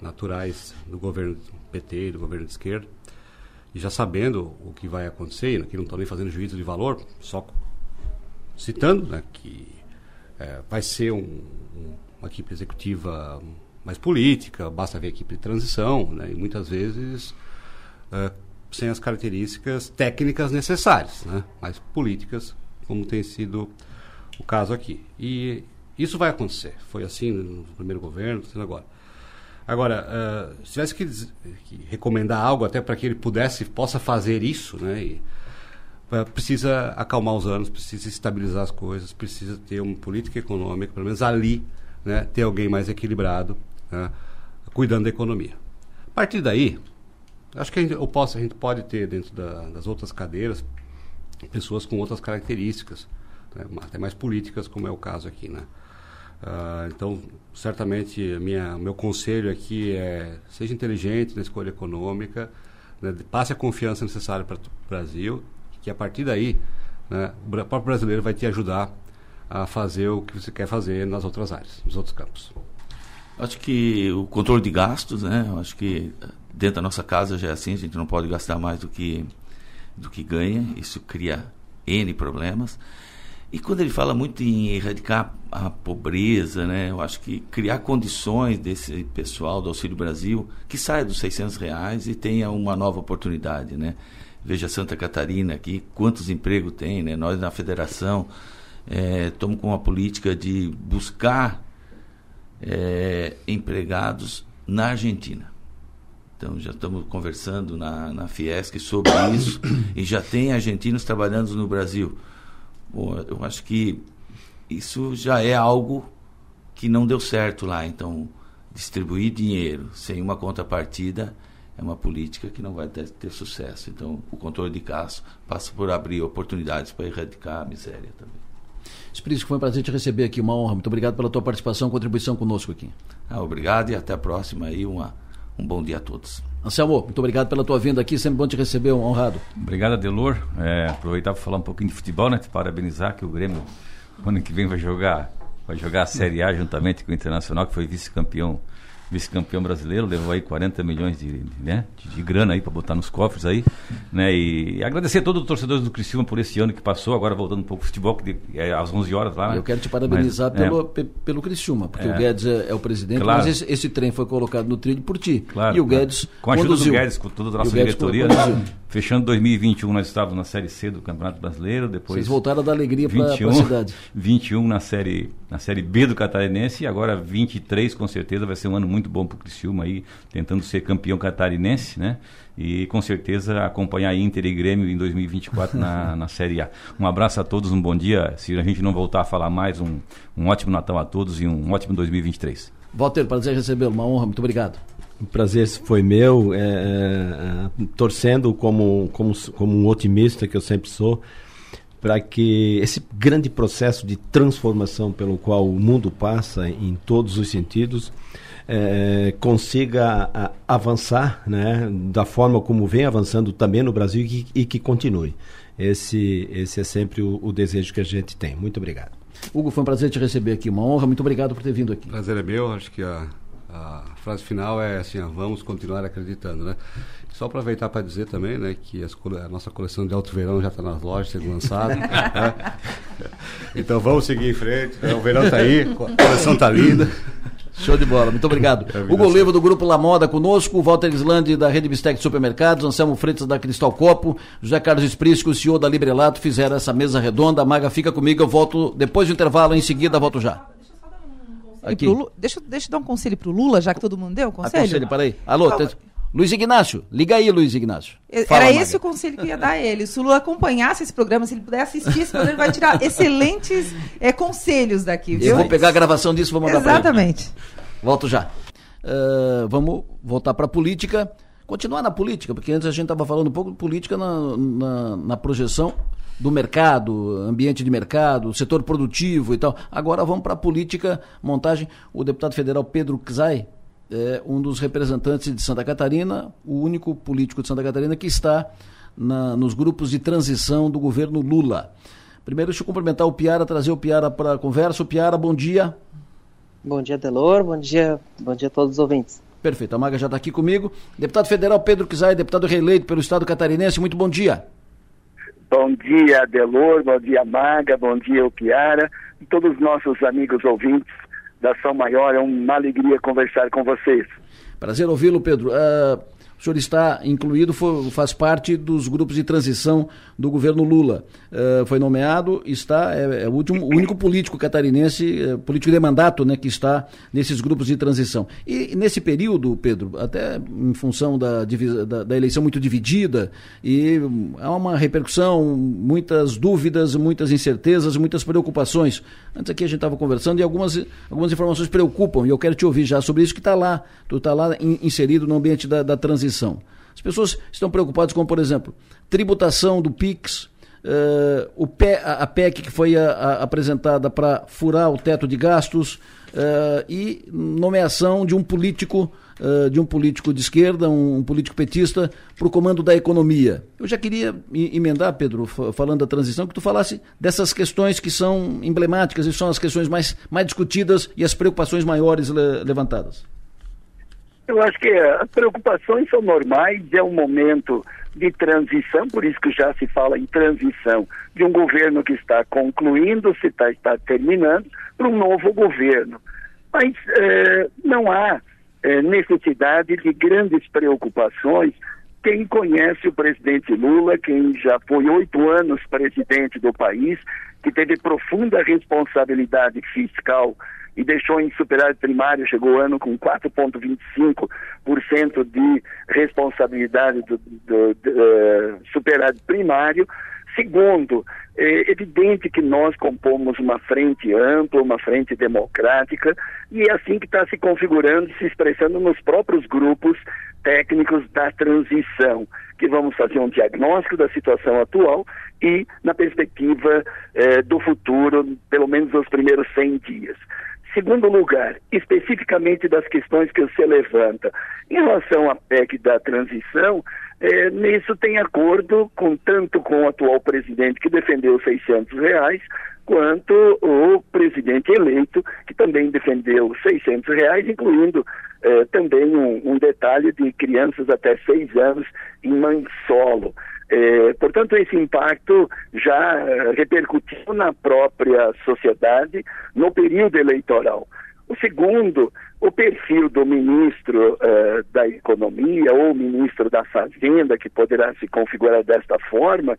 naturais do governo PT, do governo de esquerda, e já sabendo o que vai acontecer, aqui não estou nem fazendo juízo de valor, só citando né, que é, vai ser um, um, uma equipe executiva mais política, basta ver a equipe de transição, né, e muitas vezes é, sem as características técnicas necessárias, né, mas políticas, como tem sido o caso aqui. E isso vai acontecer. Foi assim no primeiro governo, sendo agora. Agora, uh, se tivesse que, que, recomendar algo até para que ele pudesse, possa fazer isso, né? E, uh, precisa acalmar os anos, precisa estabilizar as coisas, precisa ter uma política econômica, pelo menos ali, né? Ter alguém mais equilibrado, né? cuidando da economia. A partir daí, acho que a gente, posso, a gente pode ter dentro da, das outras cadeiras pessoas com outras características, né? até mais políticas, como é o caso aqui, né? Uh, então, certamente, minha, meu conselho aqui é seja inteligente na escolha econômica, né, passe a confiança necessária para o Brasil, que a partir daí né, o próprio brasileiro vai te ajudar a fazer o que você quer fazer nas outras áreas, nos outros campos. Acho que o controle de gastos, né? Acho que dentro da nossa casa já é assim, a gente não pode gastar mais do que do que ganha, isso cria N problemas. E quando ele fala muito em erradicar a pobreza, né, eu acho que criar condições desse pessoal do Auxílio Brasil que saia dos 600 reais e tenha uma nova oportunidade, né? Veja Santa Catarina aqui, quantos empregos tem, né? Nós na federação é, estamos com uma política de buscar é, empregados na Argentina. Então já estamos conversando na, na Fiesc sobre isso e já tem argentinos trabalhando no Brasil. Bom, eu acho que isso já é algo que não deu certo lá. Então, distribuir dinheiro sem uma contrapartida é uma política que não vai ter, ter sucesso. Então, o controle de caso passa por abrir oportunidades para erradicar a miséria também. Espírito, foi um prazer te receber aqui, uma honra. Muito obrigado pela tua participação e contribuição conosco aqui. Ah, obrigado e até a próxima aí. Uma, um bom dia a todos. Anselmo, muito obrigado pela tua vinda aqui, sempre bom te receber, um honrado. Obrigado, Adelor. É, aproveitar para falar um pouquinho de futebol, né? Te parabenizar que o Grêmio, ano que vem, vai jogar, vai jogar a Série A juntamente com o Internacional, que foi vice-campeão vice-campeão brasileiro, levou aí 40 milhões de, né, de, de grana aí para botar nos cofres aí, né, e agradecer a todos os torcedores do Criciúma por esse ano que passou, agora voltando um pouco ao futebol, que é às 11 horas lá. Né? Eu quero te parabenizar mas, pelo, é, pelo Criciúma, porque é, o Guedes é, é, o presidente, claro. mas esse, esse, trem foi colocado no trilho por ti. Claro, e o Guedes Com a ajuda conduziu. do Guedes, com toda a nossa diretoria, né? Fechando 2021, nós estávamos na Série C do Campeonato Brasileiro. Depois Vocês voltaram a dar alegria para a cidade. 21 na série, na série B do Catarinense e agora 23, com certeza, vai ser um ano muito bom para o Criciúma aí, tentando ser campeão catarinense, né? E com certeza acompanhar Inter e Grêmio em 2024 na, na Série A. Um abraço a todos, um bom dia. Se a gente não voltar a falar mais, um, um ótimo Natal a todos e um ótimo 2023. Walter, prazer recebê-lo, uma honra, muito obrigado. O prazer foi meu, é, é, torcendo como, como, como um otimista que eu sempre sou, para que esse grande processo de transformação pelo qual o mundo passa em todos os sentidos é, consiga a, avançar né, da forma como vem avançando também no Brasil e que, e que continue. Esse, esse é sempre o, o desejo que a gente tem. Muito obrigado. Hugo, foi um prazer te receber aqui, uma honra, muito obrigado por ter vindo aqui. Prazer é meu, acho que a, a frase final é assim, ó, vamos continuar acreditando, né? Só aproveitar para dizer também, né, que as, a nossa coleção de alto verão já está nas lojas sendo lançada. né? Então vamos seguir em frente. Né? O verão está aí, a coleção está linda. Show de bola, muito obrigado. É Hugo Olivo do Grupo La Moda conosco, Walter Islande da Rede Bistec Supermercados, Anselmo Freitas da Cristal Copo, José Carlos Esprisco, o CEO da Librelato, fizeram essa mesa redonda. A Maga fica comigo, eu volto depois do intervalo, em seguida volto já. Aqui. Deixa, deixa eu dar um conselho pro Lula, já que todo mundo deu o conselho. Aconselho, peraí. Alô, ah, Luiz Ignácio, liga aí, Luiz Ignácio. Fala, Era esse Maga. o conselho que eu ia dar a ele. Se o Lula acompanhasse esse programa, se ele puder assistir esse programa, ele vai tirar excelentes é, conselhos daqui. Viu? Eu vou pegar a gravação disso e vou mandar para ele. Exatamente. Volto já. Uh, vamos voltar para a política. Continuar na política, porque antes a gente estava falando um pouco de política na, na, na projeção do mercado, ambiente de mercado, setor produtivo e tal. Agora vamos para a política, montagem. O deputado federal Pedro Czai é um dos representantes de Santa Catarina, o único político de Santa Catarina que está na, nos grupos de transição do governo Lula. Primeiro, deixa eu cumprimentar o Piara, trazer o Piara para a conversa. O Piara, bom dia. Bom dia, Delor. Bom dia, bom dia a todos os ouvintes. Perfeito, a Maga já está aqui comigo. Deputado federal Pedro Kizai, deputado reeleito pelo Estado catarinense, muito bom dia. Bom dia, Delor, bom dia, Maga, bom dia, o Piara, e todos os nossos amigos ouvintes da Ação Maior. É uma alegria conversar com vocês. Prazer ouvi-lo, Pedro. Uh, o senhor está incluído, faz parte dos grupos de transição do governo Lula. Uh, foi nomeado, está, é, é, o, último, o único político catarinense, é, político de mandato, né, que está nesses grupos de transição. E nesse período, Pedro, até em função da, da, da eleição muito dividida, e há uma repercussão, muitas dúvidas, muitas incertezas, muitas preocupações. Antes aqui a gente estava conversando e algumas, algumas informações preocupam, e eu quero te ouvir já sobre isso que está lá, tu está lá in, inserido no ambiente da, da transição As pessoas estão preocupadas com, por exemplo, tributação do PIX, uh, o PE, a, PEC que foi a, a, apresentada para furar o teto de gastos uh, e nomeação de um político uh, de um político de esquerda, um, um político petista, para o comando da economia. Eu já queria emendar, Pedro, falando da transição, que tu falasse dessas questões que são emblemáticas e são as questões mais, mais discutidas e as preocupações maiores le levantadas. Eu acho que as preocupações são normais, é um momento de transição, por isso que já se fala em transição de um governo que está concluindo, se está, está terminando, para um novo governo. Mas eh, não há eh, necessidade de grandes preocupações. Quem conhece o presidente Lula, quem já foi oito anos presidente do país, que teve profunda responsabilidade fiscal e deixou em superávit primário, chegou o ano com 4,25% de responsabilidade do, do, do uh, superávit primário. Segundo, é evidente que nós compomos uma frente ampla, uma frente democrática, e é assim que está se configurando, se expressando nos próprios grupos técnicos da transição, que vamos fazer um diagnóstico da situação atual e na perspectiva eh, do futuro, pelo menos nos primeiros 100 dias. Segundo lugar, especificamente das questões que você levanta, em relação à PEC da transição, é, nisso tem acordo com tanto com o atual presidente que defendeu 600 reais, quanto o presidente eleito que também defendeu 600 reais, incluindo é, também um, um, detalhe de crianças até seis anos em mãe solo. É, portanto, esse impacto já é, repercutiu na própria sociedade no período eleitoral. O segundo, o perfil do ministro uh, da Economia ou ministro da Fazenda, que poderá se configurar desta forma,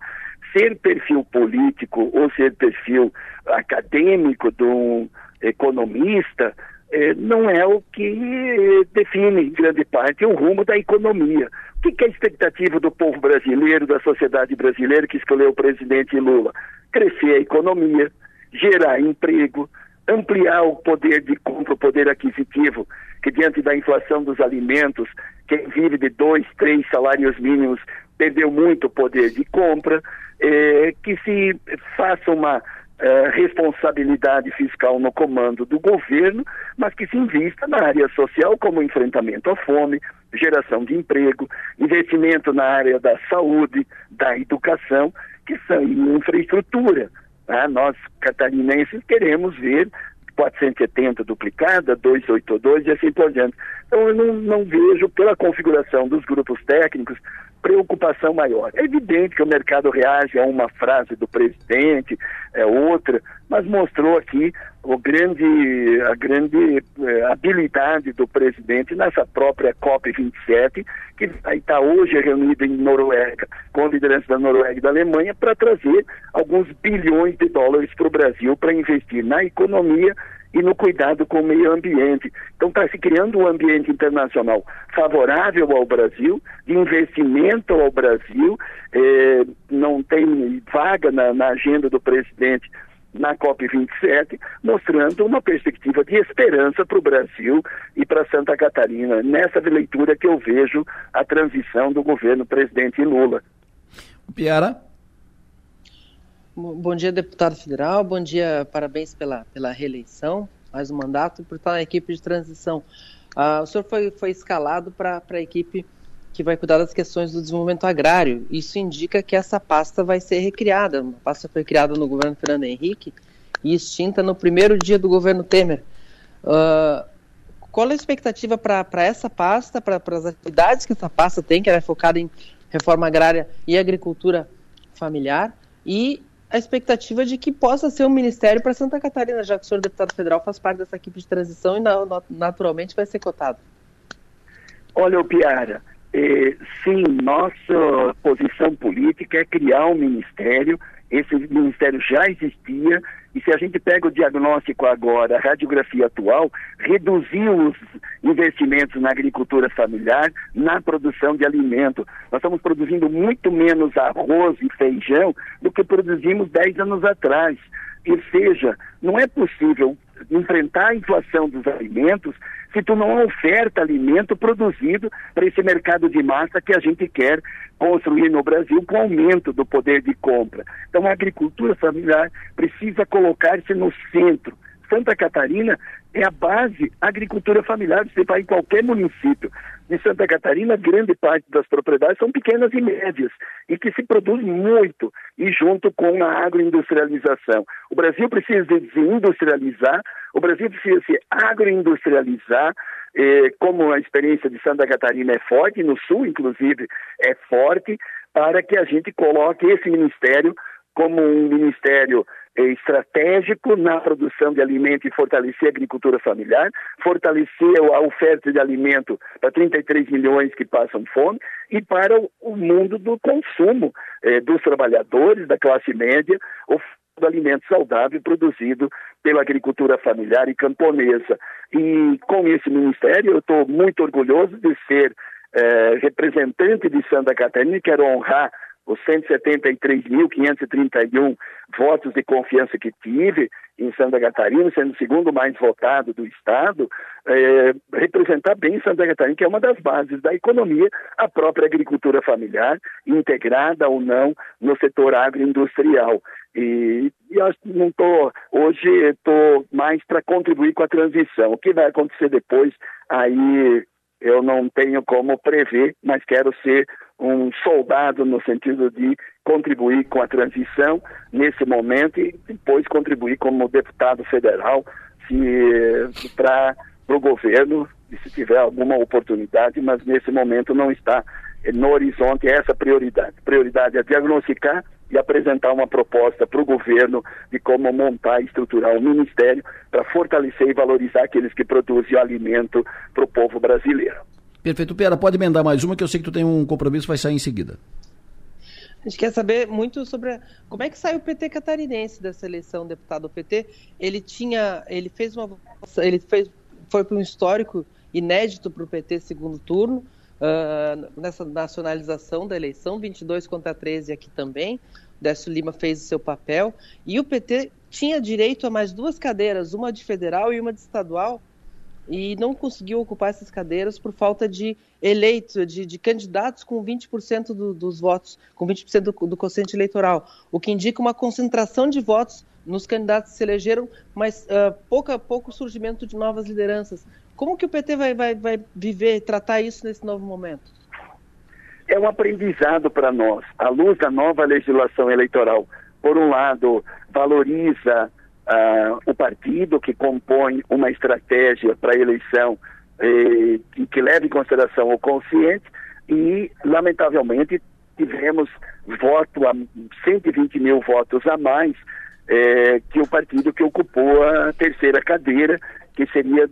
ser perfil político ou ser perfil acadêmico de um economista, eh, não é o que define, em grande parte, o rumo da economia. O que é a expectativa do povo brasileiro, da sociedade brasileira que escolheu o presidente Lula? Crescer a economia, gerar emprego, ampliar o poder de compra, o poder aquisitivo, que diante da inflação dos alimentos, quem vive de dois, três salários mínimos perdeu muito poder de compra, eh, que se faça uma eh, responsabilidade fiscal no comando do governo, mas que se invista na área social como enfrentamento à fome, geração de emprego, investimento na área da saúde, da educação, que são infraestrutura Né? Nós, catarinenses, queremos ver 470 duplicada, 282 e assim por diante. Então, eu não, não vejo, pela configuração dos grupos técnicos, preocupação maior. É evidente que o mercado reage a uma frase do presidente, é outra, mas mostrou aqui o grande, a grande eh, habilidade do presidente nessa própria COP27, que está hoje reunida em Noruega, com a liderança da Noruega e da Alemanha, para trazer alguns bilhões de dólares para o Brasil para investir na economia e no cuidado com o meio ambiente. Então está se criando um ambiente internacional favorável ao Brasil, de investimento ao Brasil, eh, não tem vaga na, na agenda do presidente na COP27, mostrando uma perspectiva de esperança para o Brasil e para Santa Catarina. Nessa leitura que eu vejo a transição do governo presidente Lula. Piara? Bom dia, deputado federal. Bom dia, parabéns pela, pela reeleição, mais um mandato, por estar na equipe de transição. Ah, o senhor foi, foi escalado para a equipe que vai cuidar das questões do desenvolvimento agrário. Isso indica que essa pasta vai ser recriada. A pasta foi criada no governo Fernando Henrique e extinta no primeiro dia do governo Temer. Uh, qual a expectativa para essa pasta, para as atividades que essa pasta tem, que ela é focada em reforma agrária e agricultura familiar, e a expectativa de que possa ser um ministério para Santa Catarina, já que o senhor deputado federal faz parte dessa equipe de transição e naturalmente vai ser cotado. Olha, o Piara, sim, nossa posição política é criar um ministério. Esse ministério já existia e se a gente pega o diagnóstico agora, a radiografia atual, reduziu os investimentos na agricultura familiar, na produção de alimento. Nós estamos produzindo muito menos arroz e feijão do que produzimos 10 anos atrás. Ou seja, não é possível enfrentar a inflação dos alimentos se tu não oferta alimento produzido para esse mercado de massa que a gente quer construir no Brasil com aumento do poder de compra. Então a agricultura familiar precisa colocar-se no centro. Santa Catarina é a base agricultura familiar. Você vai em qualquer município de Santa Catarina, grande parte das propriedades são pequenas e médias e que se produz muito e junto com a agroindustrialização. O Brasil precisa se industrializar, o Brasil precisa se agroindustrializar, eh, como a experiência de Santa Catarina é forte, no sul inclusive é forte, para que a gente coloque esse ministério como um ministério estratégico na produção de alimento e fortalecer a agricultura familiar, fortalecer a oferta de alimento para 33 milhões que passam fome e para o mundo do consumo eh, dos trabalhadores, da classe média, do alimento saudável produzido pela agricultura familiar e camponesa. E com esse ministério eu estou muito orgulhoso de ser eh, representante de Santa Catarina, quero honrar os 173.531 votos de confiança que tive em Santa Catarina, sendo o segundo mais votado do Estado, é, representar bem Santa Catarina, que é uma das bases da economia, a própria agricultura familiar, integrada ou não no setor agroindustrial. E, e eu não tô, hoje estou mais para contribuir com a transição. O que vai acontecer depois, aí eu não tenho como prever, mas quero ser um soldado no sentido de contribuir com a transição nesse momento e depois contribuir como deputado federal para o governo se tiver alguma oportunidade, mas nesse momento não está no horizonte essa prioridade. Prioridade é diagnosticar e apresentar uma proposta para o governo de como montar e estruturar um ministério para fortalecer e valorizar aqueles que produzem o alimento para o povo brasileiro. Perfeito. Pera, pode emendar mais uma que eu sei que tu tem um compromisso, vai sair em seguida. A gente quer saber muito sobre como é que saiu o PT catarinense dessa eleição, deputado. O PT, ele tinha, ele fez uma, ele fez, foi para um histórico inédito para o PT segundo turno, uh, nessa nacionalização da eleição, 22 contra 13 aqui também. Décio Lima fez o seu papel e o PT tinha direito a mais duas cadeiras, uma de federal e uma de estadual, e não conseguiu ocupar essas cadeiras por falta de eleitos, de, de candidatos com 20% do, dos votos, com 20% do, do quociente eleitoral, o que indica uma concentração de votos nos candidatos que se elegeram, mas uh, pouco a pouco surgimento de novas lideranças. Como que o PT vai, vai, vai viver, tratar isso nesse novo momento? É um aprendizado para nós, à luz da nova legislação eleitoral. Por um lado, valoriza uh, o partido, que compõe uma estratégia para a eleição eh, que, que leva em consideração o consciente e, lamentavelmente, tivemos voto a 120 mil votos a mais é, que o partido que ocupou a terceira cadeira, que seria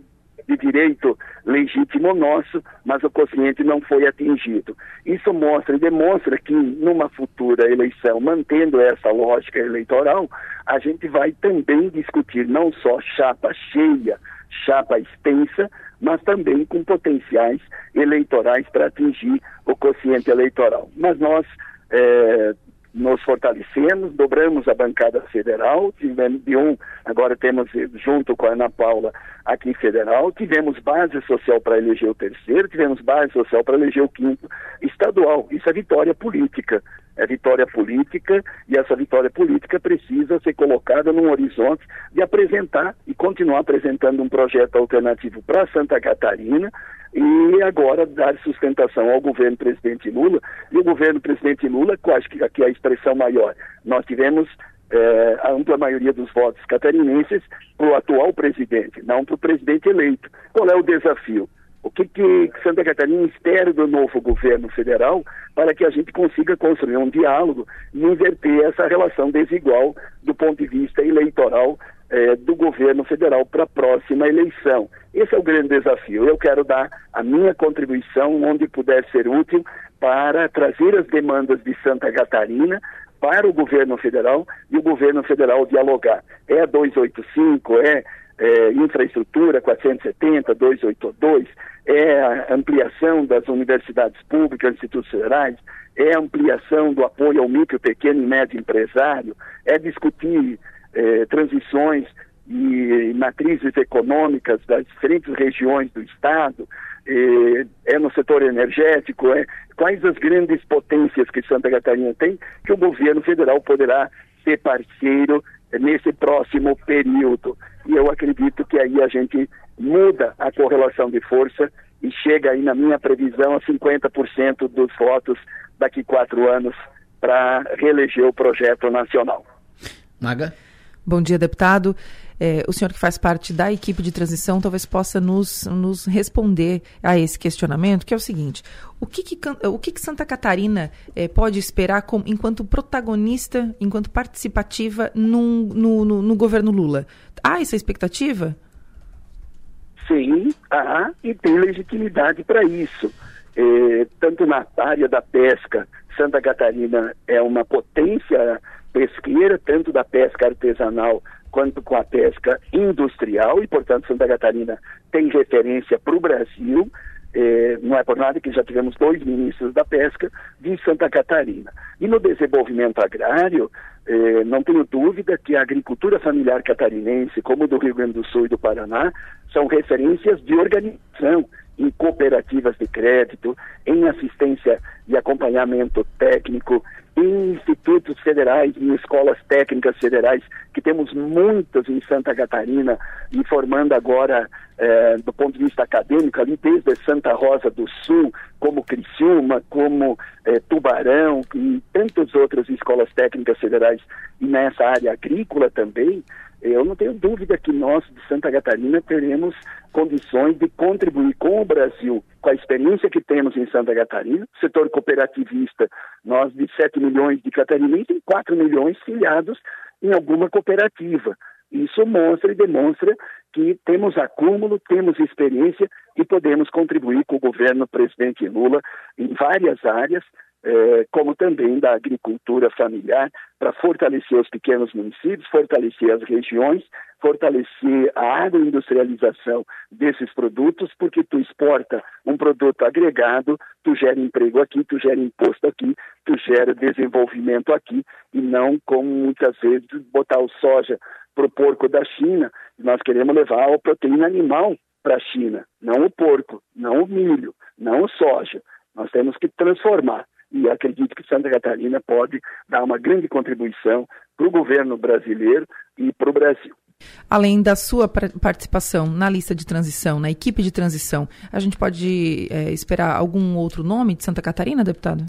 de direito legítimo nosso, mas o consciente não foi atingido. Isso mostra e demonstra que numa futura eleição, mantendo essa lógica eleitoral, a gente vai também discutir não só chapa cheia, chapa extensa, mas também com potenciais eleitorais para atingir o quociente eleitoral. Mas nós é, nos fortalecemos, dobramos a bancada federal, tivemos de um, agora temos junto com a Ana Paula aqui federal, tivemos base social para eleger o terceiro, tivemos base social para eleger o quinto estadual. Isso é vitória política. É vitória política e essa vitória política precisa ser colocada num horizonte de apresentar e continuar apresentando um projeto alternativo para Santa Catarina e agora dar sustentação ao governo presidente Lula. E o governo presidente Lula, acho que aqui é a expressão maior, nós tivemos é, a ampla maioria dos votos catarinenses para o atual presidente, não para o presidente eleito. Qual é o desafio? O que, que Santa Catarina espera do novo governo federal para que a gente consiga construir um diálogo e inverter essa relação desigual do ponto de vista eleitoral eh, do governo federal para a próxima eleição. Esse é o grande desafio. Eu quero dar a minha contribuição onde puder ser útil para trazer as demandas de Santa Catarina para o governo federal e o governo federal dialogar. É a 285, é é, infraestrutura 470, 282, é ampliação das universidades públicas, institutos federais, é ampliação do apoio ao micro, pequeno e médio empresário, é discutir é, transições e matrizes econômicas das diferentes regiões do Estado, é, é no setor energético, é, quais as grandes potências que Santa Catarina tem que o governo federal poderá ser parceiro nesse próximo período. E eu acredito que aí a gente muda a correlação de força e chega aí, na minha previsão, a 50% dos votos daqui quatro anos para reeleger o projeto nacional. Maga? Bom dia, deputado. É, o senhor que faz parte da equipe de transição talvez possa nos, nos responder a esse questionamento, que é o seguinte: o que, que o que, que Santa Catarina é, pode esperar com, enquanto protagonista, enquanto participativa num, no, no, no governo Lula? Há essa expectativa? Sim, há e tem legitimidade para isso. É, tanto na área da pesca, Santa Catarina é uma potência pesqueira, tanto da pesca artesanal quanto com a pesca industrial, e, portanto, Santa Catarina tem referência para o Brasil. É, não é por nada que já tivemos dois ministros da pesca de Santa Catarina. E no desenvolvimento agrário, é, não tenho dúvida que a agricultura familiar catarinense, como do Rio Grande do Sul e do Paraná, são referências de organização em cooperativas de crédito, em assistência e acompanhamento técnico, em institutos federais, em escolas técnicas federais, que temos muitas em Santa Catarina, e formando agora, eh, do ponto de vista acadêmico, ali desde Santa Rosa do Sul, como Criciúma, como eh, Tubarão, e tantas outras escolas técnicas federais, e nessa área agrícola também, eu não tenho dúvida que nós, de Santa Catarina, teremos condições de contribuir com o Brasil, com a experiência que temos em Santa Catarina, setor cooperativista, nós de 7 milhões de catarinenses, tem 4 milhões filiados em alguma cooperativa. Isso mostra e demonstra que temos acúmulo, temos experiência e podemos contribuir com o governo presidente Lula em várias áreas, é, como também da agricultura familiar, para fortalecer os pequenos municípios, fortalecer as regiões, fortalecer a agroindustrialização desses produtos, porque tu exporta um produto agregado, tu gera emprego aqui, tu gera imposto aqui, tu gera desenvolvimento aqui, e não como muitas vezes botar o soja para o porco da China, nós queremos levar a proteína animal para a China, não o porco, não o milho, não o soja. Nós temos que transformar e acredito que Santa Catarina pode dar uma grande contribuição para o governo brasileiro e para o Brasil. Além da sua participação na lista de transição, na equipe de transição, a gente pode é, esperar algum outro nome de Santa Catarina, deputado?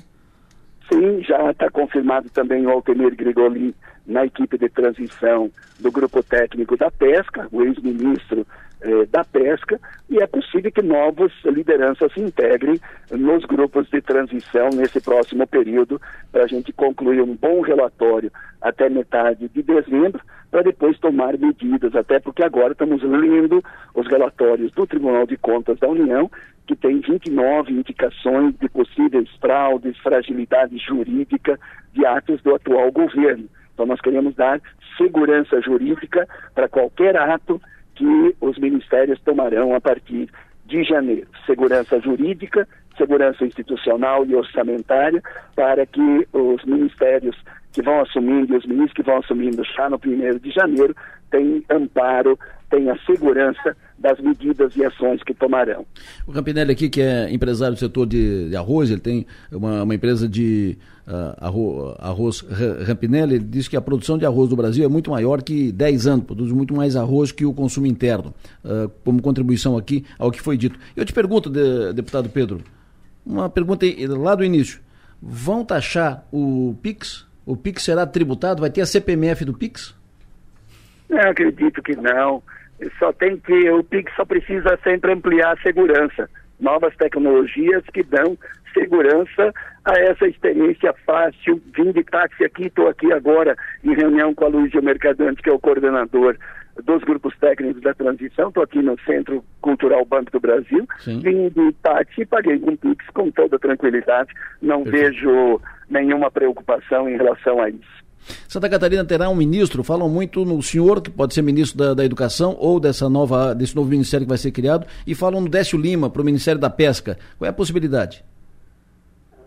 Sim, já está confirmado também o Altemir Gregolin na equipe de transição do grupo técnico da pesca, o ex-ministro eh, da pesca, e é possível que novas lideranças se integrem nos grupos de transição nesse próximo período, para a gente concluir um bom relatório até metade de dezembro, para depois tomar medidas, até porque agora estamos lendo os relatórios do Tribunal de Contas da União, que tem 29 indicações de possíveis fraudes, fragilidade jurídica de atos do atual governo. Então, nós queremos dar segurança jurídica para qualquer ato que os ministérios tomarão a partir de janeiro. Segurança jurídica, segurança institucional e orçamentária, para que os ministérios que vão assumindo e os ministros que vão assumindo já no primeiro de janeiro tenham amparo, tenham segurança das medidas e ações que tomarão. O Campinelli aqui, que é empresário do setor de, de arroz, ele tem uma, uma empresa de uh, arroz, arroz Rampinelli, ele diz que a produção de arroz do Brasil é muito maior que 10 anos, produz muito mais arroz que o consumo interno, uh, como contribuição aqui ao que foi dito. Eu te pergunto, de, deputado Pedro, uma pergunta lá do início, vão taxar o PIX? O PIX será tributado? Vai ter a CPMF do PIX? Eu acredito que não só tem que o PIX só precisa sempre ampliar a segurança, novas tecnologias que dão segurança a essa experiência fácil. Vim de táxi aqui, estou aqui agora em reunião com a Luísa Mercadante, que é o coordenador dos grupos técnicos da transição. Estou aqui no Centro Cultural Banco do Brasil. Sim. Vim de táxi e paguei com Pix com toda tranquilidade. Não Perfeito. vejo nenhuma preocupação em relação a isso. Santa Catarina terá um ministro, falam muito no senhor, que pode ser ministro da, da Educação ou dessa nova, desse novo ministério que vai ser criado, e falam no Décio Lima para o Ministério da Pesca. Qual é a possibilidade?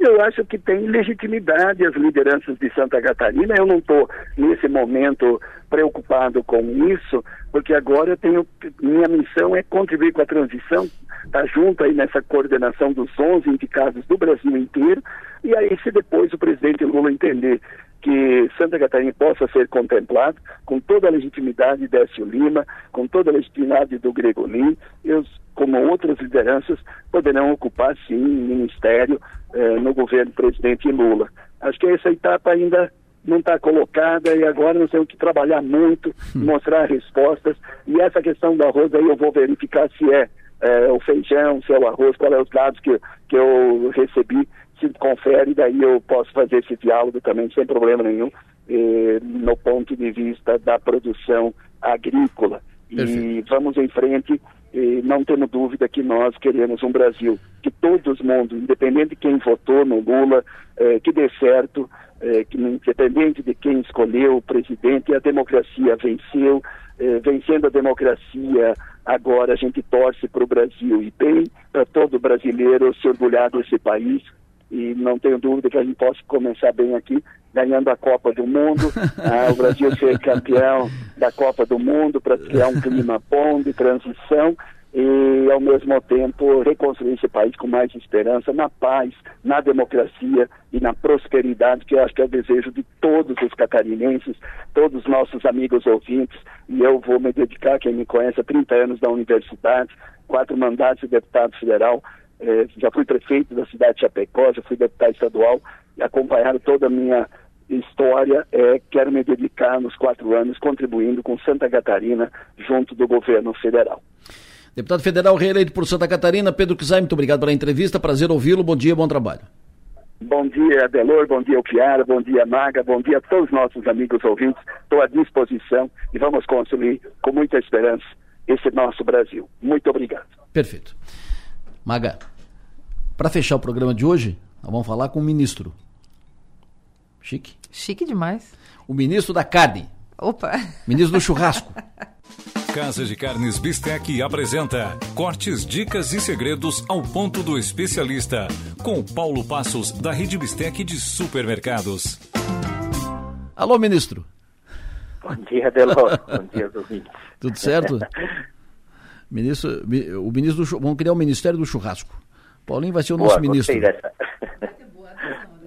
Eu acho que tem legitimidade as lideranças de Santa Catarina. Eu não estou, nesse momento, preocupado com isso, porque agora eu tenho. Minha missão é contribuir com a transição, estar tá junto aí nessa coordenação dos 11 indicados do Brasil inteiro. E aí, se depois o presidente Lula entender que Santa Catarina possa ser contemplado com toda a legitimidade de Décio Lima, com toda a legitimidade do Gregolin, eu, como outras lideranças, poderão ocupar, sim, ministério eh, no governo do presidente Lula. Acho que essa etapa ainda não está colocada e agora nós temos que trabalhar muito, hum. mostrar respostas. E essa questão do arroz aí eu vou verificar se é, é o feijão, se é o arroz, qual é os dados que, que eu recebi se confere, daí eu posso fazer esse diálogo também sem problema nenhum, eh, no ponto de vista da produção agrícola. Perfeito. E vamos em frente, eh, não temos dúvida que nós queremos um Brasil que todo o mundo, independente de quem votou no Lula, eh, que dê certo, eh, que independente de quem escolheu o presidente, a democracia venceu, eh, vencendo a democracia, agora a gente torce para o Brasil e bem para todo brasileiro se orgulhar desse país e não tenho dúvida que a gente possa começar bem aqui, ganhando a Copa do Mundo, ah, o Brasil ser campeão da Copa do Mundo para criar um clima bom de transição e, ao mesmo tempo, reconstruir esse país com mais esperança, na paz, na democracia e na prosperidade, que eu acho que é o desejo de todos os catarinenses, todos os nossos amigos ouvintes, e eu vou me dedicar, quem me conhece há 30 anos da universidade, quatro mandatos de deputado federal, é, já fui prefeito da cidade de Chapecó, já fui deputado estadual e acompanharam toda a minha história. É, quero me dedicar nos quatro anos contribuindo com Santa Catarina junto do governo federal. Deputado federal reeleito por Santa Catarina, Pedro Kizai, muito obrigado pela entrevista, prazer ouvi-lo, bom dia, bom trabalho. Bom dia, Adelor, bom dia, Piara, bom dia, Maga, bom dia a todos os nossos amigos ouvintes. Estou à disposição e vamos construir com muita esperança esse nosso Brasil. Muito obrigado. Perfeito. Maga, para fechar o programa de hoje, nós vamos falar com o ministro. Chique? Chique demais. O ministro da carne. Opa! Ministro do churrasco. Casa de Carnes Bistec apresenta Cortes, Dicas e Segredos ao ponto do especialista, com Paulo Passos, da Rede Bistec de Supermercados. Alô, ministro. Bom dia, Delor. Bom dia, ouvintes. Tudo certo? Ministro, o ministro do, vamos criar o Ministério do Churrasco. Paulinho vai ser o nosso boa, ministro. Dessa.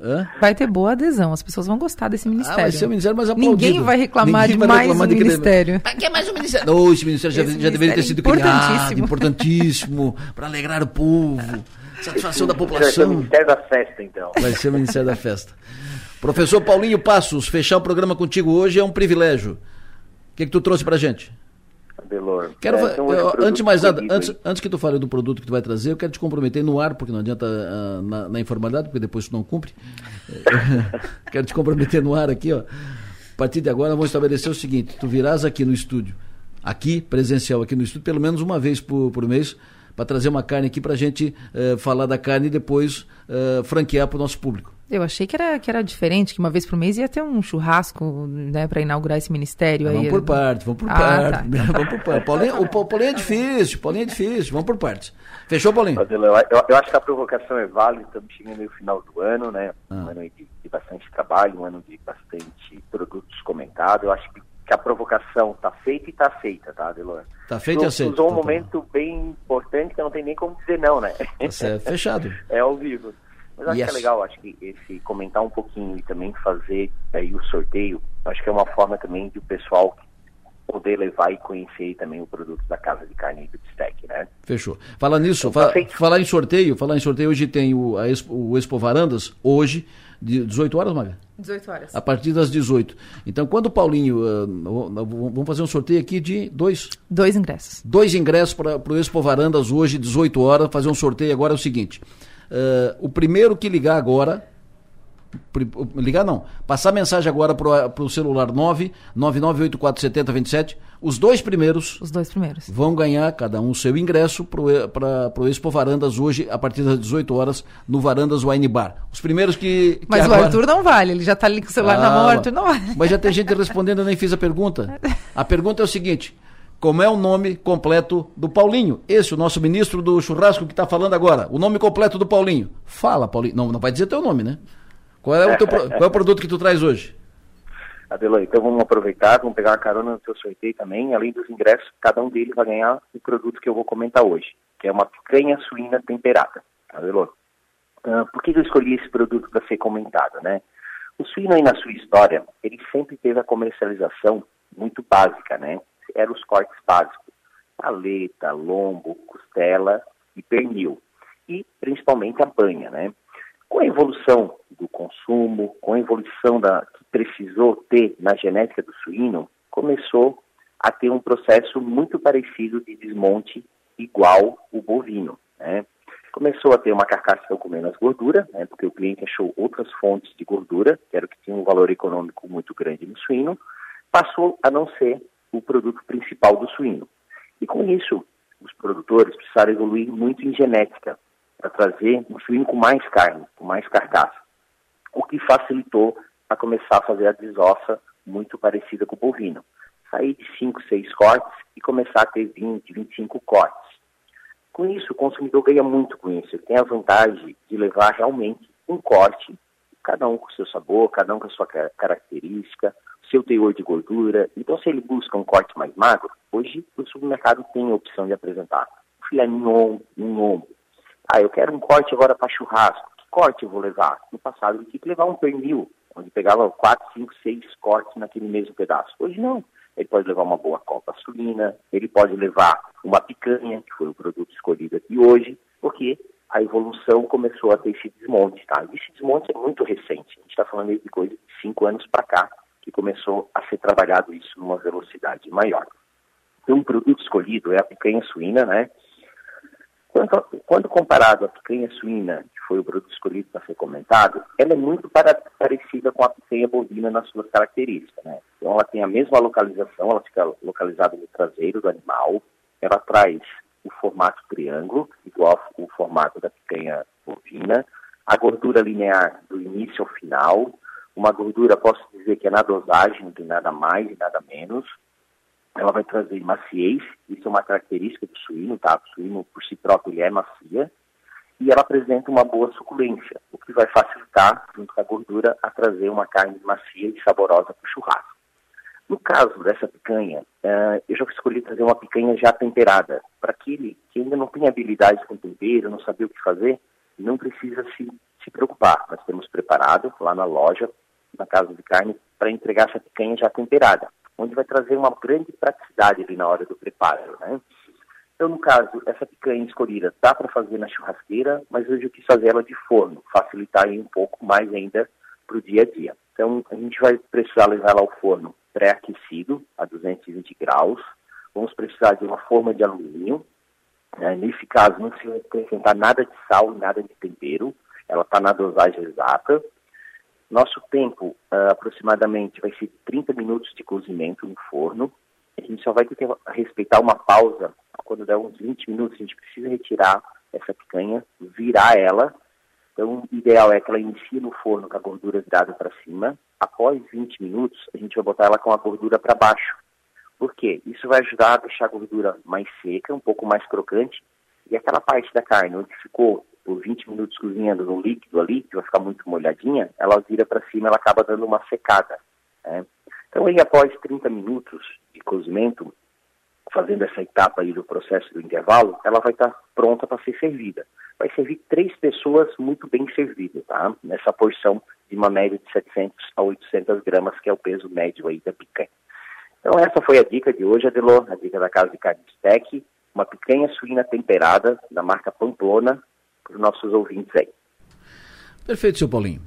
Hã? Vai ter boa adesão, as pessoas vão gostar desse ministério. Ah, vai ser o ministério mais aplaudido. Ninguém vai reclamar Ninguém de vai mais reclamar um de ministério. Para que mais um ministério? Oh, esse ministério já, já deveria ter sido importantíssimo. criado, importantíssimo, para alegrar o povo, satisfação da população. Vai ser o ministério da festa, então. Vai ser o ministério da festa. Professor Paulinho Passos, fechar o programa contigo hoje é um privilégio. O que, que tu trouxe pra gente? Delor. Quero, É, então, eu- antes de mais nada, antes, antes que tu fale do produto que tu vai trazer, eu quero te comprometer no ar, porque não adianta ah, na, na informalidade, porque depois tu não cumpre. quero te comprometer no ar aqui, ó. A partir de agora, vamos estabelecer o seguinte: tu virás aqui no estúdio, aqui, presencial aqui no estúdio, pelo menos uma vez por, por mês, para trazer uma carne aqui para a gente eh, falar da carne e depois eh, franquear para o nosso público. Eu achei que era, que era diferente, que uma vez por mês ia ter um churrasco, né, para inaugurar esse ministério aí. Vamos por parte, vamos por Ah, parte. tá. vamos por parte. Paulinho, o Pa- Paulinho é difícil, Paulinho é difícil, vamos por partes. Fechou, Paulinho? Eu, eu- acho que a provocação é válida, estamos chegando no final do ano, né? Ah. Um ano de, de bastante trabalho, um ano de bastante produtos comentados. Eu acho que, que a provocação está feita e está aceita, tá, Adelor? Tá feito e Tu aceito. Usou um tá momento bem importante que não tem nem como dizer não, né? Tá certo, fechado. é ao vivo. Mas acho Yes. que é legal, acho que esse comentar um pouquinho e também fazer aí o sorteio, acho que é uma forma também de o pessoal poder levar e conhecer também o produto da Casa de Carne e do Bistec, né? Fechou. Falar nisso, Então, tá falar em sorteio, falar em sorteio, hoje tem o, a Expo, o Expo Varandas, hoje, de 18 horas, Maga? 18 horas. A partir das 18. Então, quando o Paulinho. v- vamos fazer um sorteio aqui de dois. Dois ingressos. Dois ingressos para o Expo Varandas hoje, 18 horas. Fazer um sorteio agora é o seguinte: ah, o primeiro que ligar agora. Ligar não, passar mensagem agora para o celular 999847027. Os dois primeiros Os dois primeiros. vão ganhar cada um seu ingresso para o Expo Varandas hoje, a partir das 18 horas, no Varandas Wine Bar. Os primeiros que. que Mas agora- o Arthur não vale, ele já tá ali com o celular na mão, o Ah, Arthur não vale. Mas já tem gente respondendo, eu nem fiz a pergunta. A pergunta é o seguinte: como é o nome completo do Paulinho? Esse, o nosso ministro do churrasco que está falando agora. O nome completo do Paulinho. Fala, Paulinho. Não, não vai dizer teu nome, né? Qual é o, teu qual é o produto que tu traz hoje? Adelor, então vamos aproveitar, vamos pegar uma carona no seu sorteio também. Além dos ingressos, cada um deles vai ganhar o produto que eu vou comentar hoje, que é uma picanha suína temperada. Adelor, ah, por que que eu escolhi esse produto para ser comentado, né? O suíno aí na sua história, ele sempre teve a comercialização muito básica, né? Eram os cortes básicos, paleta, lombo, costela e pernil. E principalmente a banha, né? Com a evolução do consumo, com a evolução da, que precisou ter na genética do suíno, começou a ter um processo muito parecido de desmonte igual o bovino. Né? Começou a ter uma carcaça com menos gordura, né? porque o cliente achou outras fontes de gordura, que era o que tinha um valor econômico muito grande no suíno, passou a não ser o produto principal do suíno. E com isso, os produtores precisaram evoluir muito em genética, para trazer um suíno com mais carne, com mais carcaça. O que facilitou a começar a fazer a desossa muito parecida com o bovino. Sair de 5, 6 cortes e começar a ter 20, 25 cortes. Com isso, o consumidor ganha muito com isso. Ele tem a vantagem de levar realmente um corte, cada um com seu sabor, cada um com a sua ca- característica, seu teor de gordura. Então, se ele busca um corte mais magro, hoje o supermercado tem a opção de apresentar um filé mignon, um lombo, ah, eu quero um corte agora para churrasco. Que corte eu vou levar? No passado ele tinha que levar um pernil, onde pegava 4, 5, 6 cortes naquele mesmo pedaço. Hoje não. Ele pode levar uma boa copa suína, ele pode levar uma picanha, que foi o produto escolhido aqui hoje, porque a evolução começou a ter esse desmonte, tá? Esse desmonte é muito recente. A gente está falando de coisa de 5 anos para cá, que começou a ser trabalhado isso numa velocidade maior. Então, o produto escolhido é a picanha suína, né? Quando, quando comparado à picanha suína, que foi o produto escolhido para ser comentado, ela é muito para- parecida com a picanha bovina nas suas características. Né? Então, ela tem a mesma localização, ela fica localizada no traseiro do animal, ela traz o formato triângulo, igual ao formato da picanha bovina, a gordura linear do início ao final, uma gordura, posso dizer que é na dosagem, não tem nada mais e nada menos, ela vai trazer maciez, isso é uma característica do suíno, tá? O suíno por si próprio ele é macia, e ela apresenta uma boa suculência, o que vai facilitar, junto com a gordura, a trazer uma carne macia e saborosa para o churrasco. No caso dessa picanha, eh, eu já escolhi trazer uma picanha já temperada, para aquele que ainda não tem habilidade com tempero, não sabe o que fazer, não precisa se, se preocupar. Nós temos preparado lá na loja, na casa de carne, para entregar essa picanha já temperada onde vai trazer uma grande praticidade ali na hora do preparo, né? Então, no caso, essa picanha escolhida dá para fazer na churrasqueira, mas hoje eu quis fazer ela de forno, facilitar aí um pouco mais ainda para o dia a dia. Então, a gente vai precisar levar ela ao forno pré-aquecido, a 220 graus. Vamos precisar de uma forma de alumínio. Né? Nesse caso, não se vai acrescentar nada de sal nada de tempero. Ela está na dosagem exata. Nosso tempo, uh, aproximadamente, vai ser 30 minutos de cozimento no forno. A gente só vai ter que respeitar uma pausa. Quando der uns 20 minutos, a gente precisa retirar essa picanha, virar ela. Então, o ideal é que ela inicie no forno com a gordura virada para cima. Após 20 minutos, a gente vai botar ela com a gordura para baixo. Por quê? Isso vai ajudar a deixar a gordura mais seca, um pouco mais crocante. E aquela parte da carne onde ficou por 20 minutos cozinhando no líquido ali, que vai ficar muito molhadinha, ela vira para cima, ela acaba dando uma secada. Né? Então, aí após 30 minutos de cozimento, fazendo essa etapa aí do processo do intervalo, ela vai estar tá pronta para ser servida. Vai servir três pessoas muito bem servidas, tá? Nessa porção de uma média de 700 a 800 gramas, que é o peso médio aí da picanha. Então essa foi a dica de hoje, Adelô, a dica da Casa de Carne Steak, uma picanha suína temperada da marca Pamplona, os nossos ouvintes aí. Perfeito, seu Paulinho.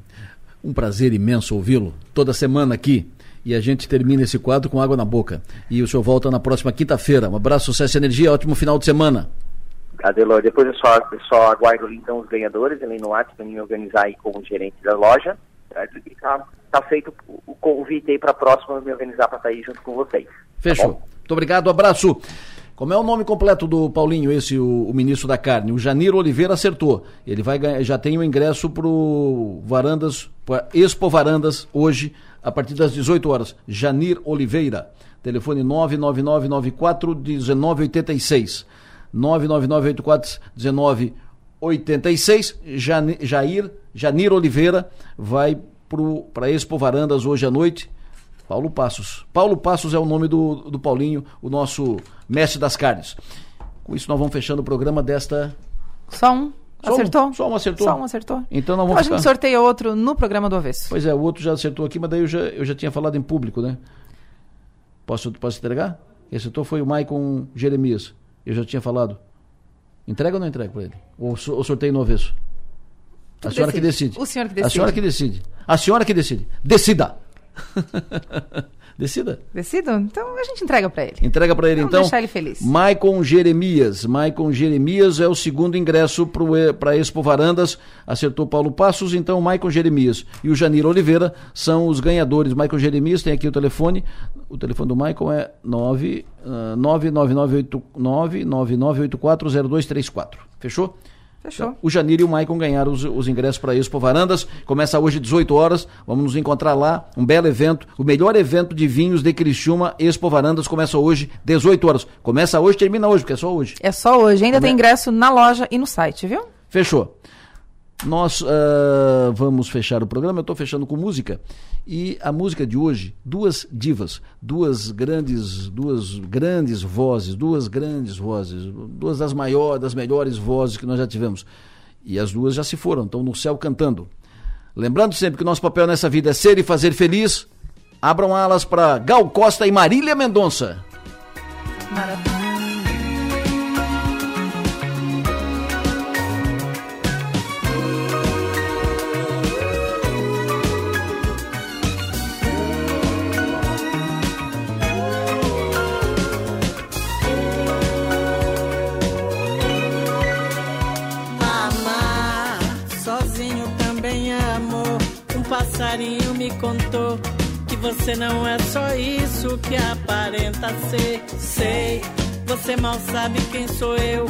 Um prazer imenso ouvi-lo toda semana aqui. E a gente termina esse quadro com água na boca. E o senhor volta na próxima quinta-feira. Um abraço, sucesso e energia. Ótimo final de semana. Adelor, depois eu só, eu só aguardo então os ganhadores, ele no WhatsApp, para me organizar aí com o gerente da loja. Certo? E tá, tá feito o convite aí para a próxima me organizar para estar aí junto com vocês. Tá Fechou. Tá Muito obrigado, abraço. Como é o nome completo do Paulinho, esse, o, o, ministro da carne? O Janiro Oliveira acertou. Ele vai já tem o ingresso para Varandas, pra Expo Varandas, hoje, a partir das 18 horas. Janir Oliveira. Telefone 99994 1986. 99984 1986. Jair, Janir Oliveira vai para Expo Varandas hoje à noite. Paulo Passos. Paulo Passos é o nome do, do Paulinho, o nosso mestre das carnes. Com isso, nós vamos fechando o programa desta. Só um. Só acertou? Um, só um acertou? Só um acertou. Então não vamos então, A gente sorteia outro no programa do avesso. Pois é, o outro já acertou aqui, mas daí eu já, eu já tinha falado em público, né? Posso, posso entregar? Quem acertou foi o Maicon Jeremias. Eu já tinha falado. Entrega ou não entrega para ele? Ou, ou sorteio no avesso? A senhora decide. que decide. O senhor que decide. A senhora que decide. A senhora que decide. Decida! Decida. Decida? Então a gente entrega para ele. Entrega para ele Vamos então. deixar ele feliz. Maicon Jeremias. Maicon Jeremias é o segundo ingresso para Expo Varandas. Acertou Paulo Passos, então Maicon Jeremias e o Janir Oliveira são os ganhadores. Maicon Jeremias tem aqui o telefone. O telefone do Maicon é 9, uh, 999840234. Fechou? Fechou. Então, o Janir e o Maicon ganharam os, os ingressos para Expo Varandas. Começa hoje 18 horas. Vamos nos encontrar lá. Um belo evento. O melhor evento de vinhos de Criciúma, Expo Varandas, começa hoje, 18 horas. Começa hoje, termina hoje, porque é só hoje. É só hoje. Ainda tem ingresso na loja e no site, viu? Fechou. Nós uh, vamos fechar o programa. Eu estou fechando com música. E a música de hoje, duas divas, duas grandes, duas grandes vozes, duas grandes vozes, duas das maiores, das melhores vozes que nós já tivemos. E as duas já se foram, estão no céu cantando. Lembrando sempre que o nosso papel nessa vida é ser e fazer feliz. Abram alas para Gal Costa e Marília Mendonça. Maravilha. Contou que você não é só isso que aparenta ser. Sei, você mal sabe quem sou eu,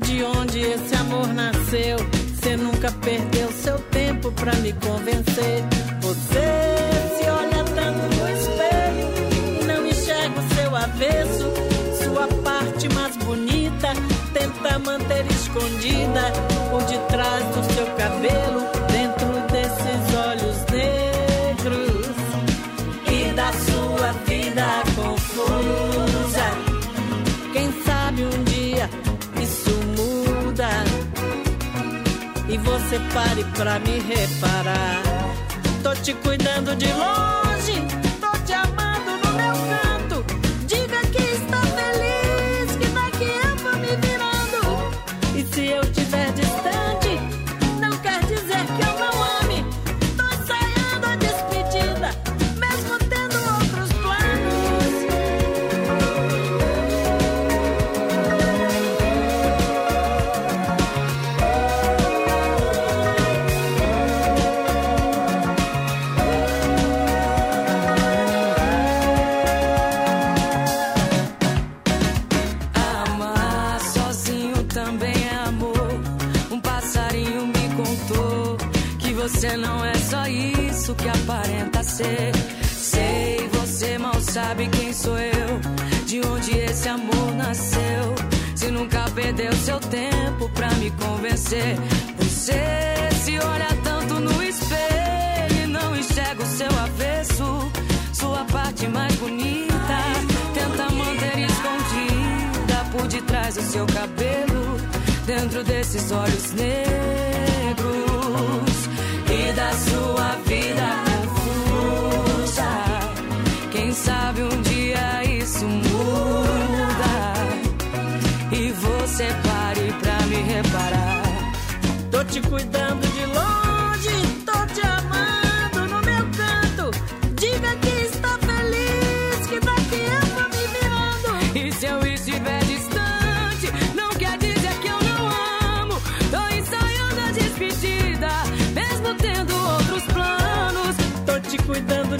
de onde esse amor nasceu. Você nunca perdeu seu tempo pra me convencer. Você se olha tanto no espelho e não enxerga o seu avesso. Sua parte mais bonita tenta manter escondida por detrás do seu cabelo, e você pare pra me reparar. Tô te cuidando de longe, perdeu seu tempo pra me convencer, você se olha tanto no espelho e não enxerga o seu avesso, sua parte mais bonita. Tenta manter escondida por detrás do seu cabelo, dentro desses olhos negros te cuidando de longe, tô te amando no meu canto. Diga que está feliz, que daqui eu vou me virando. E se eu estiver distante, não quer dizer que eu não amo. Tô ensaiando a despedida, mesmo tendo outros planos. Tô te cuidando.